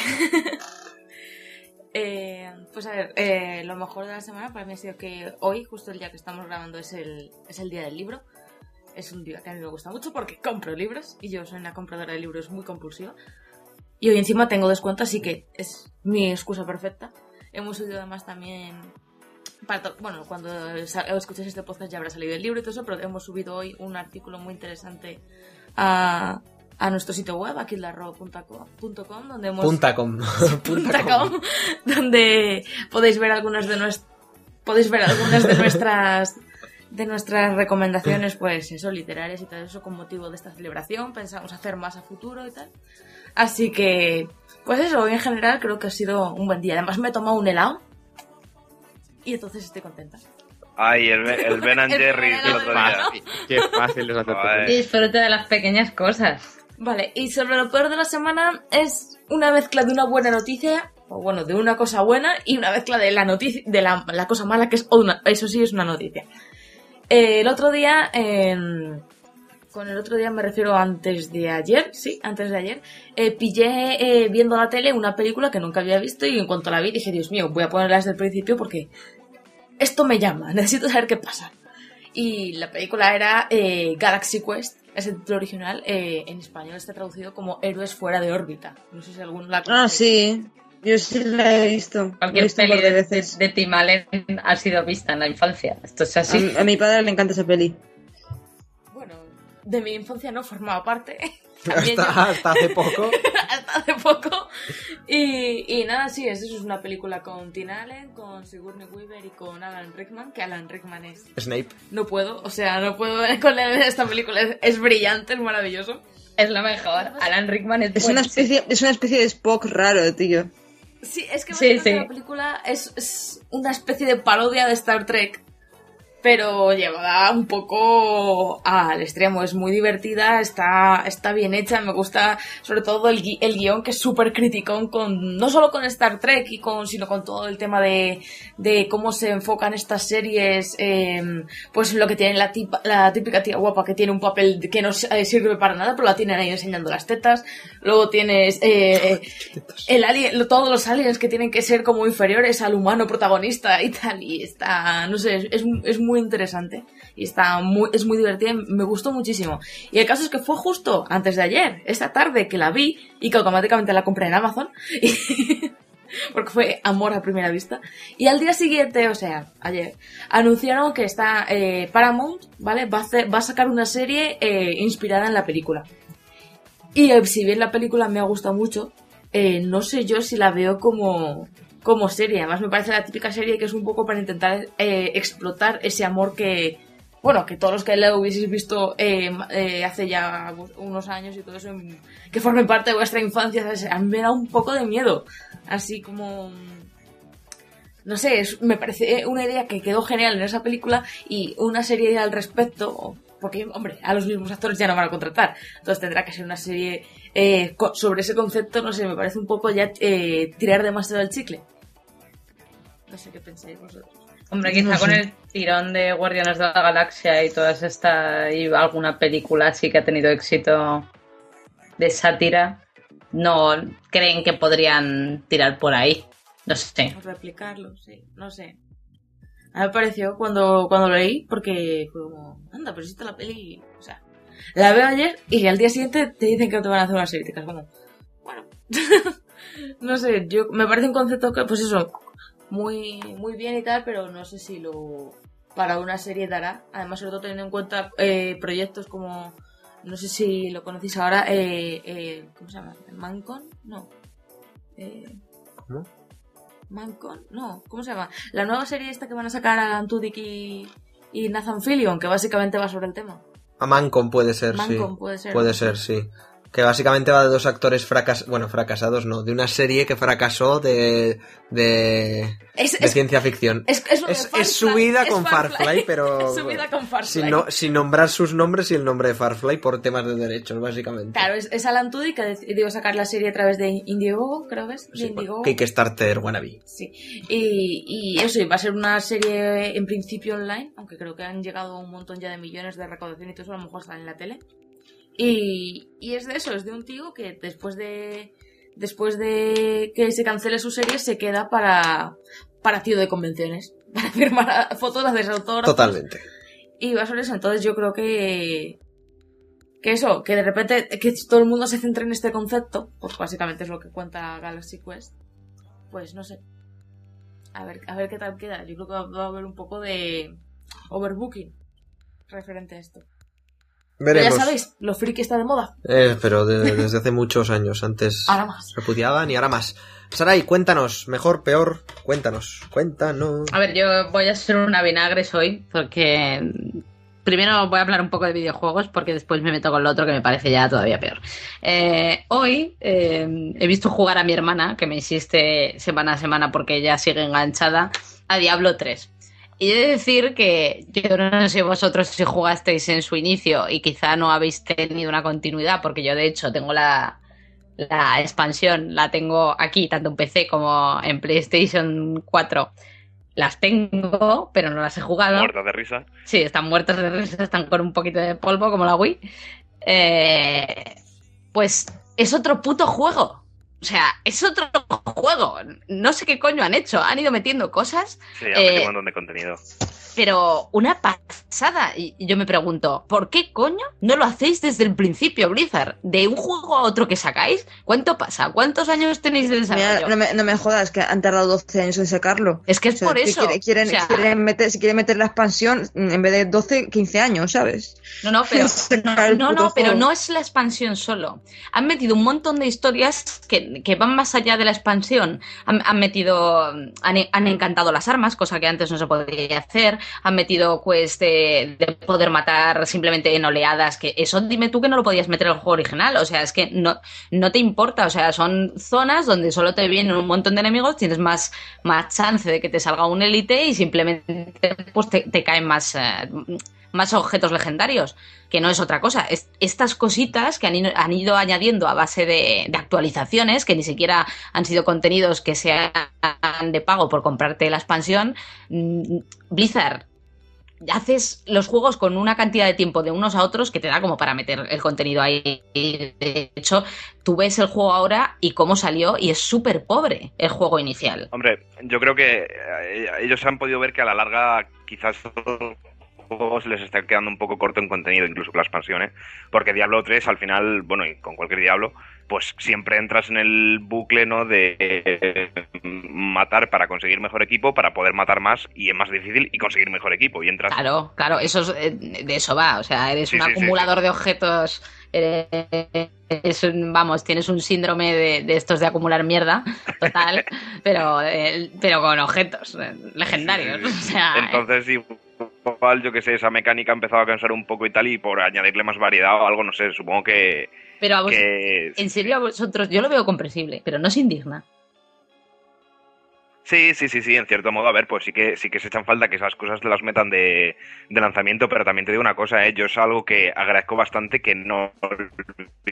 eh, pues a ver, eh, lo mejor de la semana para mí ha sido que hoy, justo el día que estamos grabando, es el, es el día del libro. Es un día que a mí me gusta mucho porque (laughs) compro libros y yo soy una compradora de libros muy compulsiva. Y hoy encima tengo descuento, así que es mi excusa perfecta. Hemos subido además también... para bueno, cuando escuches este podcast ya habrá salido el libro y todo eso, pero hemos subido hoy un artículo muy interesante a, a nuestro sitio web, aquildarro.com, donde hemos Punta com. (laughs) punta com, donde podéis ver algunas de nuestras podéis ver algunas de nuestras de nuestras recomendaciones pues eso literarias y todo eso con motivo de esta celebración pensamos hacer más a futuro y tal así que pues eso hoy en general creo que ha sido un buen día además me he tomado un helado y entonces estoy contenta Ay, el, Ben- el Ben and (laughs) El Jerry and otro día. Fácil, qué fácil es hacer. Disfruta de las pequeñas cosas. Vale, y sobre lo peor de la semana es una mezcla de una buena noticia, o bueno, de una cosa buena, y una mezcla de la noticia, de la, cosa mala, que es una, eso sí es una noticia. Eh, el otro día, en- con el otro día me refiero antes de ayer, sí, antes de ayer, eh, pillé eh, viendo la tele una película que nunca había visto y en cuanto la vi dije, Dios mío, voy a ponerla desde el principio porque esto me llama, (laughs) necesito saber qué pasa. Y la película era Galaxy Quest, es el título original, eh, en español está traducido como Héroes fuera de órbita. No sé si alguno la Ah, conoce. sí. Yo sí la he visto. La he Cualquier visto un peli par de veces. de, de Tim Allen ha sido vista en la infancia. Esto es así. A, a mi padre le encanta esa peli. Bueno, de mi infancia no formaba parte. También Hasta, yo- hasta hace poco. (laughs) hasta hace poco. Y, y nada, sí, es, es una película con Tim Allen, con Sigourney Weaver y con Alan Rickman, que Alan Rickman es... Snape. No puedo, o sea, no puedo con él en esta película. Es, es brillante, es maravilloso. Es lo mejor. Alan Rickman es, Es una, especie, es una especie de Spock raro, tío. Sí, es que Sí, sí. la película es, es una especie de parodia de Star Trek, pero llevada un poco al extremo. Es muy divertida, está, está bien hecha, me gusta sobre todo el, gui- el guion que es súper criticón con, no solo con Star Trek, y con, sino con todo el tema de, de cómo se enfocan estas series, eh, pues lo que tiene la, tipa- la típica tía guapa que tiene un papel que no eh, sirve para nada, pero la tienen ahí enseñando las tetas. Luego tienes eh, el alien, todos los aliens que tienen que ser como inferiores al humano protagonista y tal, y está, no sé, es, es muy interesante y está muy, es muy divertida, y me gustó muchísimo. Y el caso es que fue justo antes de ayer, esta tarde que la vi y que automáticamente la compré en Amazon. y- (laughs) porque fue amor a primera vista. Y al día siguiente, o sea, ayer, anunciaron que está eh, Paramount, ¿vale? Va a, hacer- va a sacar una serie eh, inspirada en la película. Y si bien la película me ha gustado mucho, eh, no sé yo si la veo como, como serie. Además me parece la típica serie que es un poco para intentar eh, explotar ese amor que, bueno, que todos los que la hubieseis visto eh, hace ya unos años y todo eso, que formen parte de vuestra infancia, ¿sabes? a mí me da un poco de miedo. Así como... No sé, me parece una idea que quedó genial en esa película y una serie al respecto, porque, hombre, a los mismos actores ya no van a contratar, entonces tendrá que ser una serie eh, co- sobre ese concepto, no sé, me parece un poco ya eh, tirar demasiado el chicle. No sé qué pensáis vosotros. Hombre, quizá No con sé. el tirón de Guardianes de la Galaxia y todas estas y alguna película así que ha tenido éxito de sátira, no creen que podrían tirar por ahí. No sé. O replicarlo, sí, no sé. A mí me pareció cuando, cuando lo leí, porque fue como, anda, pero si está la peli, o sea, la veo ayer y al día siguiente te dicen que te van a hacer una te quedas como, bueno, (laughs) no sé, yo, me parece un concepto que, pues eso, muy, muy bien y tal, pero no sé si lo, para una serie dará, además sobre todo teniendo en cuenta eh, proyectos como, no sé si lo conocéis ahora, eh, eh, ¿cómo se llama? ¿Mancon? No. Eh, ¿Cómo? Mancon, no, ¿cómo se llama? La nueva serie esta que van a sacar a Alan Tudyk y, y Nathan Fillion, que básicamente va sobre el tema. A Mancon puede ser, Mancon sí. puede ser. Puede ser, sí. Que básicamente va de dos actores fracas... Bueno, fracasados no. De una serie que fracasó de... De, Es, de es, ciencia ficción. es, es su vida con Farfly, pero... (laughs) Es su vida con Farfly. Sin, no- sin nombrar sus nombres y el nombre de Farfly por temas de derechos, básicamente. Claro, es, es Alan Tudyk que decidió sacar la serie a través de Indiegogo, creo que es. Sí, bueno, Indiegogo. Kickstarter wannabe. Sí. Y, y eso, y va a ser una serie en principio online, aunque creo que han llegado un montón ya de millones de recaudación y todo eso, a lo mejor está en la tele. Y, y es de eso, es de un tío que después de después de que se cancele su serie se queda para, para tío de convenciones, (laughs) para firmar fotos, hacer autógrafos. Totalmente. Y va sobre eso, entonces yo creo que que eso, que de repente que todo el mundo se centre en este concepto, pues básicamente es lo que cuenta Galaxy Quest, pues no sé. A ver, a ver qué tal queda. Yo creo que va a haber un poco de overbooking referente a esto. Pero ya sabéis, lo friki está de moda. Eh, pero de- desde hace muchos años. Antes Ahora más. repudiaban y ahora más. Sarai, cuéntanos. Mejor, peor. Cuéntanos. Cuéntanos. A ver, yo voy a ser una vinagres hoy porque primero voy a hablar un poco de videojuegos porque después me meto con lo otro que me parece ya todavía peor. Eh, hoy eh, he visto jugar a mi hermana, que me insiste semana a semana porque ella sigue enganchada, a Diablo 3. Y he de decir que yo no sé vosotros si jugasteis en su inicio y quizá no habéis tenido una continuidad, porque yo de hecho tengo la, la expansión, la tengo aquí, tanto en PC como en PlayStation 4. las tengo, pero no las he jugado. Muerta de risa. Sí, están muertas de risa, están con un poquito de polvo como la Wii. Eh, pues es otro puto juego. O sea, es otro juego. No sé qué coño han hecho. Han ido metiendo cosas, Sí, ha metido Eh, un montón de contenido. Pero una pasada. Y yo me pregunto, ¿por qué coño no lo hacéis desde el principio, Blizzard? De un juego a otro que sacáis, ¿cuánto pasa? ¿Cuántos años tenéis de Mira, desarrollo? no, me, no me jodas, que han tardado 12 años en sacarlo. Es que es O sea, por eso. quiere- quieren, O sea, quieren meter, si quieren meter la expansión, mm, en vez de 12, 15 años, ¿sabes? No, no, pero (laughs) no, no, pero no es la expansión solo. Han metido un montón de historias que, que van más allá de la expansión. Han, han metido, han, han encantado las armas, cosa que antes no se podía hacer. Han metido quest de, de poder matar simplemente en oleadas, que eso dime tú que no lo podías meter en el juego original. O sea, es que no, no te importa. O sea, son zonas donde solo te vienen un montón de enemigos, tienes más, más chance de que te salga un élite y simplemente pues te, te caen más, eh, más objetos legendarios, que no es otra cosa. Es, estas cositas que han, ido- han ido añadiendo a base de, de actualizaciones, que ni siquiera han sido contenidos que sean de pago por comprarte la expansión, mm, Blizzard. Haces los juegos con una cantidad de tiempo de unos a otros que te da como para meter el contenido ahí. De hecho, tú ves el juego ahora y cómo salió y es súper pobre el juego inicial. Hombre, yo creo que eh, ellos han podido ver que a la larga quizás juegos les está quedando un poco corto en contenido, incluso con la expansión, ¿eh? Porque Diablo 3 al final, bueno, y con cualquier Diablo, pues siempre entras en el bucle, ¿no? De eh, matar para conseguir mejor equipo, para poder matar más y es más difícil y conseguir mejor equipo. Y entras... Claro, claro, eso es, eh, de eso va. O sea, eres Sí, un sí, sí, acumulador de objetos. Eres- es un- vamos, tienes un síndrome de, de estos de acumular mierda, total, (laughs) pero, eh, pero con objetos eh, legendarios. Sí, sí, sí. O sea, Entonces, igual, yo que sé, esa mecánica ha empezado a cansar un poco y tal, y por añadirle más variedad o algo, no sé, supongo que... pero a vos, que en serio a vosotros, yo lo veo comprensible, pero no se indigna. Sí, sí, sí, sí, en cierto modo, a ver, pues sí que sí que se echan falta que esas cosas las metan de, lanzamiento, pero también te digo una cosa, ¿eh? yo es algo que agradezco bastante que no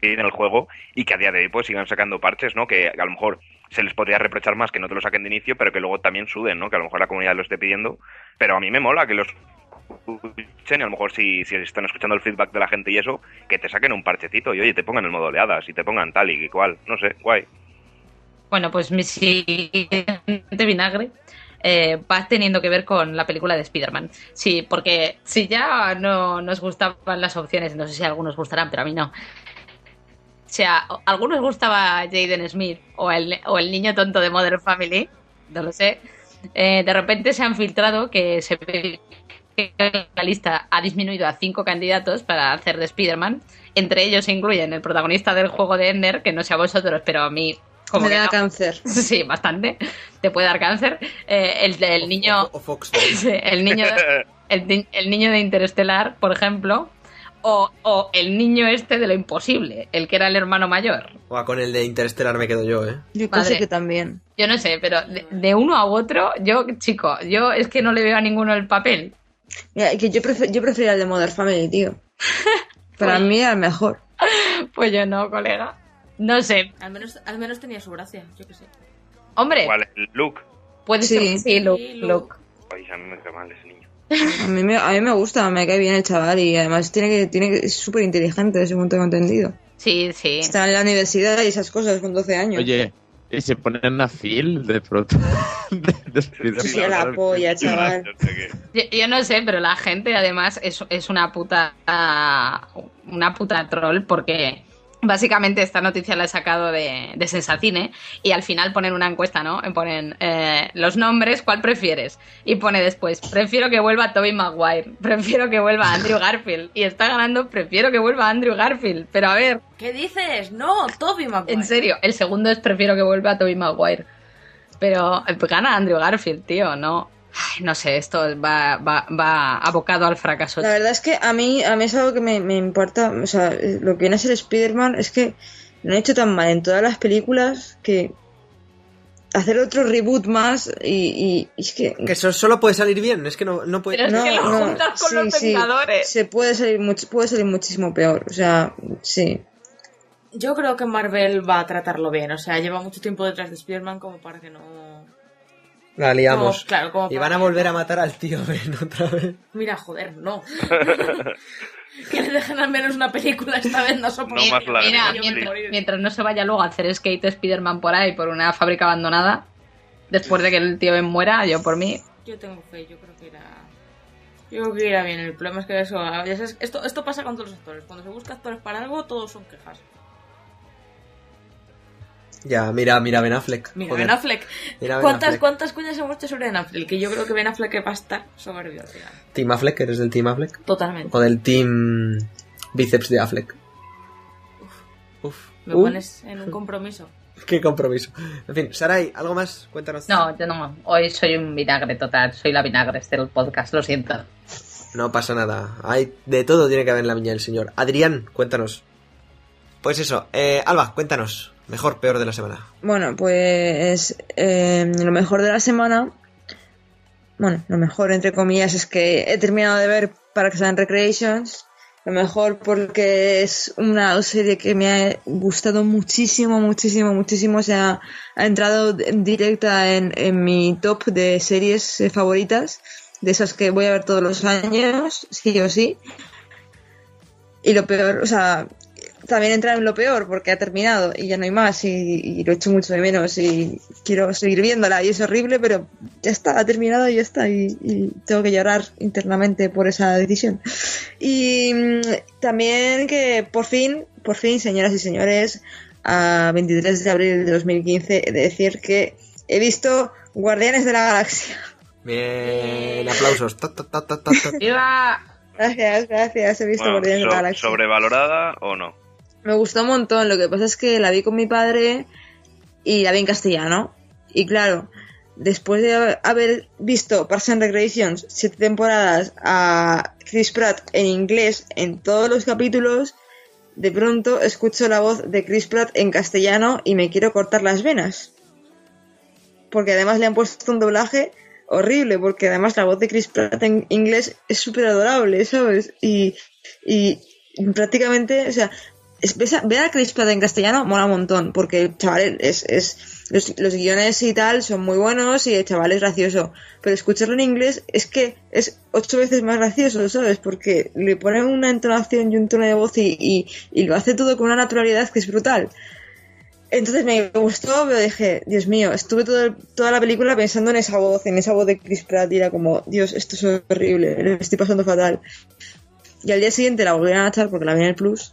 en el juego y que a día de hoy pues sigan sacando parches, ¿no? Que a lo mejor se les podría reprochar más que no te lo saquen de inicio, pero que luego también suden, ¿no? Que a lo mejor la comunidad lo esté pidiendo, pero a mí me mola que los escuchen y a lo mejor si, si están escuchando el feedback de la gente y eso, que te saquen un parchecito y oye, te pongan el modo oleadas y te pongan tal y cual, no sé, guay. Bueno, pues mi siguiente vinagre eh, va teniendo que ver con la película de Spider-Man. Sí, porque si ya no nos gustaban las opciones, no sé si a algunos gustarán, pero a mí no. O sea, algunos gustaba Jaden Smith o el, o el niño tonto de Modern Family, no lo sé. Eh, de repente se han filtrado que se ve que la lista ha disminuido a cinco candidatos para hacer de Spider-Man. Entre ellos se incluyen el protagonista del juego de Ender, que no sé a vosotros, pero a mí como me que da no. cáncer. (laughs) Sí, bastante. Te puede dar cáncer. Eh, el, el niño. O, o Fox. (laughs) sí, el niño. El, ni- el niño de Interestelar, por ejemplo. O, o el niño este de lo imposible, el que era el hermano mayor. O con el de Interstellar me quedo yo, ¿eh? Yo Madre. sé que también. Yo no sé, pero de, de uno a otro, yo, chico, yo es que no le veo a ninguno el papel. Mira, que yo, prefe- yo prefería el de Modern Family, tío. (laughs) Para Pues- mí era el mejor. Pues yo no, colega. No sé. Al menos, al menos tenía su gracia, yo que sé. Hombre, Igual, el look. puede Sí. ser. Sí, Luke. Sí, Luke. Luke. Ay, a mí me cae mal ese niño. A mí me, a mí me gusta, me cae bien el chaval y además tiene que, tiene que, es súper inteligente, según tengo entendido. Sí, sí. Está en la universidad y esas cosas con 12 años. Oye, ¿y se ponen a Phil de pronto? (laughs) de, de Spider-Man? Sí, la polla, chaval. Yo sé que- Yo, yo no sé, pero la gente además es, es una puta una puta troll porque básicamente esta noticia la he sacado de, de Sensacine y al final ponen una encuesta, ¿no? Ponen eh, los nombres, ¿cuál prefieres? Y pone después, prefiero que vuelva Toby Maguire, (laughs) prefiero que vuelva Andrew Garfield y está ganando, prefiero que vuelva Andrew Garfield, pero a ver, ¿Qué dices? No, Toby Maguire. en serio, el segundo es prefiero que vuelva Toby Maguire. Pero eh, gana Andrew Garfield, tío, no. Ay, no sé, esto va, va, va abocado al fracaso. La verdad es que a mí, a mí es algo que me, me importa, o sea, lo que viene a ser Spider-Man es que lo han hecho tan mal en todas las películas que hacer otro reboot más y, y- y es que... Que eso solo puede salir bien, es que no, no puede... Pero es que lo juntas con los Vengadores. Se puede salir, much- puede salir muchísimo peor, o sea, sí. Yo creo que Marvel va a tratarlo bien. O sea, lleva mucho tiempo detrás de Spider-Man como para que no. La liamos. Como- claro, como y van a volver a matar al tío Ben (laughs) otra vez. Mira, joder, no. (laughs) que le dejen al menos una película esta vez, no soporto. No Mira, mientras, mientras no se vaya luego a hacer skate Spider-Man por ahí por una fábrica abandonada, después de que el tío Ben muera, yo por mí. Yo tengo fe, yo creo que irá. Yo creo que irá bien. El problema es que eso. esto, esto pasa con todos los actores. Cuando se busca actores para algo, todos son quejas. Ya, mira, mira Ben Affleck. Mira, Joder. Ben Affleck. Mira Ben ¿Cuántas, Affleck. ¿Cuántas cuñas hemos hecho sobre Ben Affleck? Que yo creo que Ben Affleck va a estar soberbio al final. Team Affleck, ¿eres del Team Affleck? Totalmente. ¿O del Team Bíceps de Affleck? Uf. Me Uh, pones en un compromiso. (laughs) Qué compromiso. En fin, Sarai, ¿algo más? Cuéntanos. No, yo no. Hoy soy un vinagre total. Soy la vinagre del podcast, lo siento. No pasa nada. Hay de todo tiene que haber en la viña del señor. Adrián, cuéntanos. Pues eso, eh, Alba, cuéntanos. Mejor, peor de la semana. Bueno, pues eh, lo mejor de la semana, bueno, lo mejor entre comillas es que he terminado de ver Parks and Recreations. Lo mejor porque es una serie que me ha gustado muchísimo, muchísimo, muchísimo. O sea, ha entrado directa en, en mi top de series eh, favoritas, de esas que voy a ver todos los años, sí o sí. Y lo peor, o sea, también entra en lo peor porque ha terminado y ya no hay más y, y lo echo mucho de menos y quiero seguir viéndola y es horrible pero ya está, ha terminado y ya está y, y tengo que llorar internamente por esa decisión. Y mm, también que por fin, por fin, señoras y señores, a 23 de abril de 2015 he de decir que he visto Guardianes de la Galaxia. Bien, aplausos. Ta, ta, ta, ta, ta, ta. ¡Viva! Gracias, gracias, he visto Bueno, Guardianes de la Galaxia. ¿Sobrevalorada o no? Me gustó un montón, lo que pasa es que la vi con mi padre y la vi en castellano. Y claro, después de haber visto Parks and Recreations siete temporadas a Chris Pratt en inglés en todos los capítulos, de pronto escucho la voz de Chris Pratt en castellano y me quiero cortar las venas. Porque además le han puesto un doblaje horrible, porque además la voz de Chris Pratt en inglés es súper adorable, ¿sabes? Y, y prácticamente, o sea, ver a Chris Pratt en castellano mola un montón, porque chaval es, es los, guiones y tal son muy buenos y el chaval es gracioso, pero escucharlo en inglés es que es ocho veces más gracioso, ¿sabes? Porque le ponen una entonación y un tono de voz y, y, y lo hace todo con una naturalidad que es brutal. Entonces me gustó, pero dije, Dios mío, estuve todo- toda la película pensando en esa voz, en esa voz de Chris Pratt y era como, Dios, esto es horrible, lo estoy pasando fatal. Y al día siguiente la volvieron a echar porque la vi en el Plus.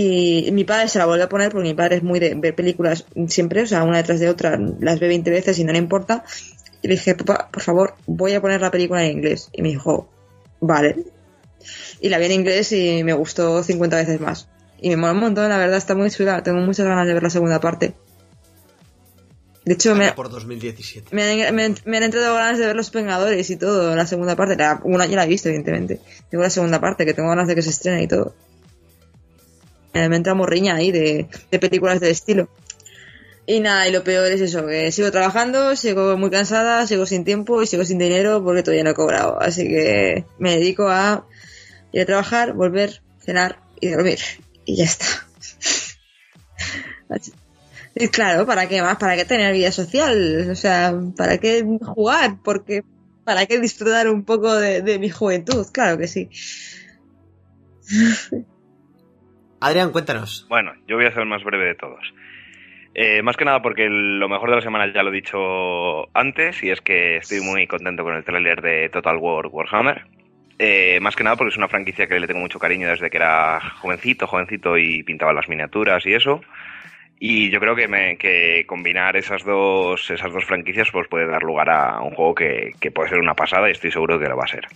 Y mi padre se la volvió a poner porque mi padre es muy de ver películas siempre, o sea, una detrás de otra, las ve 20 veces y no le importa. Y le dije, papá, por favor, voy a poner la película en inglés. Y me dijo, vale. Y la vi en inglés y me gustó 50 veces más. Y me mola un montón, la verdad, está muy chula. Tengo muchas ganas de ver la segunda parte. De hecho, me, por 2017. me han, me, han- me han entrado ganas de ver Los Vengadores y todo, la segunda parte. La, una ya la he visto, evidentemente. Tengo la segunda parte, que tengo ganas de que se estrene y todo. Me entra morriña ahí de, de películas del estilo. Y nada, y lo peor es eso, que sigo trabajando, sigo muy cansada, sigo sin tiempo y sigo sin dinero porque todavía no he cobrado. Así que me dedico a ir a trabajar, volver, cenar y dormir. Y ya está. (laughs) Y claro, ¿para qué más? ¿Para qué tener vida social? O sea, ¿para qué jugar? Porque ¿para qué disfrutar un poco de, de mi juventud? Claro que sí. (laughs) Adrián, cuéntanos. Bueno, yo voy a ser el más breve de todos. Eh, más que nada porque lo mejor de la semana ya lo he dicho antes y es que estoy muy contento con el tráiler de Total War Warhammer. Eh, más que nada porque es una franquicia que le tengo mucho cariño desde que era jovencito, jovencito y pintaba las miniaturas y eso. Y yo creo que, me, combinar esas dos, esas dos franquicias pues puede dar lugar a un juego que, que puede ser una pasada y estoy seguro que lo va a ser.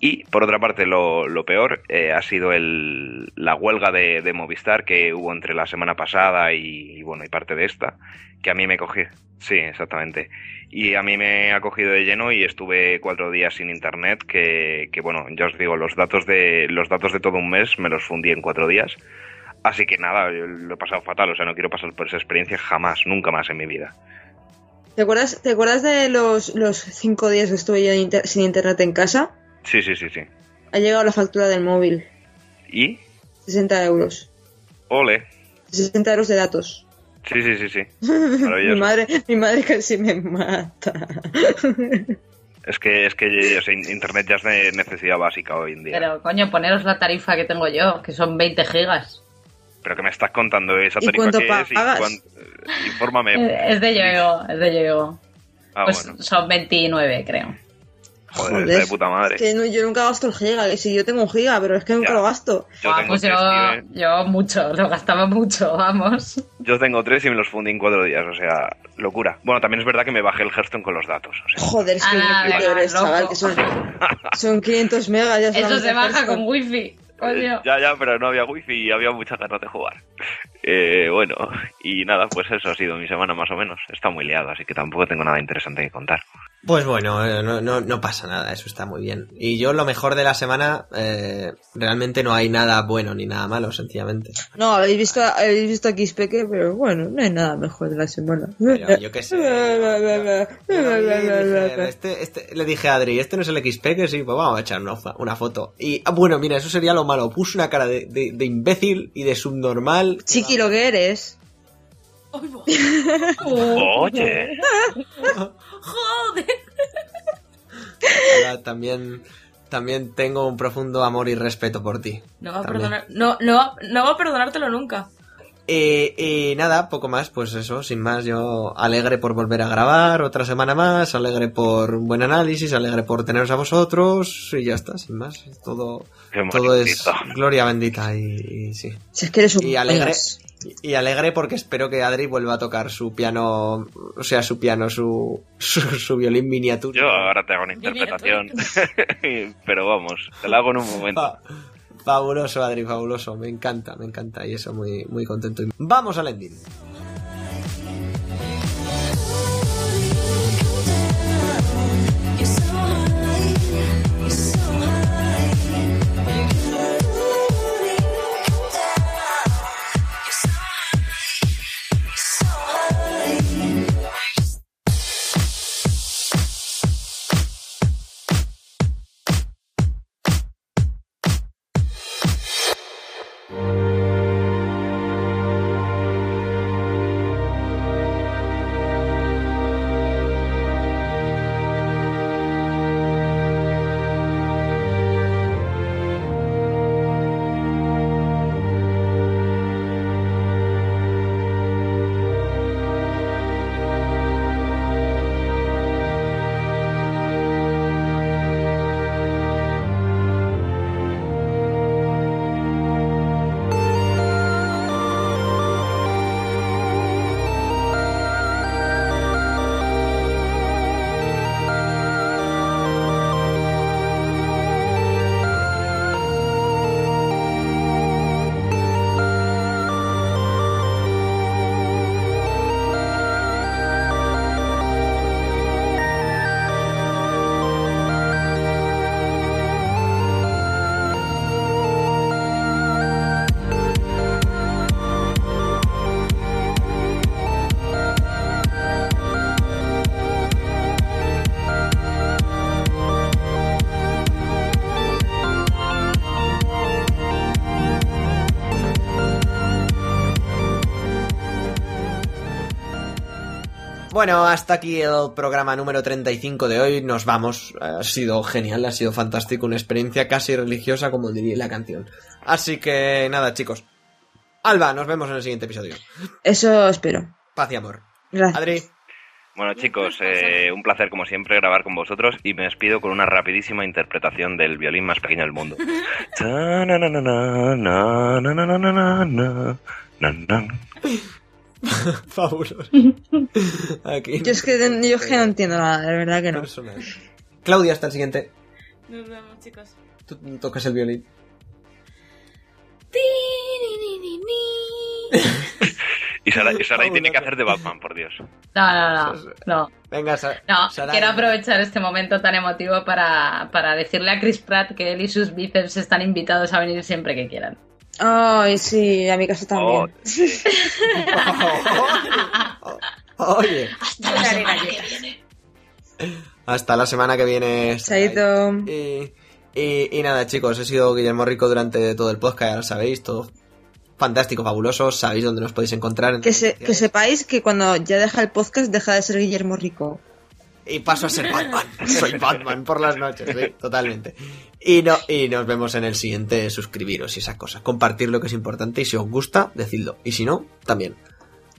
Y por otra parte, lo, lo peor eh, ha sido el, la huelga de, de Movistar que hubo entre la semana pasada y, y, bueno, y parte de esta, que a mí me cogí. Sí, exactamente. Y a mí me ha cogido de lleno y estuve cuatro días sin internet, que, que bueno, ya os digo, los datos de, los datos de todo un mes me los fundí en cuatro días. Así que nada, lo he pasado fatal, o sea, no quiero pasar por esa experiencia jamás, nunca más en mi vida. ¿Te acuerdas, ¿te acuerdas de los, los cinco días que estuve yo inter- sin internet en casa? Sí, sí, sí, sí. Ha llegado la factura del móvil. ¿Y? 60 euros. Ole. 60 euros de datos. Sí, sí, sí, sí. (laughs) Mi Maravilloso. madre, mi madre casi me mata. Es que, es que o sea, internet ya es de necesidad básica hoy en día. Pero, Pero, coño, poneros la tarifa que tengo yo, que son 20 gigas. que me estás contando esa ¿Y tarifa cuánto que es y Infórmame. Es de Yoigo, es de Yoigo. Ah, Pues bueno. son 29, creo. Joder, está de puta madre. Es que no- yo nunca gasto el giga, que si yo tengo un giga, pero es que nunca Ya. lo gasto. Yo Ah, pues yo, eh. yo mucho, lo gastaba mucho, vamos. Yo tengo tres y me los fundí en cuatro días, o sea, locura. Bueno, también es verdad que me bajé el Hearthstone con los datos. O sea, Joder, es que Ah, chaval, que son, (laughs) son 500 megas. Ya Eso se baja Hearthstone. con wifi, coño. ya, ya, pero no había wifi y había muchas ganas de jugar. Eh, bueno, y nada, pues eso ha sido mi semana más o menos. Está muy liado, así que tampoco tengo nada interesante que contar. Pues bueno, eh, no, no, no pasa nada, eso está muy bien. Y yo lo mejor de la semana, eh, realmente no hay nada bueno ni nada malo, sencillamente. No, habéis visto, habéis visto aquí Peque, pero bueno, no hay nada mejor de la semana. Pero yo qué sé. este, este- le dije a Adri, este no es el XP, que sí, pues vamos a echar una, una foto. Y ah, bueno, mira, eso sería lo malo. Puso una cara de, de- de imbécil y de subnormal. Chiqui, lo que eres. (laughs) Oye, (laughs) Joder. Ahora también, también tengo un profundo amor y respeto por ti. No va a perdonar, no, no, no va a perdonártelo nunca. Eh, y nada, poco más, pues eso, sin más, yo alegre por volver a grabar otra semana más, alegre por un buen análisis, alegre por teneros a vosotros, y ya está, sin más, todo, todo es gloria bendita y, y sí. Si es que eres un Y alegre. Y alegre porque espero que Adri vuelva a tocar su piano, o sea, su piano, su, su, su violín miniatura. Yo ahora te hago una interpretación, (laughs) pero vamos, te la hago en un momento. Fa- fabuloso, Adri, fabuloso, me encanta, me encanta, y eso muy, muy contento. Vamos al ending. Bueno, hasta aquí el programa número 35 de hoy. Nos vamos. Ha sido genial, ha sido fantástico. Una experiencia casi religiosa, como diría la canción. Así que nada, chicos. Alba, nos vemos en el siguiente episodio. Eso espero. Paz y amor. Gracias. Adri, Bueno chicos, eh, un placer como siempre grabar con vosotros y me despido con una rapidísima interpretación del violín más pequeño del mundo. (laughs) (laughs) fabuloso. (laughs) Aquí. Yo es que, yo es que no entiendo nada, de verdad que no. Personal. Claudia, hasta el siguiente. Nos vemos, chicos. Tú tocas el violín. Y Sara, y Sarai tiene que hacer de Batman, por Dios. No, no, no. No, Venga, Sa- no. Sarai. quiero aprovechar este momento tan emotivo para, para decirle a Chris Pratt que él y sus bíceps están invitados a venir siempre que quieran. Ay, sí, a mi casa Oh, también. (laughs) Oye, Hasta la semana que viene. hasta la semana que viene. Chaito. Y, y- y nada, chicos, he sido Guillermo Rico durante todo el podcast, ya lo sabéis, todo fantástico, fabuloso. Sabéis dónde nos podéis encontrar. en Que, se- que sepáis que cuando ya deja el podcast deja de ser Guillermo Rico. Y paso a ser Batman. (laughs) Soy Batman por las noches, sí, totalmente. Y, no, y nos vemos en el siguiente. Suscribiros y esas cosas. Compartir lo que es importante. Y si os gusta, decidlo. Y si no, también.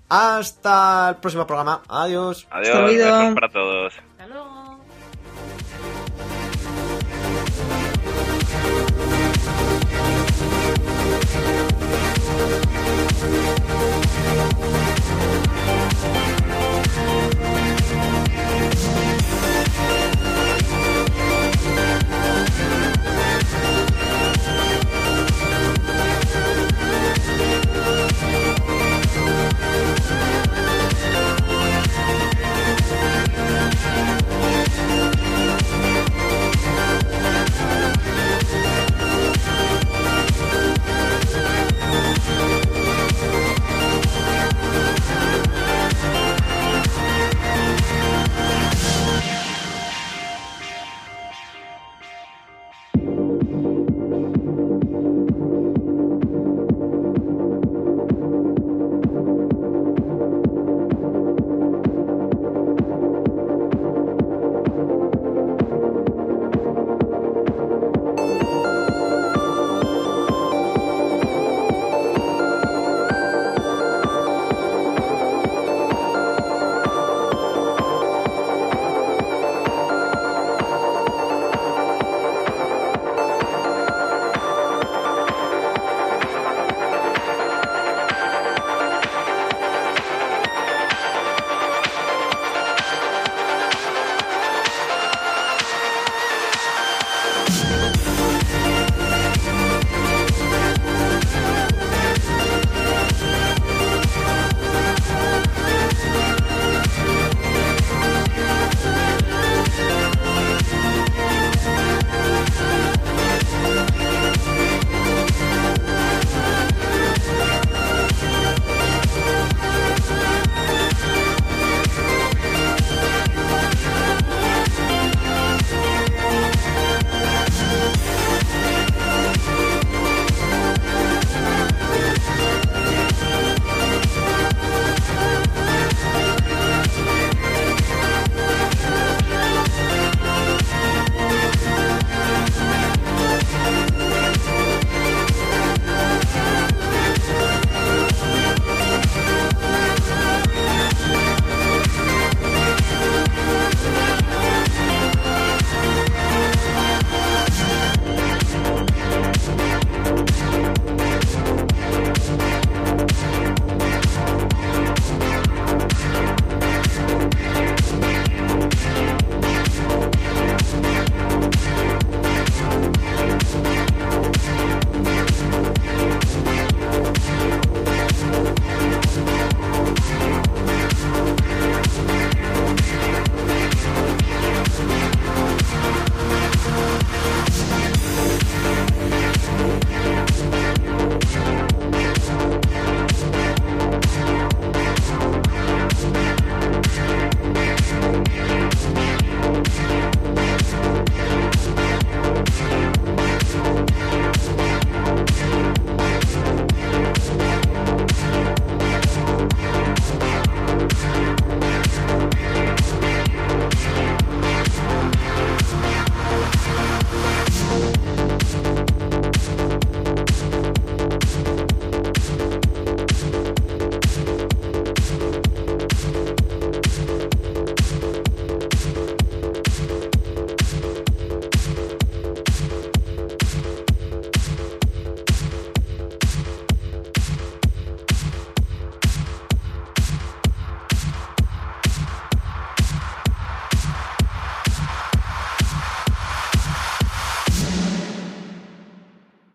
Hasta el próximo programa. Adiós. Adiós, Hasta luego. besos para todos.